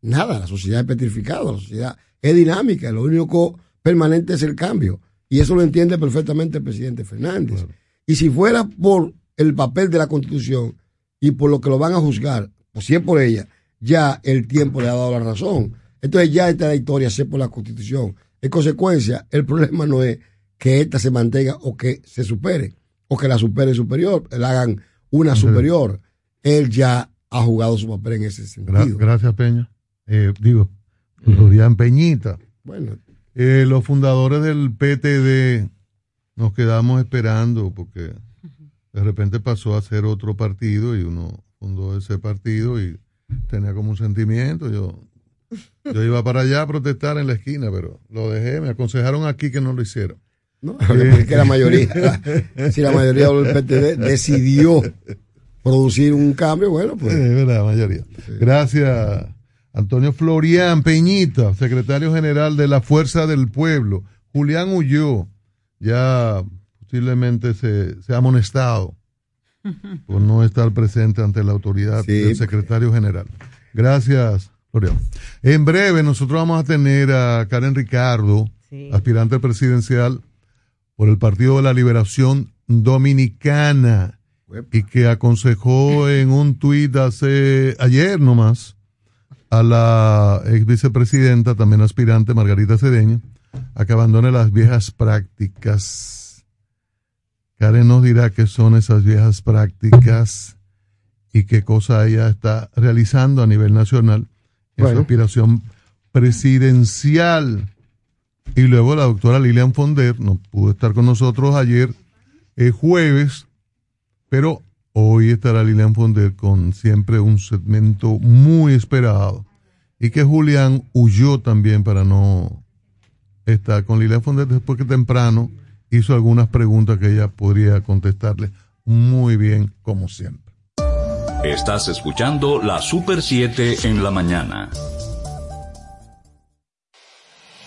Nada, la sociedad es petrificada, la sociedad es dinámica, lo único permanente es el cambio. Y eso lo entiende perfectamente el presidente Fernández. Y si fuera por el papel de la constitución y por lo que lo van a juzgar, pues si es por ella, ya el tiempo le ha dado la razón. Entonces ya esta historia se por la constitución. En consecuencia, el problema no es que esta se mantenga o que se supere, o que la supere superior, la hagan una superior. Él ya ha jugado su papel en ese sentido. Gracias, Peña. Eh, digo, Florian Peñita. Bueno. Eh, los fundadores del PTD nos quedamos esperando porque de repente pasó a ser otro partido y uno fundó ese partido y tenía como un sentimiento. Yo, yo iba para allá a protestar en la esquina, pero lo dejé. Me aconsejaron aquí que no lo hiciera. No, es que la mayoría, si la mayoría del PTD decidió producir un cambio, bueno, pues. Es verdad, la mayoría. Gracias, Antonio Florian Peñita, secretario general de la Fuerza del Pueblo. Julián huyó, ya posiblemente se, se ha amonestado por no estar presente ante la autoridad del secretario general. Gracias, Florian. En breve, nosotros vamos a tener a Karen Ricardo, aspirante presidencial por el Partido de la Liberación Dominicana y que aconsejó en un tuit hace ayer nomás a la ex vicepresidenta, también aspirante Margarita Cedeño, a que abandone las viejas prácticas. Karen nos dirá qué son esas viejas prácticas y qué cosa ella está realizando a nivel nacional en su Bueno. aspiración presidencial. Y luego la doctora Lilian Fonder no pudo estar con nosotros ayer, eh, jueves, pero hoy estará Lilian Fonder con siempre un segmento muy esperado. Y que Julián huyó también para no estar con Lilian Fonder después que temprano hizo algunas preguntas que ella podría contestarle muy bien, como siempre. Estás escuchando la Super 7 en la mañana.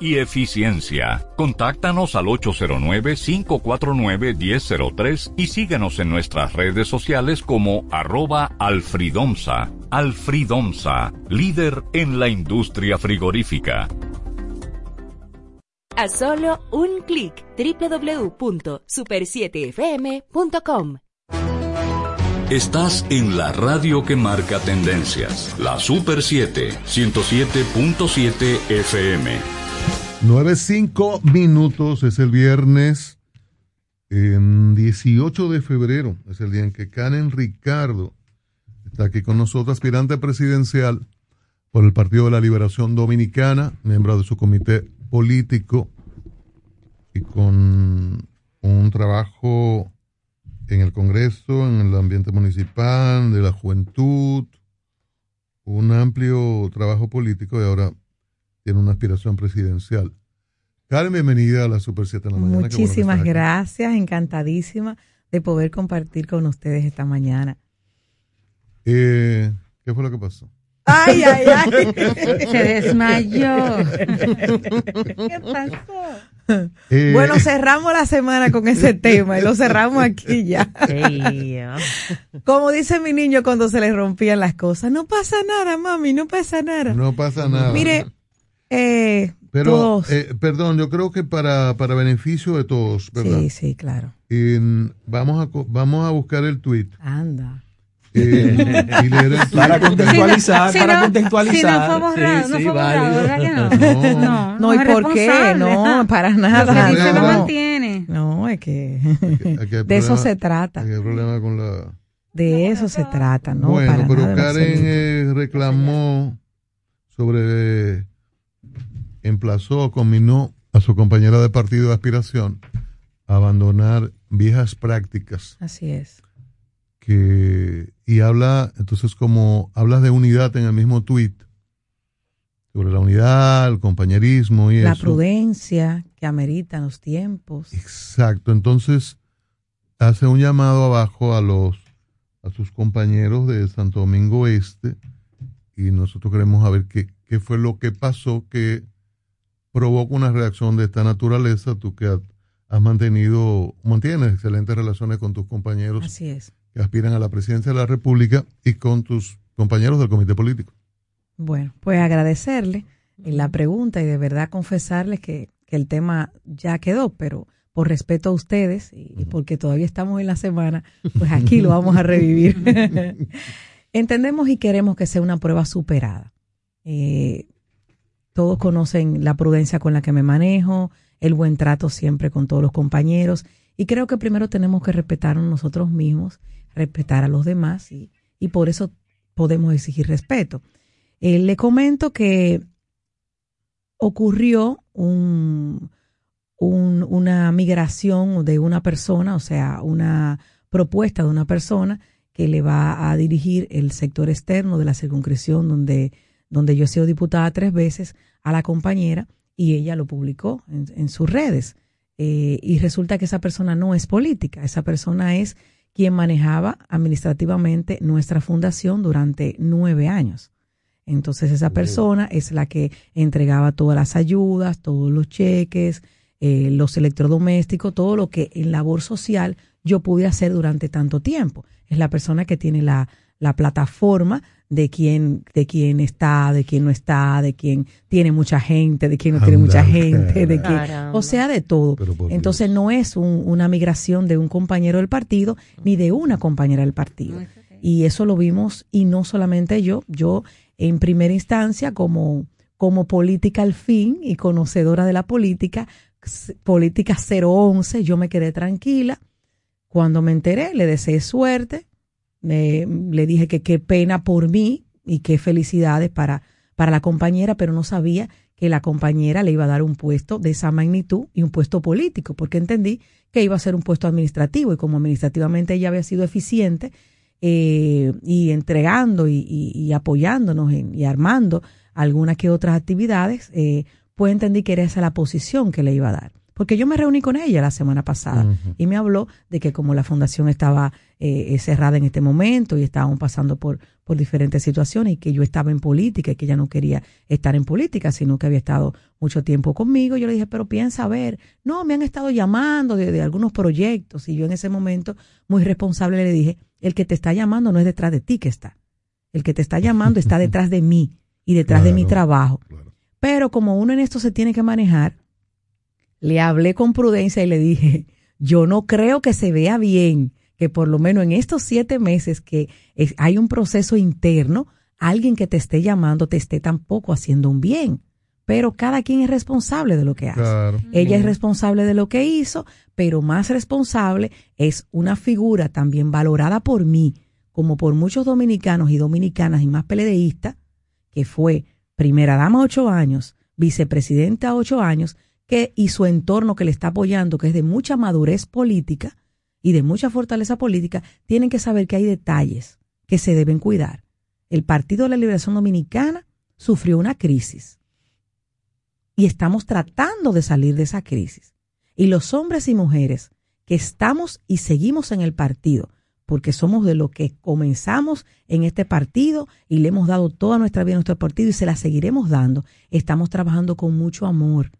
y eficiencia. Contáctanos al 809-549-1003 y síguenos en nuestras redes sociales como arroba alfridomsa. Alfridomsa, líder en la industria frigorífica. A solo un clic www.super7fm.com. Estás en la radio que marca tendencias, la Super 7, 107.7 FM. 9.5 minutos es el viernes em, 18 de febrero. Es el día en que Karen Ricardo está aquí con nosotros, aspirante presidencial por el Partido de la Liberación Dominicana, miembro de su comité político y con un trabajo en el Congreso, en el ambiente municipal, de la juventud, un amplio trabajo político y ahora tiene una aspiración presidencial. Karen, bienvenida a la Super 7 en la mañana. Bueno Muchísimas gracias, encantadísima de poder compartir con ustedes esta mañana. Eh, ¿Qué fue lo que pasó? Ay, ay, ay. Se desmayó. ¿Qué pasó? Eh, Bueno, cerramos la semana con ese tema y lo cerramos aquí ya. Como dice mi niño cuando se le rompían las cosas, no pasa nada, mami, no pasa nada. No pasa nada. Mire, eh, Pero, todos- eh, perdón, yo creo que para, para beneficio de todos, ¿verdad? Sí, sí, claro. En- vamos, a, vamos a buscar el tweet. Anda. Eh, y leer el tweet. Para contextualizar, Si para no- contextualizar. Si no fue borrado, Sí, no sí, fue borrado, válido. ¿verdad que no? No. No, ¿y por qué? No, para Lo que nada. dice lo no. mantiene. No, es que Aquí de eso se trata. hay problema con la... De eso se trata, ¿no? bueno, para pero nada Karen eh, reclamó sobre, emplazó, combinó a su compañera de partido de aspiración a abandonar viejas prácticas Así es. Que y habla entonces como hablas de unidad en el mismo tuit sobre la unidad, el compañerismo y La eso. prudencia que ameritan los tiempos. Exacto, entonces hace un llamado abajo a los a sus compañeros de Santo Domingo Este y nosotros queremos saber qué, qué fue lo que pasó que provoca una reacción de esta naturaleza, tú que has, has mantenido, mantienes excelentes relaciones con tus compañeros Así es. Que aspiran a la presidencia de la República y con tus compañeros del comité político. Bueno, pues agradecerle la pregunta y de verdad confesarles que, que el tema ya quedó, pero por respeto a ustedes y, y porque todavía estamos en la semana, pues aquí lo vamos a revivir. entendemos y queremos que sea una prueba superada. Eh, todos conocen la prudencia con la que me manejo, el buen trato siempre con todos los compañeros y creo que primero tenemos que respetarnos nosotros mismos, respetar a los demás y, y por eso podemos exigir respeto. Eh, le comento que ocurrió un, un, una migración de una persona, o sea, una propuesta de una persona que le va a dirigir el sector externo de la circunscripción donde, donde yo he sido diputada tres veces a la compañera y ella lo publicó en, sus redes. Eh, y resulta que esa persona no es política, esa persona es quien manejaba administrativamente nuestra fundación durante nueve años. Entonces esa persona es la que entregaba todas las ayudas, todos los cheques, eh, los electrodomésticos, todo lo que en labor social yo pude hacer durante tanto tiempo. Es la persona que tiene la, la plataforma de quién, de quién está, de quién no está, de quién tiene mucha gente, de quién no tiene mucha gente, de quién, o sea, de todo. Entonces no es una migración de un compañero del partido ni de una compañera del partido. Y eso lo vimos, y no solamente yo, yo en primera instancia como, como política al fin y conocedora de la política, política 011, yo me quedé tranquila. Cuando me enteré, le deseé suerte, le dije que qué pena por mí y qué felicidades para, para la compañera, pero no sabía que la compañera le iba a dar un puesto de esa magnitud y un puesto político, porque entendí que iba a ser un puesto administrativo y como administrativamente ella había sido eficiente eh, y entregando y, apoyándonos y armando algunas que otras actividades, eh, pues entendí que era esa la posición que le iba a dar. Porque yo me reuní con ella la semana pasada y me habló de que como la fundación estaba eh, eh, cerrada en este momento y estábamos pasando por, por diferentes situaciones y que yo estaba en política y que ella no quería estar en política, sino que había estado mucho tiempo conmigo, yo le dije, pero piensa a ver, no, me han estado llamando de, de algunos proyectos y yo en ese momento muy responsable le dije, el que te está llamando no es detrás de ti que está, el que te está llamando está detrás de mí y detrás de mi trabajo. Pero como uno en esto se tiene que manejar, le hablé con prudencia y le dije, yo no creo que se vea bien que por lo menos en estos siete meses que hay un proceso interno, alguien que te esté llamando te esté tampoco haciendo un bien. Pero cada quien es responsable de lo que hace. Ella es responsable de lo que hizo, pero más responsable es una figura también valorada por mí, como por muchos dominicanos y dominicanas y más peledeístas, que fue primera dama ocho años, vicepresidenta ocho años, que, y su entorno que le está apoyando, que es de mucha madurez política y de mucha fortaleza política, tienen que saber que hay detalles que se deben cuidar. El Partido de la Liberación Dominicana sufrió una crisis y estamos tratando de salir de esa crisis. Y los hombres y mujeres que estamos y seguimos en el partido, porque somos de los que comenzamos en este partido y le hemos dado toda nuestra vida a nuestro partido y se la seguiremos dando, estamos trabajando con mucho amor,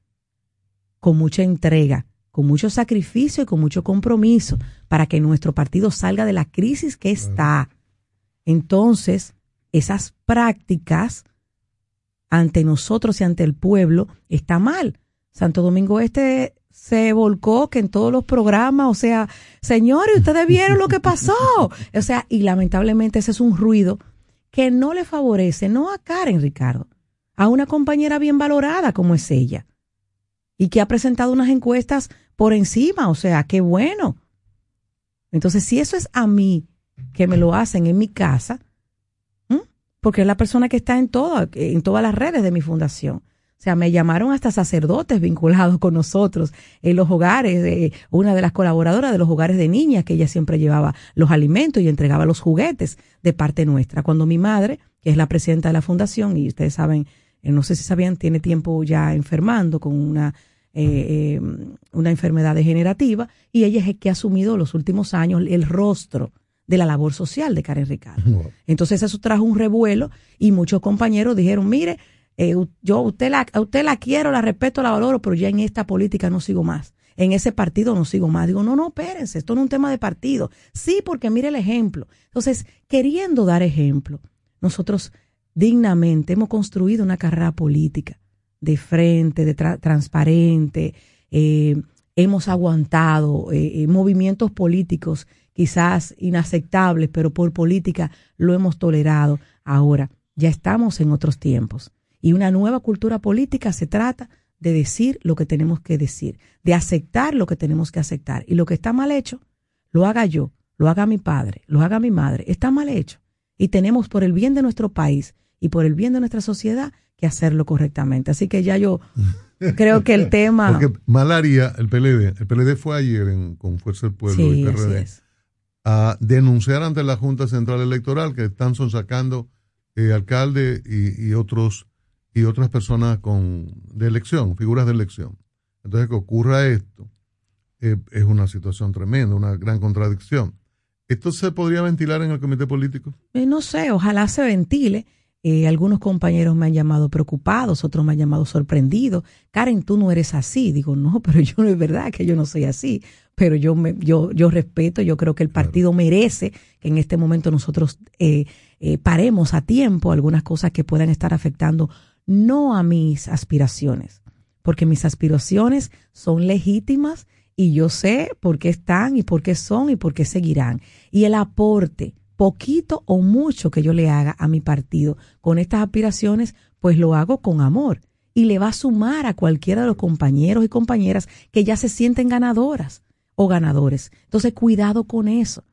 con mucha entrega, con mucho sacrificio y con mucho compromiso para que nuestro partido salga de la crisis que está. Entonces, esas prácticas ante nosotros y ante el pueblo está mal. Santo Domingo Este se volcó que en todos los programas, o sea, señores, ustedes vieron lo que pasó. O sea, y lamentablemente ese es un ruido que no le favorece, no a Karen, Ricardo, a una compañera bien valorada como es ella y que ha presentado unas encuestas por encima, o sea, qué bueno. Entonces, si eso es a mí, que me lo hacen en mi casa, porque es la persona que está en, todo, en todas las redes de mi fundación. O sea, me llamaron hasta sacerdotes vinculados con nosotros en los hogares, de una de las colaboradoras de los hogares de niñas, que ella siempre llevaba los alimentos y entregaba los juguetes de parte nuestra. Cuando mi madre, que es la presidenta de la fundación, y ustedes saben eh, no sé si sabían, tiene tiempo ya enfermando con una, eh, eh, una enfermedad degenerativa y ella es el que ha asumido los últimos años el rostro de la labor social de Karen Ricardo. Entonces eso trajo un revuelo y muchos compañeros dijeron, mire, yo usted la, a usted la quiero, la respeto, la valoro, pero ya en esta política no sigo más. En ese partido no sigo más. Digo, no, no, espérense, esto no es un tema de partido. Sí, porque mire el ejemplo. Entonces, queriendo dar ejemplo, nosotros dignamente, hemos construido una carrera política de frente, de transparente, eh, hemos aguantado eh, eh, movimientos políticos quizás inaceptables, pero por política lo hemos tolerado. Ahora, ya estamos en otros tiempos. Y una nueva cultura política se trata de decir lo que tenemos que decir, de aceptar lo que tenemos que aceptar. Y lo que está mal hecho, lo haga yo, lo haga mi padre, lo haga mi madre, está mal hecho. Y tenemos por el bien de nuestro país y por el bien de nuestra sociedad que hacerlo correctamente. Así que ya yo creo que el tema... Porque Malaria, el PLD, el PLD fue ayer en, con Fuerza del Pueblo Sí, y PRD a denunciar ante la Junta Central Electoral que están sonsacando eh, alcalde y, y otros y otras personas con de elección, figuras de elección. Entonces que ocurra esto eh, es una situación tremenda, una gran contradicción. ¿Esto se podría ventilar en el comité político? Eh, no sé, ojalá se ventile. Eh, algunos compañeros me han llamado preocupados, otros me han llamado sorprendidos. Karen, tú no eres así. Digo, no, pero yo no es verdad que yo no soy así. Pero yo me, yo, yo respeto, yo creo que el partido merece que en este momento nosotros eh, eh, paremos a tiempo algunas cosas que puedan estar afectando no a mis aspiraciones, porque mis aspiraciones son legítimas y yo sé por qué están y por qué son y por qué seguirán. Y el aporte, poquito o mucho que yo le haga a mi partido con estas aspiraciones, pues lo hago con amor y le va a sumar a cualquiera de los compañeros y compañeras que ya se sienten ganadoras o ganadores. Entonces, cuidado con eso.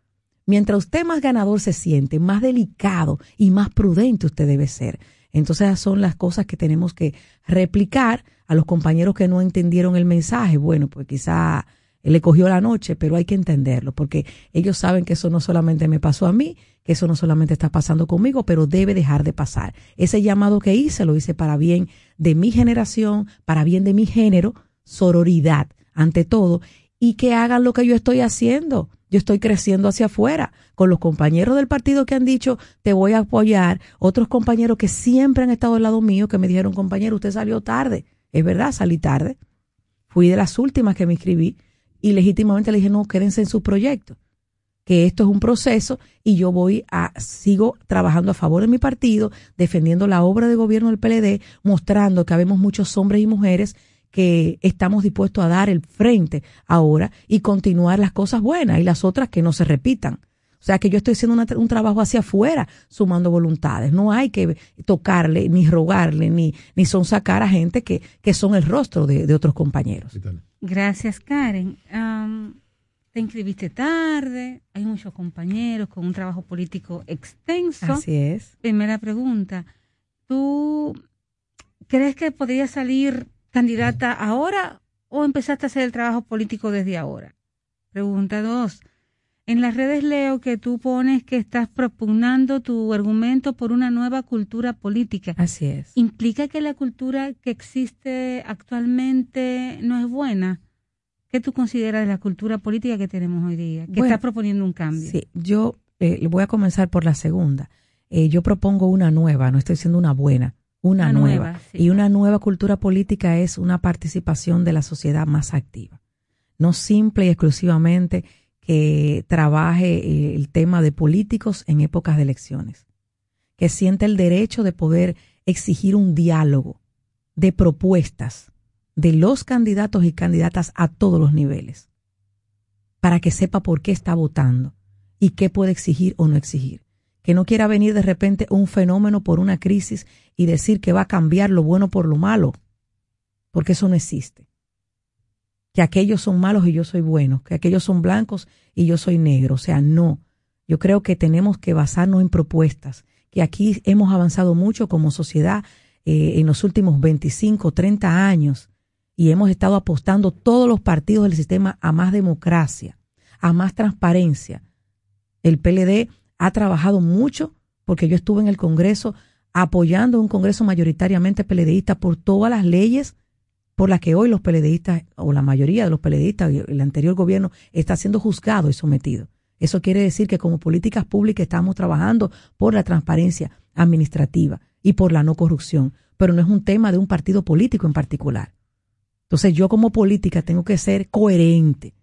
Mientras usted más ganador se siente, más delicado y más prudente usted debe ser. Entonces son las cosas que tenemos que replicar a los compañeros que no entendieron el mensaje. Bueno, pues quizá le cogió la noche, pero hay que entenderlo, porque ellos saben que eso no solamente me pasó a mí, que eso no solamente está pasando conmigo, pero debe dejar de pasar. Ese llamado que hice lo hice para bien de mi generación, para bien de mi género, sororidad ante todo, y que hagan lo que yo estoy haciendo. Yo estoy creciendo hacia afuera con los compañeros del partido que han dicho te voy a apoyar, otros compañeros que siempre han estado al lado mío que me dijeron compañero usted salió tarde, es verdad salí tarde, fui de las últimas que me inscribí y legítimamente le dije no quédense en su proyecto, que esto es un proceso y yo voy a sigo trabajando a favor de mi partido, defendiendo la obra de gobierno del PLD, mostrando que habemos muchos hombres y mujeres que estamos dispuestos a dar el frente ahora y continuar las cosas buenas y las otras que no se repitan. O sea que yo estoy haciendo una- un trabajo hacia afuera, sumando voluntades. No hay que tocarle, ni rogarle, ni, ni sonsacar a gente que, que son el rostro de, de otros compañeros. Gracias, Karen. Te inscribiste tarde, hay muchos compañeros con un trabajo político extenso. Así es. Primera pregunta, ¿tú crees que podría salir candidata ahora o empezaste a hacer el trabajo político desde ahora? Pregunta dos, en las redes leo que tú pones que estás propugnando tu argumento por una nueva cultura política. Así es. ¿Implica que la cultura que existe actualmente no es buena? ¿Qué tú consideras de la cultura política que tenemos hoy día? Que Bueno, está proponiendo un cambio. Sí, yo eh, voy a comenzar por la segunda. Eh, yo propongo una nueva, no estoy diciendo una buena, una, Una nueva. nueva, sí. Y una nueva cultura política es una participación de la sociedad más activa. No simple y exclusivamente que trabaje eh, el tema de políticos en épocas de elecciones. Que siente el derecho de poder exigir un diálogo de propuestas de los candidatos y candidatas a todos los niveles para que sepa por qué está votando y qué puede exigir o no exigir. Que no quiera venir de repente un fenómeno por una crisis y decir que va a cambiar lo bueno por lo malo, porque eso no existe. Que aquellos son malos y yo soy bueno, que aquellos son blancos y yo soy negro. O sea, no. Yo creo que tenemos que basarnos en propuestas, que aquí hemos avanzado mucho como sociedad eh, en los últimos 25, 30 años y hemos estado apostando todos los partidos del sistema a más democracia, a más transparencia. El PLD ha trabajado mucho porque yo estuve en el Congreso apoyando un Congreso mayoritariamente PLDista por todas las leyes por las que hoy los PLDistas o la mayoría de los PLDistas y el anterior gobierno está siendo juzgado y sometido. Eso quiere decir que como políticas públicas estamos trabajando por la transparencia administrativa y por la no corrupción, pero no es un tema de un partido político en particular. Entonces yo como política tengo que ser coherente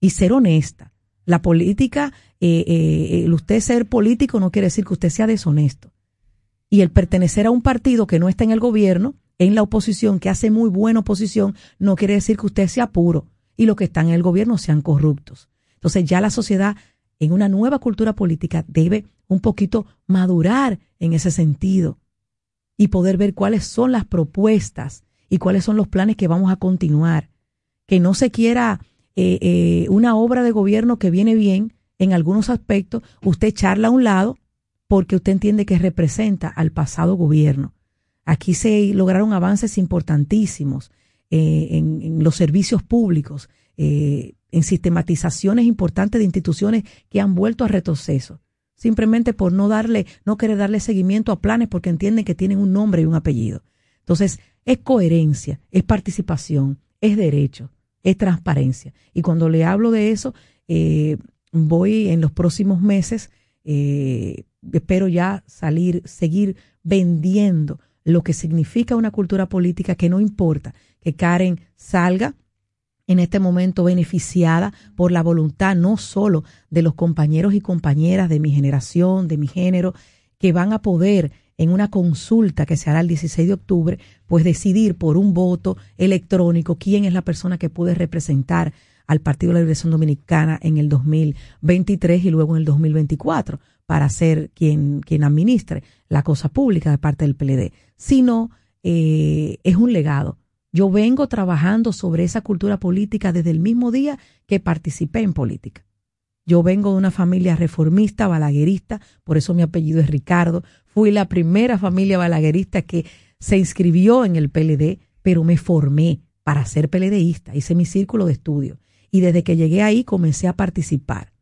y ser honesta. La política, eh, eh, el usted ser político no quiere decir que usted sea deshonesto. Y el pertenecer a un partido que no está en el gobierno, en la oposición, que hace muy buena oposición, no quiere decir que usted sea puro y los que están en el gobierno sean corruptos. Entonces ya la sociedad en una nueva cultura política debe un poquito madurar en ese sentido y poder ver cuáles son las propuestas y cuáles son los planes que vamos a continuar. Que no se quiera eh, eh, una obra de gobierno que viene bien en algunos aspectos, usted charla a un lado porque usted entiende que representa al pasado gobierno. Aquí se lograron avances importantísimos eh, en, los servicios públicos, en sistematizaciones importantes de instituciones que han vuelto a retroceso, simplemente por no darle, no querer darle seguimiento a planes porque entienden que tienen un nombre y un apellido. Entonces, es coherencia, es participación, es derecho, es transparencia. Y cuando le hablo de eso, eh, voy en los próximos meses, eh, espero ya salir, seguir vendiendo lo que significa una cultura política que no importa que Karen salga en este momento beneficiada por la voluntad no solo de los compañeros y compañeras de mi generación, de mi género, que van a poder en una consulta que se hará el 16 de octubre, pues decidir por un voto electrónico quién es la persona que puede representar al Partido de la Liberación Dominicana en el 2023 y luego en el 2024 para ser quien, quien administre la cosa pública de parte del PLD, sino eh, es un legado yo vengo trabajando sobre esa cultura política desde el mismo día que participé en política. Yo vengo de una familia reformista, balaguerista, por eso mi apellido es Ricardo. Fui la primera familia balaguerista que se inscribió en el PLD, pero me formé para ser PLDista, hice mi círculo de estudio y desde que llegué ahí comencé a participar.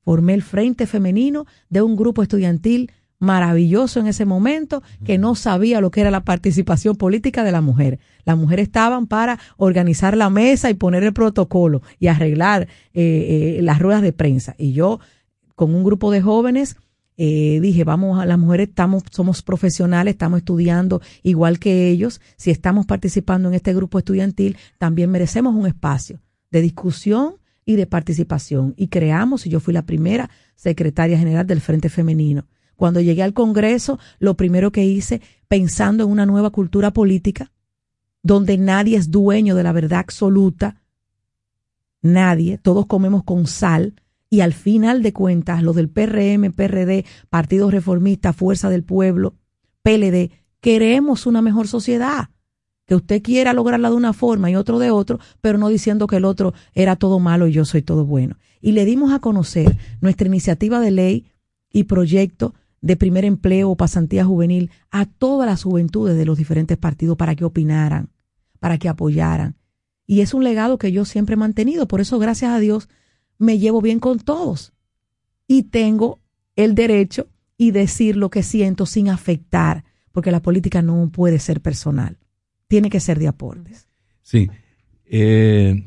Formé el Frente Femenino de un grupo estudiantil maravilloso en ese momento que no sabía lo que era la participación política de la mujer. Las mujeres estaban para organizar la mesa y poner el protocolo y arreglar eh, eh, las ruedas de prensa. Y yo, con un grupo de jóvenes, eh, dije, vamos, a las mujeres estamos, somos profesionales, estamos estudiando igual que ellos. Si estamos participando en este grupo estudiantil, también merecemos un espacio de discusión y de participación. Y creamos, y yo fui la primera secretaria general del Frente Femenino cuando llegué al Congreso, lo primero que hice, pensando en una nueva cultura política, donde nadie es dueño de la verdad absoluta, nadie, todos comemos con sal, y al final de cuentas, lo del PRM, PRD, Partido Reformista, Fuerza del Pueblo, PLD, queremos una mejor sociedad. Que usted quiera lograrla de una forma y otro de otro, pero no diciendo que el otro era todo malo y yo soy todo bueno. Y le dimos a conocer nuestra iniciativa de ley y proyecto de primer empleo o pasantía juvenil a todas las juventudes de los diferentes partidos para que opinaran, para que apoyaran. Y es un legado que yo siempre he mantenido. Por eso, gracias a Dios, me llevo bien con todos. Y tengo el derecho y decir lo que siento sin afectar, porque la política no puede ser personal. Tiene que ser de aportes. Sí. Eh,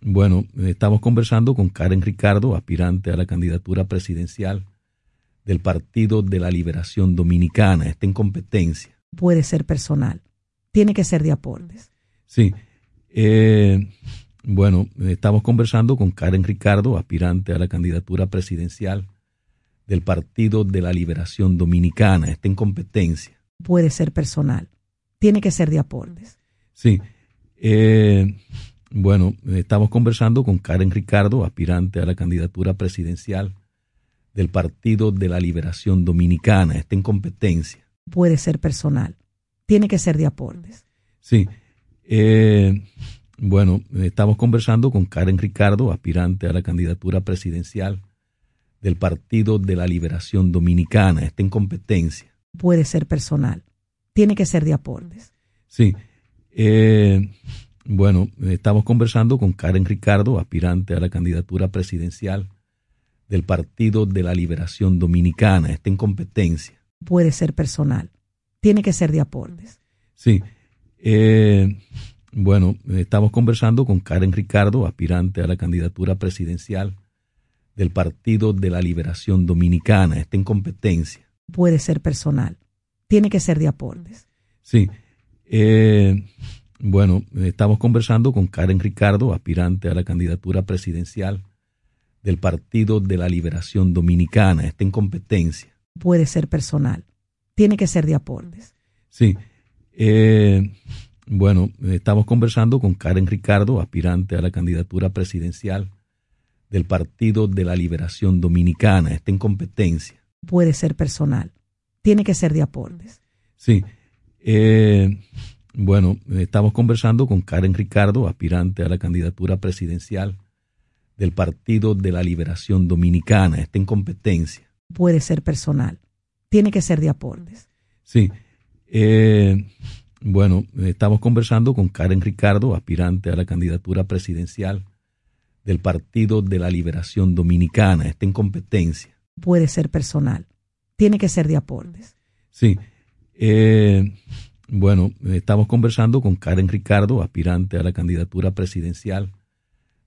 bueno, estamos conversando con Karen Ricardo, aspirante a la candidatura presidencial del Partido de la Liberación Dominicana. Está en competencia. Puede ser personal. Tiene que ser de aportes. Sí. Eh, bueno, estamos conversando con Karen Ricardo, aspirante a la candidatura presidencial del Partido de la Liberación Dominicana. Está en competencia. Puede ser personal. Tiene que ser de aportes. Sí. Eh, bueno, estamos conversando con Karen Ricardo, aspirante a la candidatura presidencial del Partido de la Liberación Dominicana. Está en competencia. Puede ser personal. Tiene que ser de aportes. Sí. Eh, bueno, estamos conversando con Karen Ricardo, aspirante a la candidatura presidencial del Partido de la Liberación Dominicana. Está en competencia. Puede ser personal. Tiene que ser de aportes. Sí. Eh, bueno, estamos conversando con Karen Ricardo, aspirante a la candidatura presidencial del Partido de la Liberación Dominicana. Está en competencia. Puede ser personal. Tiene que ser de aportes. Sí. Eh, bueno, estamos conversando con Karen Ricardo, aspirante a la candidatura presidencial del Partido de la Liberación Dominicana. Está en competencia. Puede ser personal. Tiene que ser de aportes. Sí. Eh, bueno, estamos conversando con Karen Ricardo, aspirante a la candidatura presidencial del Partido de la Liberación Dominicana. Está en competencia. Puede ser personal. Tiene que ser de aportes. Sí. Eh, bueno, estamos conversando con Karen Ricardo, aspirante a la candidatura presidencial del Partido de la Liberación Dominicana. Está en competencia. Puede ser personal. Tiene que ser de aportes. Sí. Eh, bueno, estamos conversando con Karen Ricardo, aspirante a la candidatura presidencial del Partido de la Liberación Dominicana. Está en competencia. Puede ser personal. Tiene que ser de aportes. Sí. Eh, bueno, estamos conversando con Karen Ricardo, aspirante a la candidatura presidencial del Partido de la Liberación Dominicana. Está en competencia. Puede ser personal. Tiene que ser de aportes. Sí. Eh, bueno, estamos conversando con Karen Ricardo, aspirante a la candidatura presidencial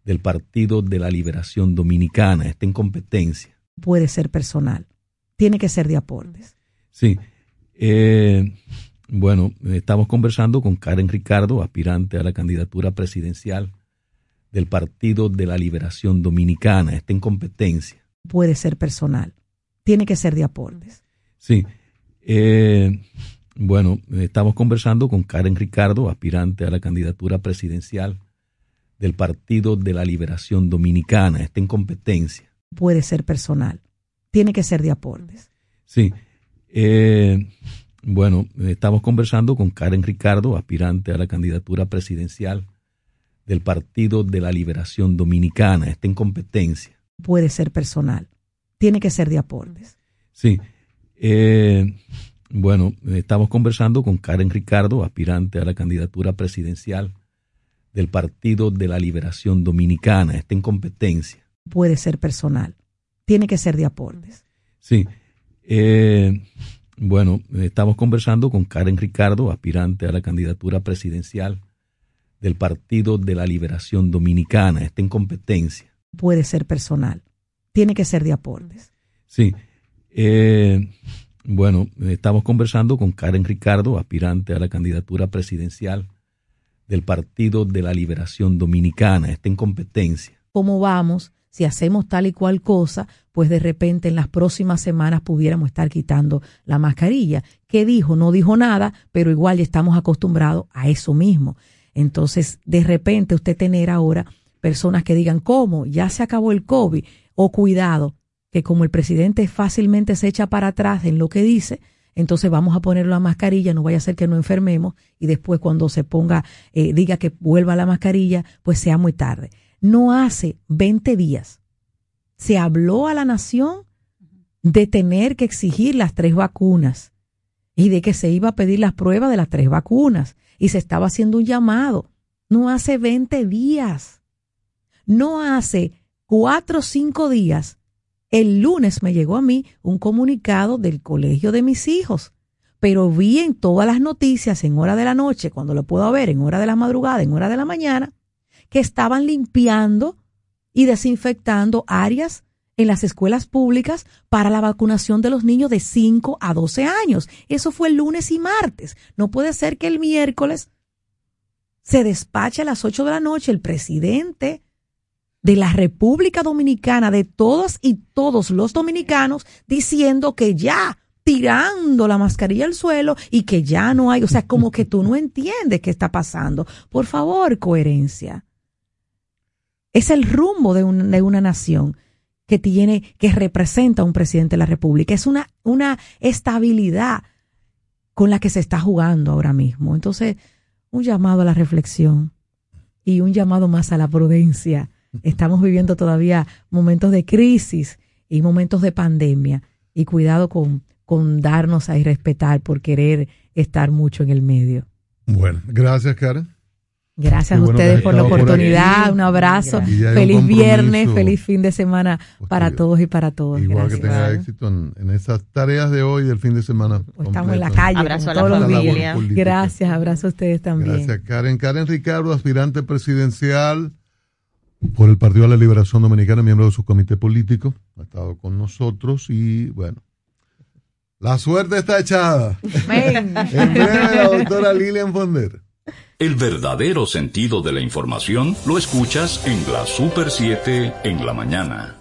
del Partido de la Liberación Dominicana. Está en competencia. Puede ser personal. Tiene que ser de aportes. Sí. Eh, bueno, estamos conversando con Karen Ricardo, aspirante a la candidatura presidencial del Partido de la Liberación Dominicana. Está en competencia. Puede ser personal. Tiene que ser de aportes. Sí. Eh, bueno, estamos conversando con Karen Ricardo, aspirante a la candidatura presidencial del Partido de la Liberación Dominicana. Está en competencia. Puede ser personal. Tiene que ser de aportes. Sí. Eh, bueno, estamos conversando con Karen Ricardo, aspirante a la candidatura presidencial del Partido de la Liberación Dominicana. Está en competencia. Puede ser personal. Tiene que ser de aportes. Sí. Eh, bueno, estamos conversando con Karen Ricardo, aspirante a la candidatura presidencial del Partido de la Liberación Dominicana. Está en competencia. Puede ser personal. Tiene que ser de aportes. Sí. Eh, bueno, estamos conversando con Karen Ricardo, aspirante a la candidatura presidencial del Partido de la Liberación Dominicana. Está en competencia. Puede ser personal. Tiene que ser de aportes. Sí. Eh, bueno, estamos conversando con Karen Ricardo, aspirante a la candidatura presidencial del Partido de la Liberación Dominicana. Está en competencia. ¿Cómo vamos? Si hacemos tal y cual cosa, pues de repente en las próximas semanas pudiéramos estar quitando la mascarilla. ¿Qué dijo? No dijo nada, pero igual ya estamos acostumbrados a eso mismo. Entonces, de repente usted tener ahora personas que digan, ¿cómo? Ya se acabó el COVID. O cuidado, que como el presidente fácilmente se echa para atrás en lo que dice, entonces vamos a poner la mascarilla, no vaya a ser que no enfermemos y después cuando se ponga, eh, diga que vuelva la mascarilla, pues sea muy tarde. No hace 20 días se habló a la nación de tener que exigir las tres vacunas y de que se iba a pedir las pruebas de las tres vacunas y se estaba haciendo un llamado. No hace 20 días. No hace cuatro o cinco días. El lunes me llegó a mí un comunicado del colegio de mis hijos, pero vi en todas las noticias en hora de la noche, cuando lo puedo ver, en hora de la madrugada, en hora de la mañana, que estaban limpiando y desinfectando áreas en las escuelas públicas para la vacunación de los niños de 5 a 12 años. Eso fue el lunes y martes. No puede ser que el miércoles se despache a las 8 de la noche el presidente de la República Dominicana, de todos y todos los dominicanos, diciendo que ya tirando la mascarilla al suelo y que ya no hay, o sea, como que tú no entiendes qué está pasando. Por favor, coherencia. Es el rumbo de, de una nación que tiene, que representa a un presidente de la República. Es una, una estabilidad con la que se está jugando ahora mismo. Entonces, un llamado a la reflexión y un llamado más a la prudencia. Estamos viviendo todavía momentos de crisis y momentos de pandemia. Y cuidado con, con darnos a respetar por querer estar mucho en el medio. Bueno, gracias, Karen. Gracias a ustedes por la oportunidad, un abrazo, feliz viernes, feliz fin de semana para todos y para todos. Igual que tenga éxito en, esas tareas de hoy, del fin de semana. Pues estamos en la calle, abrazo a la familia. Gracias, abrazo a ustedes también. Gracias, Karen. Karen Ricardo, aspirante presidencial por el Partido de la Liberación Dominicana, miembro de su comité político, ha estado con nosotros y bueno, la suerte está echada. en breve, la doctora Lilian Fonder. El verdadero sentido de la información lo escuchas en la Super 7 en la mañana.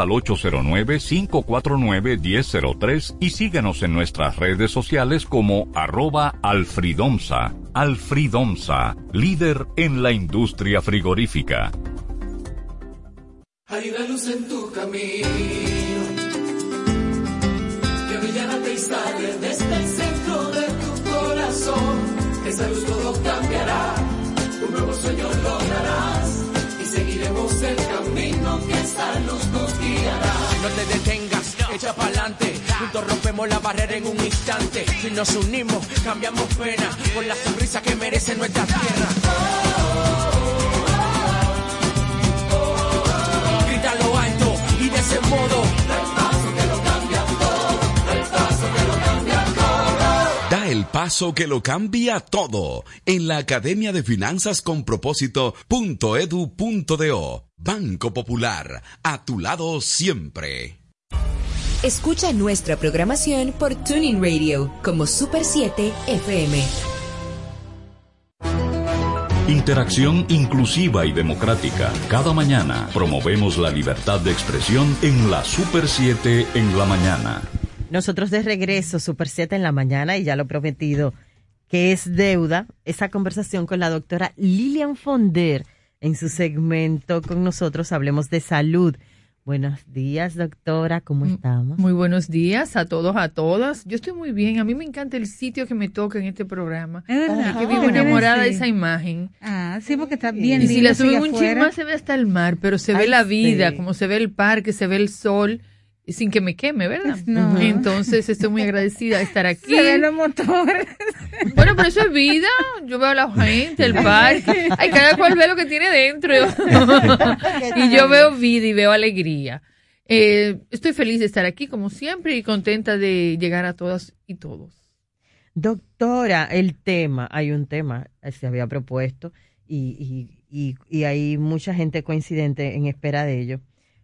al 809-549-1003 y síguenos en nuestras redes sociales como arroba alfridomsa. Alfridomsa, líder en la industria frigorífica. Hay una luz en tu camino que brillará te instale desde el centro de tu corazón. Esa luz todo cambiará, un nuevo sueño lograrás y seguiremos el camino que esa luz nos. No te detengas, echa pa'lante. Juntos rompemos la barrera en un instante. Si nos unimos, cambiamos pena por la sonrisa que merece nuestra tierra. Grita lo alto y de ese modo. Da el paso que lo cambia todo en la Academia de Finanzas con Propósito.edu.do. Banco Popular, a tu lado siempre. Escucha nuestra programación por Tuning Radio como Super 7 FM. Interacción inclusiva y democrática. Cada mañana promovemos la libertad de expresión en la Super 7 en la mañana. Nosotros de regreso, Super 7 en la mañana, y ya lo prometido, que es deuda, esa conversación con la doctora Lilian Fonder en su segmento con nosotros, Hablemos de Salud. Buenos días, doctora, ¿cómo estamos? Muy buenos días a todos, a todas. Yo estoy muy bien. A mí me encanta el sitio que me toca en este programa. Es verdad. que vivo enamorada de esa imagen. Ah, sí, porque está bien Y si la suben un más se ve hasta el mar, pero se ve Ay, la vida, sí. como se ve el parque, se ve el sol, y sin que me queme, ¿verdad? no. Entonces estoy muy agradecida de estar aquí. Se ven los motores. Bueno, pero eso es vida. Yo veo a la gente, el parque. Ay, cada cual ve lo que tiene dentro. y yo veo vida y veo alegría. Eh, estoy feliz de estar aquí, como siempre, y contenta de llegar a todas y todos. Doctora, el tema, hay un tema, eh, se había propuesto y, y, y, y hay mucha gente coincidente en espera de ello.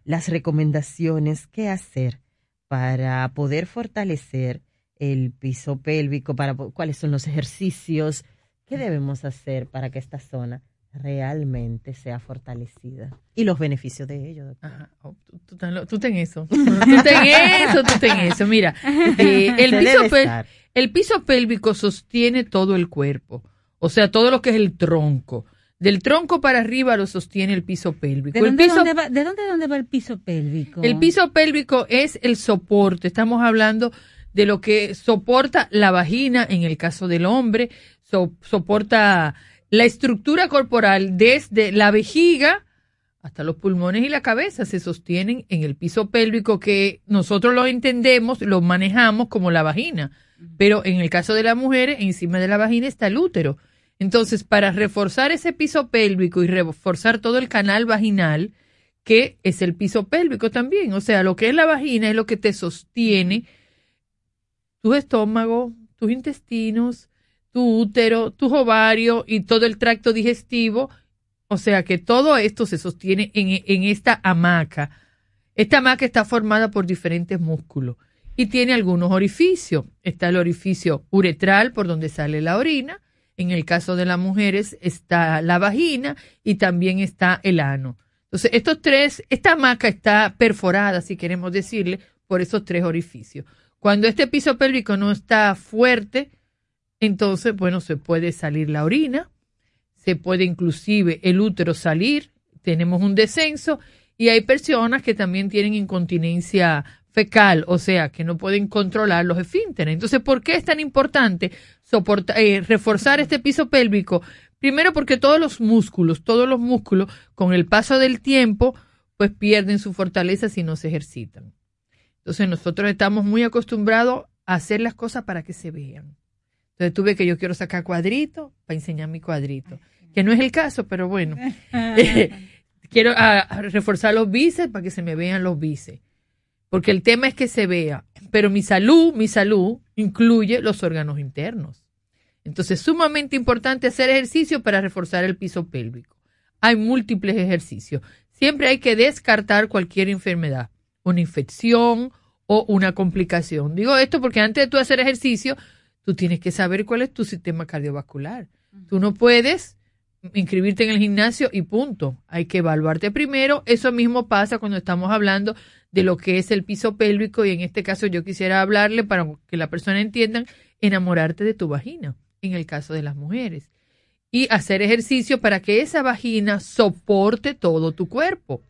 Las recomendaciones, ¿qué hacer para poder fortalecer el piso pélvico? Para, ¿Cuáles son los ejercicios? ¿Qué debemos hacer para que esta zona realmente sea fortalecida? Y los beneficios de ello, doctora. Tú, ten lo- tú ten eso. Tú ten eso, tú ten eso. Mira, eh, piso pel- el piso pélvico sostiene todo el cuerpo. O sea, todo lo que es el tronco. Del tronco para arriba lo sostiene el piso pélvico. ¿De el dónde, piso, dónde va, ¿De dónde, dónde va el piso pélvico? el piso pélvico es el soporte. Estamos hablando de lo que soporta la vagina en el caso del hombre, so- soporta la estructura corporal desde la vejiga hasta los pulmones y la cabeza se sostienen en el piso pélvico que nosotros lo entendemos, lo manejamos como la vagina. Pero en el caso de las mujeres, encima de la vagina está el útero. Entonces, para reforzar ese piso pélvico y reforzar todo el canal vaginal, que es el piso pélvico también, o sea, lo que es la vagina es lo que te sostiene tu estómago, tus intestinos, tu útero, tus ovarios y todo el tracto digestivo. O sea que todo esto se sostiene en, en esta hamaca. Esta hamaca está formada por diferentes músculos y tiene algunos orificios. Está el orificio uretral por donde sale la orina. En el caso de las mujeres está la vagina y también está el ano. Entonces, estos tres, esta hamaca está perforada, si queremos decirle, por esos tres orificios. Cuando este piso pélvico no está fuerte, entonces, bueno, se puede salir la orina, se puede inclusive el útero salir, tenemos un descenso y hay personas que también tienen incontinencia fecal, o sea, que no pueden controlar los esfínteres. Entonces, ¿por qué es tan importante soportar, eh, reforzar este piso pélvico? Primero porque todos los músculos, todos los músculos, con el paso del tiempo, pues pierden su fortaleza si no se ejercitan. Entonces, nosotros estamos muy acostumbrados a hacer las cosas para que se vean. Entonces, tuve que yo quiero sacar cuadrito para enseñar mi cuadrito, que no es el caso, pero bueno. quiero ah, reforzar los bíceps para que se me vean los bíceps porque el tema es que se vea, pero mi salud, mi salud incluye los órganos internos. Entonces, es sumamente importante hacer ejercicio para reforzar el piso pélvico. Hay múltiples ejercicios. Siempre hay que descartar cualquier enfermedad, una infección o una complicación. Digo esto porque antes de tú hacer ejercicio, tú tienes que saber cuál es tu sistema cardiovascular. Tú no puedes inscribirte en el gimnasio y punto. Hay que evaluarte primero. Eso mismo pasa cuando estamos hablando de lo que es el piso pélvico y en este caso yo quisiera hablarle para que la persona entienda enamorarte de tu vagina, en el caso de las mujeres. Y hacer ejercicio para que esa vagina soporte todo tu cuerpo.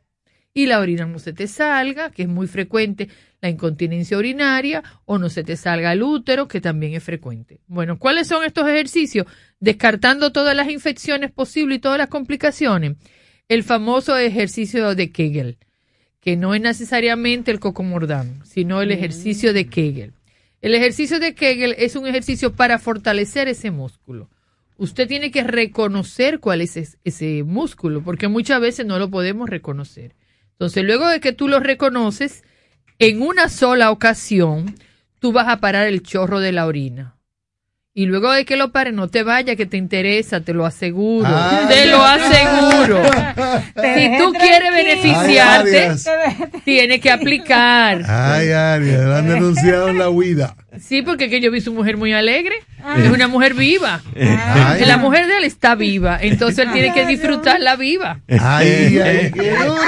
Y la orina no se te salga, que es muy frecuente la incontinencia urinaria, o no se te salga el útero, que también es frecuente. Bueno, ¿cuáles son estos ejercicios? Descartando todas las infecciones posibles y todas las complicaciones. El famoso ejercicio de Kegel que no es necesariamente el cocomordán, sino el ejercicio de Kegel. El ejercicio de Kegel es un ejercicio para fortalecer ese músculo. Usted tiene que reconocer cuál es ese músculo, porque muchas veces no lo podemos reconocer. Entonces, luego de que tú lo reconoces, en una sola ocasión, tú vas a parar el chorro de la orina. Y luego de que lo pare, no te vaya, que te interesa, te lo aseguro. te lo aseguro. si tú quieres beneficiarte, tienes que aplicar. Ay, Arias, han denunciado la huida. Sí, porque que yo vi su mujer muy alegre. Es una mujer viva. La mujer de él está viva. Entonces él tiene que disfrutar la viva. Ay, ay, qué duro.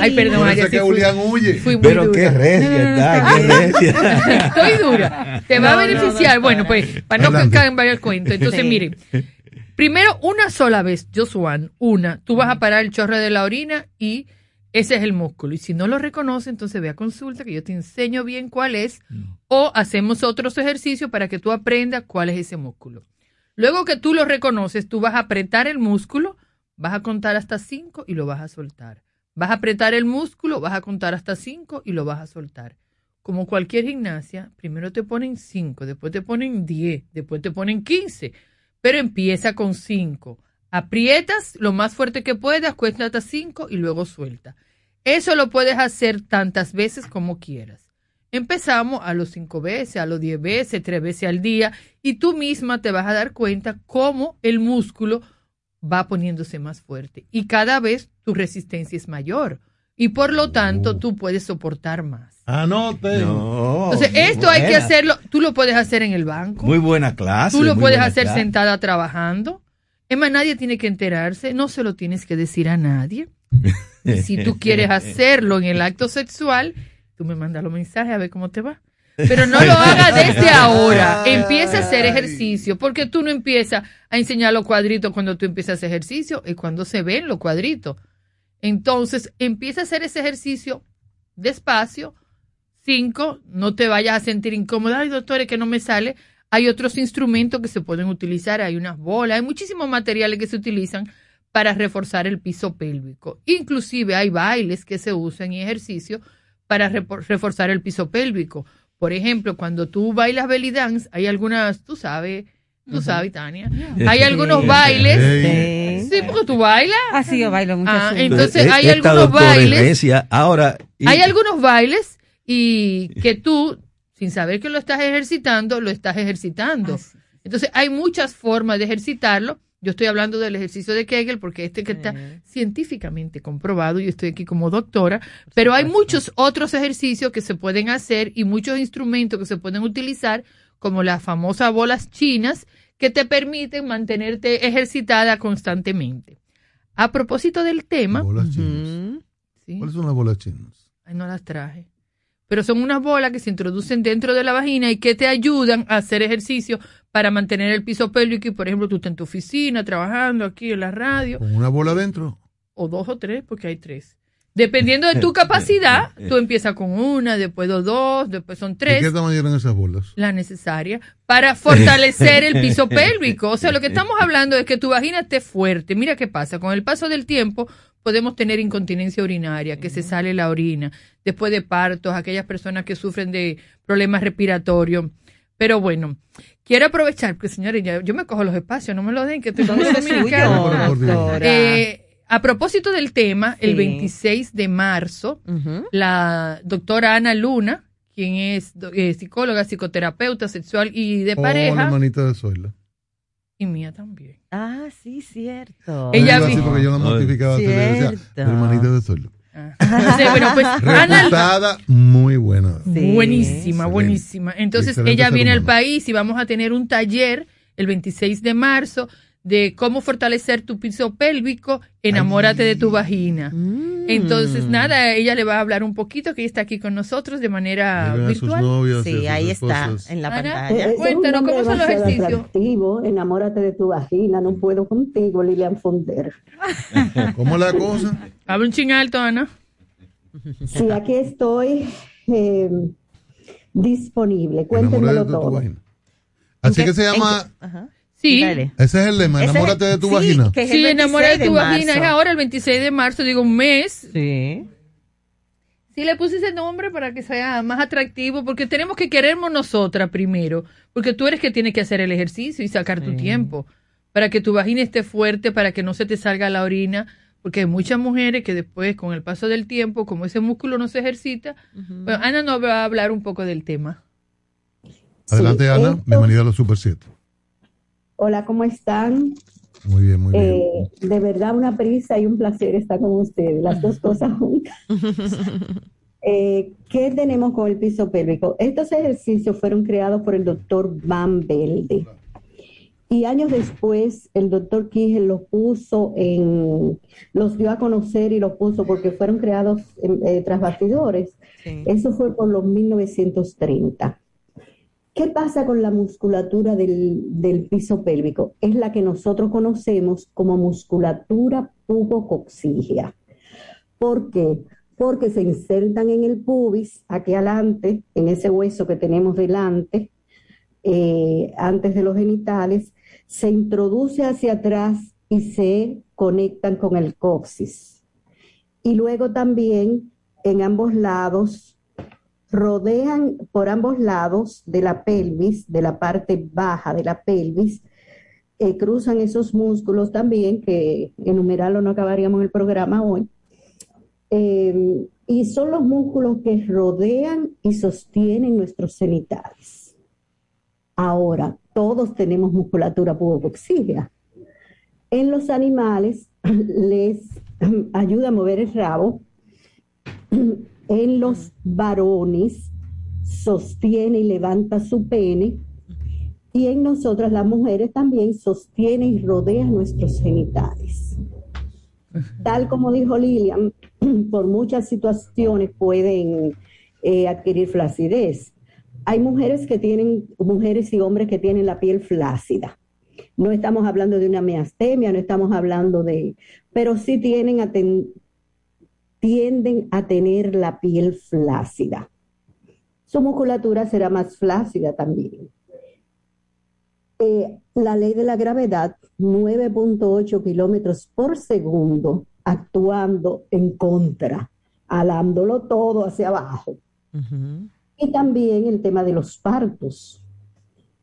Ay, perdón, Arias. que Julián huye. Fui muy Pero dura. qué recia está, qué recia. Estoy dura. Te va a beneficiar. bueno, pues, para no Adelante. cambiar el cuento. Entonces, miren. Primero, una sola vez, Josuan, una, tú vas a parar el chorro de la orina y ese es el músculo. Y si no lo reconoce, entonces ve a consulta que yo te enseño bien cuál es o hacemos otros ejercicios para que tú aprendas cuál es ese músculo. Luego que tú lo reconoces, tú vas a apretar el músculo, vas a contar hasta cinco y lo vas a soltar. Vas a apretar el músculo, vas a contar hasta cinco y lo vas a soltar. Como cualquier gimnasia, primero te ponen cinco, después te ponen diez, después te ponen quince, pero empieza con cinco. Aprietas lo más fuerte que puedas, cuesta hasta cinco y luego suelta. Eso lo puedes hacer tantas veces como quieras. Empezamos a los cinco veces, a los diez veces, tres veces al día y tú misma te vas a dar cuenta cómo el músculo va poniéndose más fuerte y cada vez tu resistencia es mayor y por lo tanto tú puedes soportar más. Anote. No, Entonces, muy esto hay que buena. hacerlo, tú lo puedes hacer en el banco, Muy buena clase. tú lo puedes buena hacer clase. sentada trabajando. Es más, nadie tiene que enterarse, no se lo tienes que decir a nadie. Si tú quieres hacerlo en el acto sexual, tú me mandas los mensajes a ver cómo te va. Pero no lo hagas desde ahora. Empieza a hacer ejercicio, porque tú no empiezas a enseñar los cuadritos cuando tú empiezas a hacer ejercicio, es cuando se ven los cuadritos. Entonces, empieza a hacer ese ejercicio despacio. Cinco, no te vayas a sentir incómoda. Ay, doctores, que no me sale. Hay otros instrumentos que se pueden utilizar. Hay unas bolas, hay muchísimos materiales que se utilizan para reforzar el piso pélvico. Inclusive hay bailes que se usan y ejercicios para reforzar el piso pélvico. Por ejemplo, cuando tú bailas belly dance, hay algunas, tú sabes, tú sabes, Tania, hay algunos bailes. Sí, porque tú bailas. Ah, sí, yo bailo mucho. Ah, entonces hay esta algunos bailes. Ahora, y- Hay algunos bailes y que tú, sin saber que lo estás ejercitando, lo estás ejercitando. Entonces hay muchas formas de ejercitarlo Yo estoy hablando del ejercicio de Kegel porque este que está científicamente comprobado, y estoy aquí como doctora, pero hay muchos otros ejercicios que se pueden hacer y muchos instrumentos que se pueden utilizar, como las famosas bolas chinas, que te permiten mantenerte ejercitada constantemente. A propósito del tema... Bolas chinas. ¿Cuáles son las bolas chinas? Ay, no las traje. Pero son unas bolas que se introducen dentro de la vagina y que te ayudan a hacer ejercicio para mantener el piso pélvico. Y, por ejemplo, tú estás en tu oficina trabajando aquí en la radio. ¿Con una bola dentro? O dos o tres, porque hay tres. Dependiendo de tu capacidad, tú empiezas con una, después dos, después son tres. ¿Y qué tamaño eran esas bolas? La necesaria para fortalecer el piso pélvico. O sea, lo que estamos hablando es que tu vagina esté fuerte. Mira qué pasa. Con el paso del tiempo podemos tener incontinencia urinaria, que se sale la orina, después de partos, aquellas personas que sufren de problemas respiratorios. Pero bueno, quiero aprovechar, porque señores, ya- yo me cojo los espacios, no me los den, que estoy dominicana. doctora. Eh, a propósito del tema, el Sí. 26 de marzo, la doctora Ana Luna, quien es do- eh, psicóloga, psicoterapeuta sexual y de O la pareja, hermanita de Zoila. Y mía también. Ah, sí, cierto. Ella vi- porque yo la mortificaba. así, le decía, hermanita de Zoila. Sí, bueno, pues Reputada, muy buena. buenísima, buenísima. Entonces Excelente ella viene al país y vamos a tener un taller el 26 de marzo de cómo fortalecer tu piso pélvico, enamórate de tu vagina. Entonces, nada, ella le va a hablar un poquito, que ella está aquí con nosotros de manera virtual. novias Sí, ahí está, en la Ana, pantalla. Es Cuéntanos, ¿cómo son los ejercicios? atractivo. Enamórate de tu vagina, no puedo contigo, Lilian Fonder. ¿Cómo la cosa? Habla un ching alto, Ana. Sí, aquí estoy eh, disponible. Tu todo. vagina. Así que se llama. Sí. Ese es el lema, enamórate de tu sí, vagina. que es Sí, enamórate de tu vagina. Es ahora el 26 de marzo, digo un mes. Sí. Sí, le puse ese nombre para que sea más atractivo, porque tenemos que querernos nosotras primero, porque tú eres que tienes que hacer el ejercicio y sacar tu tiempo, para que tu vagina esté fuerte, para que no se te salga la orina, porque hay muchas mujeres que después, con el paso del tiempo, como ese músculo no se ejercita, bueno, Ana nos va a hablar un poco del tema. Adelante, Sí, Ana. esto- Bienvenida a los Super 7. Hola, ¿cómo están? Muy bien, muy bien. Eh, de verdad, una prisa y un placer estar con ustedes, las dos cosas juntas. Eh, ¿Qué tenemos con el piso pélvico? Estos ejercicios fueron creados por el doctor Van Velde. Y años después, el doctor Kigel los puso en, los dio a conocer y los puso porque fueron creados en- eh, tras bastidores. Eso fue por los 1930. ¿Qué pasa con la musculatura del, del piso pélvico? Es la que nosotros conocemos como musculatura pubocoxígea. ¿Por qué? Porque se insertan en el pubis, aquí adelante, en ese hueso que tenemos delante, eh, antes de los genitales, se introduce hacia atrás y se conectan con el coxis. Y luego también en ambos lados rodean por ambos lados de la pelvis, de la parte baja de la pelvis, eh, cruzan esos músculos también, que enumerarlo no acabaríamos el programa hoy, Eh, y son los músculos que rodean y sostienen nuestros genitales. Ahora, todos tenemos musculatura pubocoxígea. En los animales les ayuda a mover el rabo, en los varones sostiene y levanta su pene y en nosotras las mujeres también sostiene y rodea nuestros genitales. Tal como dijo Lilian, por muchas situaciones pueden eh, adquirir flacidez. Hay mujeres que tienen, mujeres y hombres que tienen la piel flácida. No estamos hablando de una miastemia, no estamos hablando de, pero sí tienen a ten- tienden a tener la piel flácida. Su musculatura será más flácida también. Eh, la ley de la gravedad, 9.8 kilómetros por segundo, actuando en contra, alándolo todo hacia abajo. Y también el tema de los partos.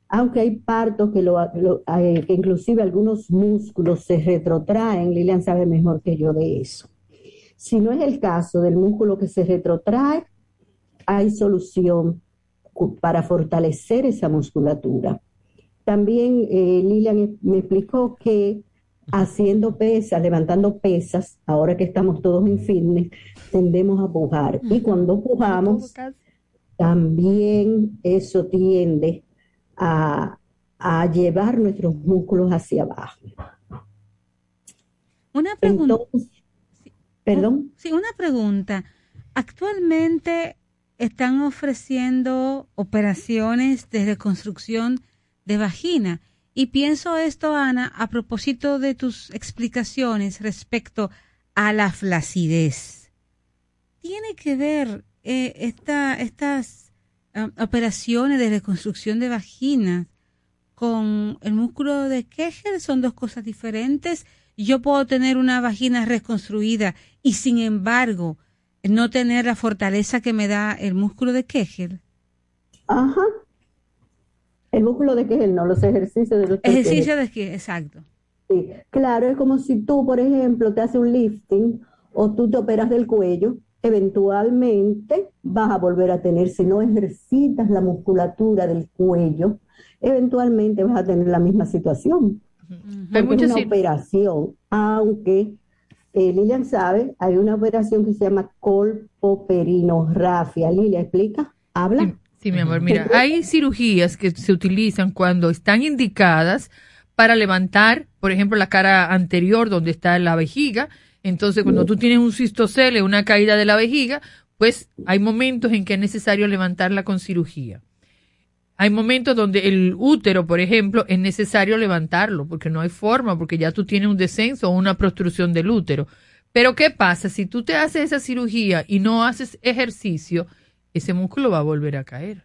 Aunque hay partos que, lo, lo- eh, que inclusive algunos músculos se retrotraen, Lilian sabe mejor que yo de eso. Si no es el caso del músculo que se retrotrae, hay solución para fortalecer esa musculatura. también eh, Lilian me explicó que haciendo pesas, levantando pesas, ahora que estamos todos en fitness, tendemos a pujar. Y cuando pujamos, también eso tiende a, a llevar nuestros músculos hacia abajo. Una pregunta. Perdón. Sí, una pregunta. Actualmente están ofreciendo operaciones de reconstrucción de vagina. Y pienso esto, Ana, a propósito de tus explicaciones respecto a la flacidez. ¿Tiene que ver eh, esta, estas um, operaciones de reconstrucción de vagina con el músculo de Kegel? ¿Son dos cosas diferentes? Yo puedo tener una vagina reconstruida y sin embargo no tener la fortaleza que me da el músculo de Kegel. Ajá. El músculo de Kegel, no los ejercicios de los Ejercicio de Kegel, exacto. Sí, claro, es como si tú, por ejemplo, te haces un lifting o tú te operas del cuello, eventualmente vas a volver a tener, si no ejercitas la musculatura del cuello, eventualmente vas a tener la misma situación. Porque es una operación, aunque eh, Lilian sabe, hay una operación que se llama colpoperinorrafia. Lilia, ¿explica? ¿Habla? Sí, mi amor, mira, hay cirugías que se utilizan cuando están indicadas para levantar, por ejemplo, la cara anterior donde está la vejiga. Entonces, cuando tú tienes un cistocele, una caída de la vejiga, pues hay momentos en que es necesario levantarla con cirugía. Hay momentos donde el útero, por ejemplo, es necesario levantarlo porque no hay forma, porque ya tú tienes un descenso o una prostrucción del útero. Pero ¿qué pasa? Si tú te haces esa cirugía y no haces ejercicio, ese músculo va a volver a caer.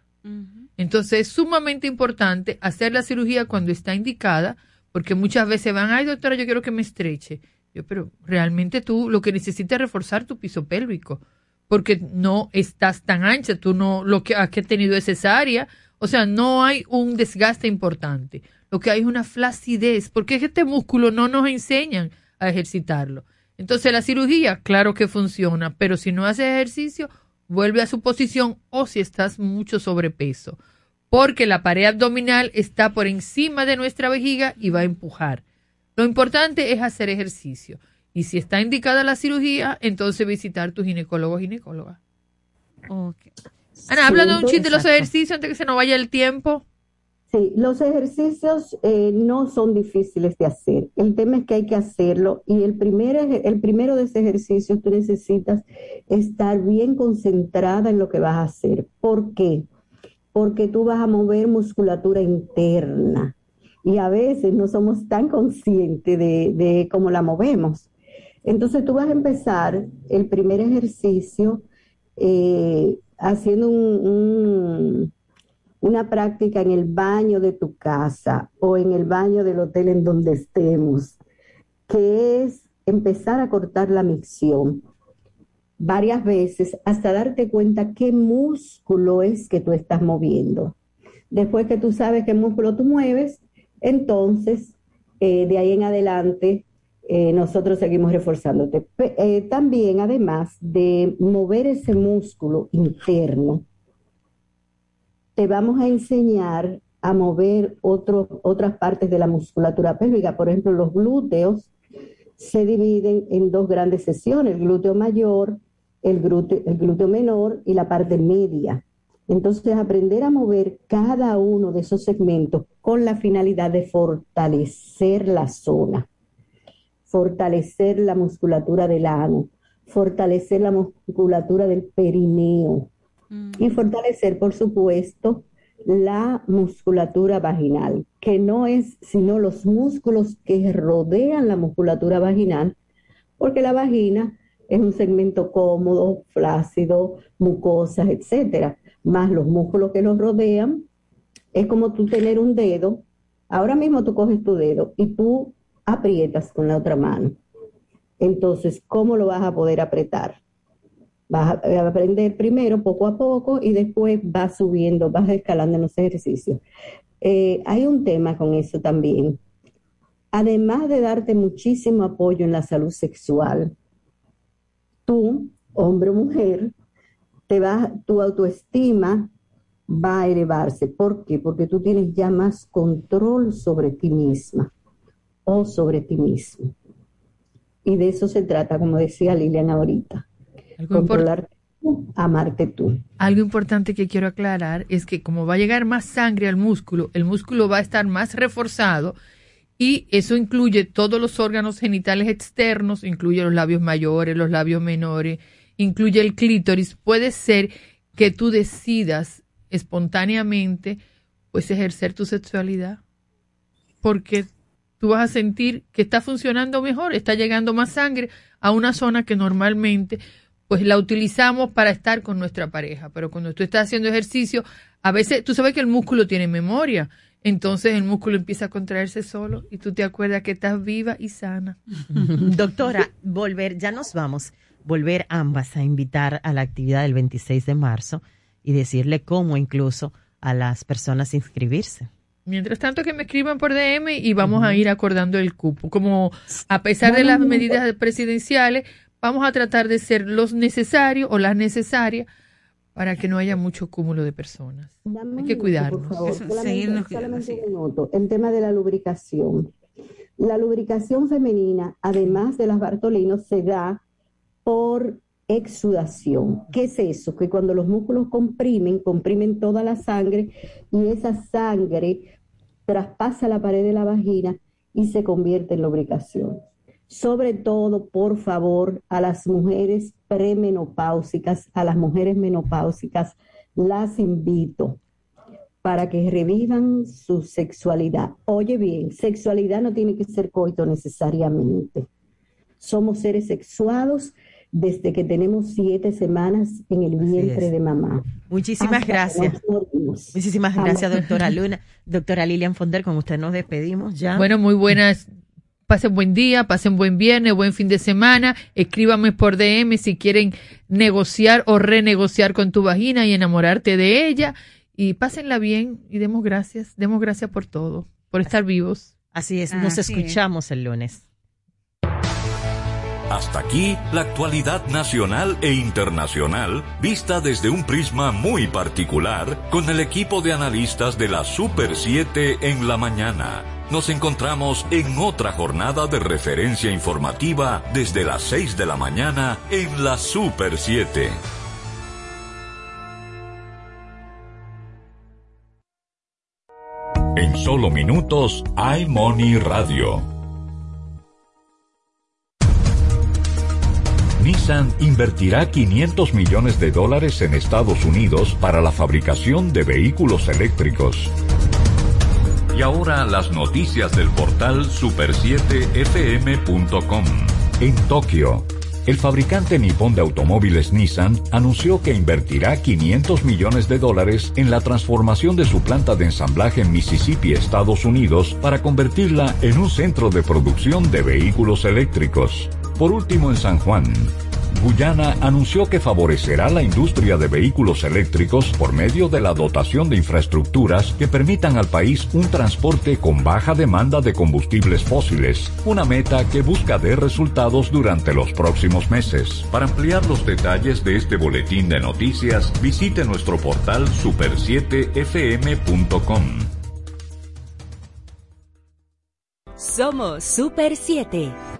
Entonces es sumamente importante hacer la cirugía cuando está indicada, porque muchas veces van, ay doctora, yo quiero que me estreche. Yo, pero realmente tú lo que necesitas es reforzar tu piso pélvico, porque no estás tan ancha, tú no, lo que has tenido es cesárea o sea, no hay un desgaste importante. Lo que hay es una flacidez, porque este músculo no nos enseñan a ejercitarlo. Entonces la cirugía, claro que funciona, pero si no haces ejercicio, vuelve a su posición o si estás mucho sobrepeso, porque la pared abdominal está por encima de nuestra vejiga y va a empujar. Lo importante es hacer ejercicio. Y si está indicada la cirugía, entonces visitar tu ginecólogo o ginecóloga. Okay. Ana, hablando un chiste de los ejercicios antes que se nos vaya el tiempo. Sí, los ejercicios eh, no son difíciles de hacer. El tema es que hay que hacerlo y el, primer, el primero de esos ejercicios tú necesitas estar bien concentrada en lo que vas a hacer. ¿Por qué? Porque tú vas a mover musculatura interna y a veces no somos tan conscientes de, de cómo la movemos. Entonces tú vas a empezar el primer ejercicio eh, haciendo un, una práctica en el baño de tu casa o en el baño del hotel en donde estemos, que es empezar a cortar la micción varias veces hasta darte cuenta qué músculo es que tú estás moviendo. Después que tú sabes qué músculo tú mueves, entonces eh, de ahí en adelante eh, nosotros seguimos reforzándote. Eh, también, además de mover ese músculo interno, te vamos a enseñar a mover otras partes de la musculatura pélvica. Por ejemplo, los glúteos se dividen en dos grandes sesiones, el glúteo mayor, el glúteo, el glúteo menor y la parte media. Entonces, aprender a mover cada uno de esos segmentos con la finalidad de fortalecer la zona fortalecer la musculatura del ano, fortalecer la musculatura del perineo y mm. fortalecer, por supuesto, la musculatura vaginal, que no es sino los músculos que rodean la musculatura vaginal, porque la vagina es un segmento cómodo, flácido, mucosas, etcétera, más los músculos que los rodean. Es como tú tener un dedo. Ahora mismo tú coges tu dedo y tú aprietas con la otra mano. Entonces, ¿cómo lo vas a poder apretar? Vas a aprender primero poco a poco y después vas subiendo, vas escalando en los ejercicios. Eh, hay un tema con eso también. Además de darte muchísimo apoyo en la salud sexual, tú, hombre o mujer, te vas, tu autoestima va a elevarse. ¿Por qué? Porque tú tienes ya más control sobre ti misma o sobre ti mismo. Y de eso se trata, como decía Lilian ahorita. Controlarte tú, amarte tú. Algo importante que quiero aclarar es que como va a llegar más sangre al músculo, el músculo va a estar más reforzado y eso incluye todos los órganos genitales externos, incluye los labios mayores, los labios menores, incluye el clítoris. Puede ser que tú decidas espontáneamente pues ejercer tu sexualidad porque tú vas a sentir que está funcionando mejor, está llegando más sangre a una zona que normalmente pues la utilizamos para estar con nuestra pareja, pero cuando tú estás haciendo ejercicio, a veces tú sabes que el músculo tiene memoria, entonces el músculo empieza a contraerse solo y tú te acuerdas que estás viva y sana. Doctora, volver, ya nos vamos, volver ambas a invitar a la actividad del 26 de marzo y decirle cómo incluso a las personas inscribirse. Mientras tanto que me escriban por DM y vamos a ir acordando el cupo. Como a pesar de las medidas presidenciales, vamos a tratar de ser los necesarios o las necesarias para que no haya mucho cúmulo de personas. Hay que cuidarnos. Por favor, solamente, solamente un minuto. El tema de la lubricación. La lubricación femenina, además de las Bartolinos, se da por exudación. ¿Qué es eso? Que cuando los músculos comprimen, comprimen toda la sangre y esa sangre traspasa la pared de la vagina y se convierte en lubricación. Sobre todo, por favor, a las mujeres premenopáusicas, a las mujeres menopáusicas, las invito para que revivan su sexualidad. Oye bien, sexualidad no tiene que ser coito necesariamente. Somos seres sexuados desde que tenemos siete semanas en el vientre de mamá. Muchísimas gracias. Muchísimas gracias, doctora Luna. Doctora Lilian Fonder, con usted nos despedimos ya. Bueno, muy buenas. Pasen buen día, pasen buen viernes, buen fin de semana. Escríbame por DM si quieren negociar o renegociar con tu vagina y enamorarte de ella. Y pásenla bien y demos gracias. Demos gracias por todo, por estar vivos. Así es, nos escuchamos el lunes. Hasta aquí la actualidad nacional e internacional vista desde un prisma muy particular con el equipo de analistas de la Super 7 en la mañana. Nos encontramos en otra jornada de referencia informativa desde las 6 de la mañana en la Super 7. En solo minutos, iMoney Radio. Nissan invertirá 500 millones de dólares en Estados Unidos para la fabricación de vehículos eléctricos. Y ahora las noticias del portal super7fm.com. En Tokio, el fabricante nipón de automóviles Nissan anunció que invertirá 500 millones de dólares en la transformación de su planta de ensamblaje en Mississippi, Estados Unidos, para convertirla en un centro de producción de vehículos eléctricos. Por último, en San Juan, Guyana anunció que favorecerá la industria de vehículos eléctricos por medio de la dotación de infraestructuras que permitan al país un transporte con baja demanda de combustibles fósiles, una meta que busca de resultados durante los próximos meses. Para ampliar los detalles de este boletín de noticias, visite nuestro portal super7fm.com. Somos Super 7.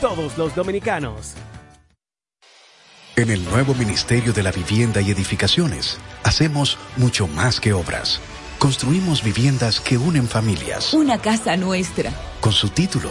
todos los dominicanos. En el nuevo Ministerio de la Vivienda y Edificaciones, hacemos mucho más que obras. Construimos viviendas que unen familias. Una casa nuestra. Con su título,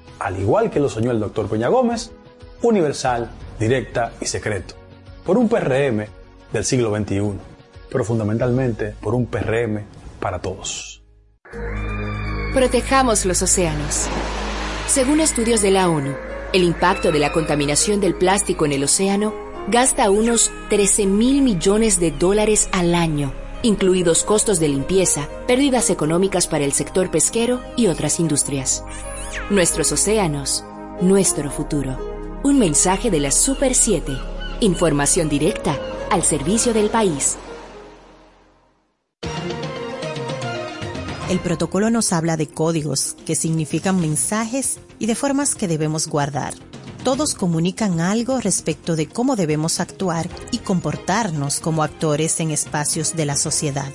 al igual que lo soñó el doctor Peña Gómez, universal, directa y secreto, por un PRM del siglo XXI, pero fundamentalmente por un PRM para todos. Protejamos los océanos. Según estudios de la ONU, el impacto de la contaminación del plástico en el océano gasta unos 13 mil millones de dólares al año, incluidos costos de limpieza, pérdidas económicas para el sector pesquero y otras industrias. Nuestros océanos, nuestro futuro. Un mensaje de la Super 7. Información directa al servicio del país. El protocolo nos habla de códigos, que significan mensajes y de formas que debemos guardar. Todos comunican algo respecto de cómo debemos actuar y comportarnos como actores en espacios de la sociedad.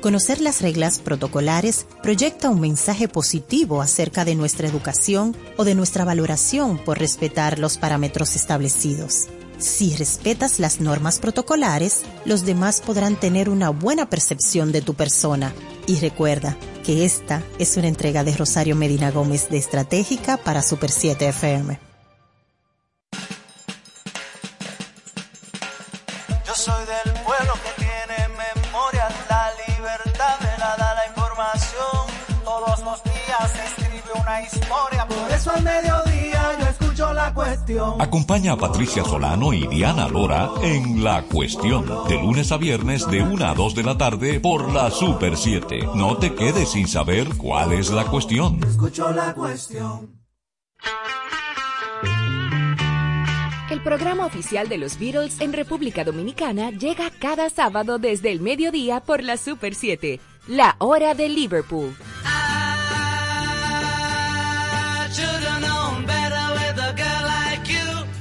Conocer las reglas protocolares proyecta un mensaje positivo acerca de nuestra educación o de nuestra valoración por respetar los parámetros establecidos. Si respetas las normas protocolares, los demás podrán tener una buena percepción de tu persona. Y recuerda que esta es una entrega de Rosario Medina Gómez de Estratégica para Super 7 FM. Eso al mediodía yo escucho la cuestión. Acompaña a Patricia Solano y Diana Lora en La Cuestión, de lunes a viernes de 1 a 2 de la tarde por la Super 7. No te quedes sin saber cuál es la cuestión. Escucho la cuestión. El programa oficial de los Beatles en República Dominicana llega cada sábado desde el mediodía por la Super 7, la hora de Liverpool.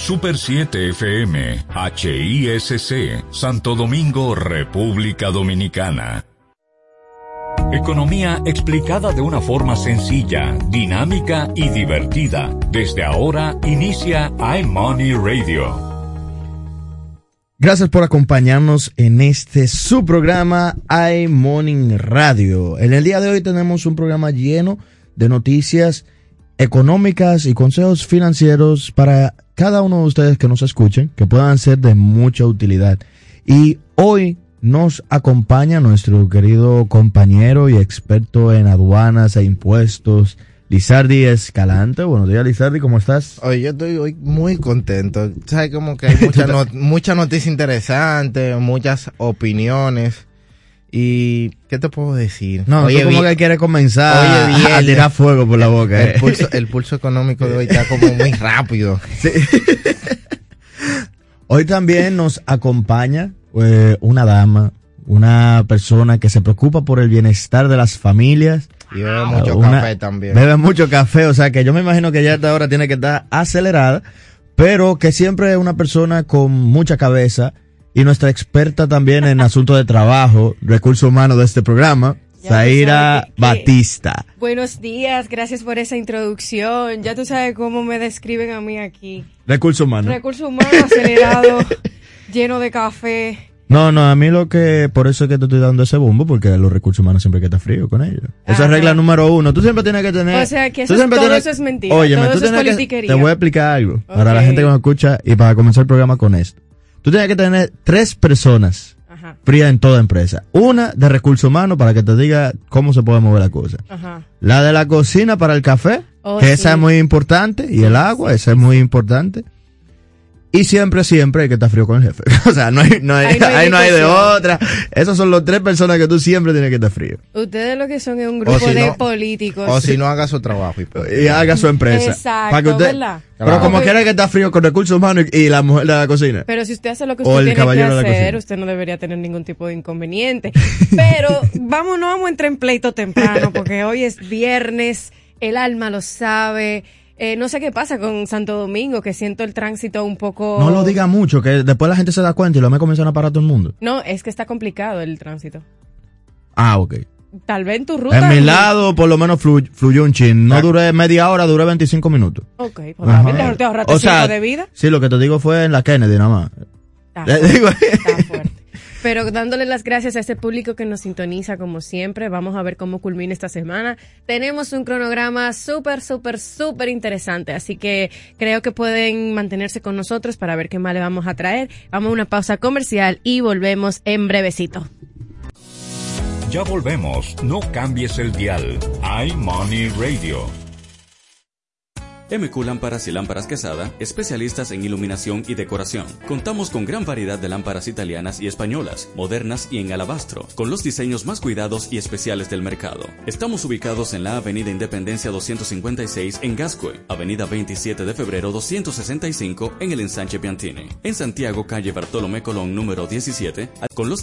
Super 7 FM, HISC, Santo Domingo, República Dominicana. Economía explicada de una forma sencilla, dinámica y divertida. Desde ahora inicia iMoney Radio. Gracias por acompañarnos en este su programa iMorning Radio. En el día de hoy tenemos un programa lleno de noticias económicas y consejos financieros para cada uno de ustedes que nos escuchen, que puedan ser de mucha utilidad. Y hoy nos acompaña nuestro querido compañero y experto en aduanas e impuestos, Lizardi Escalante. Buenos días, Lizardi, ¿cómo estás? Oye, yo estoy hoy muy contento. Sabes como que hay mucha, no, mucha noticia interesante, muchas opiniones. ¿Y qué te puedo decir? No, Oye, como que quiere comenzar Oye, bien, a tirar fuego por la boca. El, eh. pulso, el pulso económico de hoy está como muy rápido. Sí. Hoy también nos acompaña eh, una dama, una persona que se preocupa por el bienestar de las familias. Y bebe mucho Una- café también. Bebe mucho café, o sea que yo me imagino que ya esta hora tiene que estar acelerada, pero que siempre es una persona con mucha cabeza y nuestra experta también en asuntos de trabajo, recursos humanos de este programa, Zaira Batista. Buenos días, gracias por esa introducción. Ya tú sabes cómo me describen a mí aquí. Recursos humanos. Recursos humanos acelerado, lleno de café. No, no, a mí lo que, por eso es que te estoy dando ese bombo, porque los recursos humanos siempre que estar frío con ellos. Esa es regla número uno. Tú siempre tienes que tener. O sea, que eso es, siempre todo tienes- eso es mentira. Óyeme, todo tú eso es tienes que- politiquería. Te voy a explicar algo para la gente que nos escucha y para comenzar el programa con esto. Tú tienes que tener tres personas Ajá. frías en toda empresa. Una de recursos humanos para que te diga cómo se puede mover la cosa. Ajá. La de la cocina para el café, Oh, que esa es muy importante, y el agua, esa es muy importante. Y siempre, siempre hay que estar frío con el jefe. o sea, no hay, no hay, Ahí no hay ahí no hay de otra. Esas son las tres personas que tú siempre tienes que estar frío. Ustedes lo que son es un grupo si de no- políticos. O si no haga su trabajo. Y, Y haga su empresa. Exacto, Para que usted- ¿verdad? Pero Claro. como quiera que está frío con recursos humanos y, y la mujer de la cocina. Pero si usted hace lo que usted tiene que hacer, usted no debería tener ningún tipo de inconveniente. Pero vamos, no vamos a entrar en pleito temprano, porque hoy es viernes, el alma lo sabe. Eh, no sé qué pasa con Santo Domingo, que siento el tránsito un poco... No lo diga mucho, que después la gente se da cuenta y lo me comienzan a parar todo el mundo. No, es que está complicado el tránsito. Ah, ok. Tal vez en tu ruta... En mi lado, por lo menos, flu- fluyó un chin. No duré media hora, duré 25 minutos. Ok, pues también te, te ahorraste O sea, cinco de vida. Sí, lo que te digo fue en la Kennedy nada más. Está Le fuerte, digo- está fuerte. Pero dándole las gracias a ese público que nos sintoniza como siempre, vamos a ver cómo culmina esta semana. Tenemos un cronograma súper, súper, súper interesante, así que creo que pueden mantenerse con nosotros para ver qué más le vamos a traer. Vamos a una pausa comercial y volvemos en brevecito. Ya volvemos, no cambies el dial. iMoney Radio. MQ Lámparas y Lámparas Quesada, especialistas en iluminación y decoración. Contamos con gran variedad de lámparas italianas y españolas, modernas y en alabastro, con los diseños más cuidados y especiales del mercado. Estamos ubicados en la Avenida Independencia 256 en Gascue, Avenida 27 de Febrero 265 en el Ensanche Piantini. En Santiago, calle Bartolomé Colón número 17, con los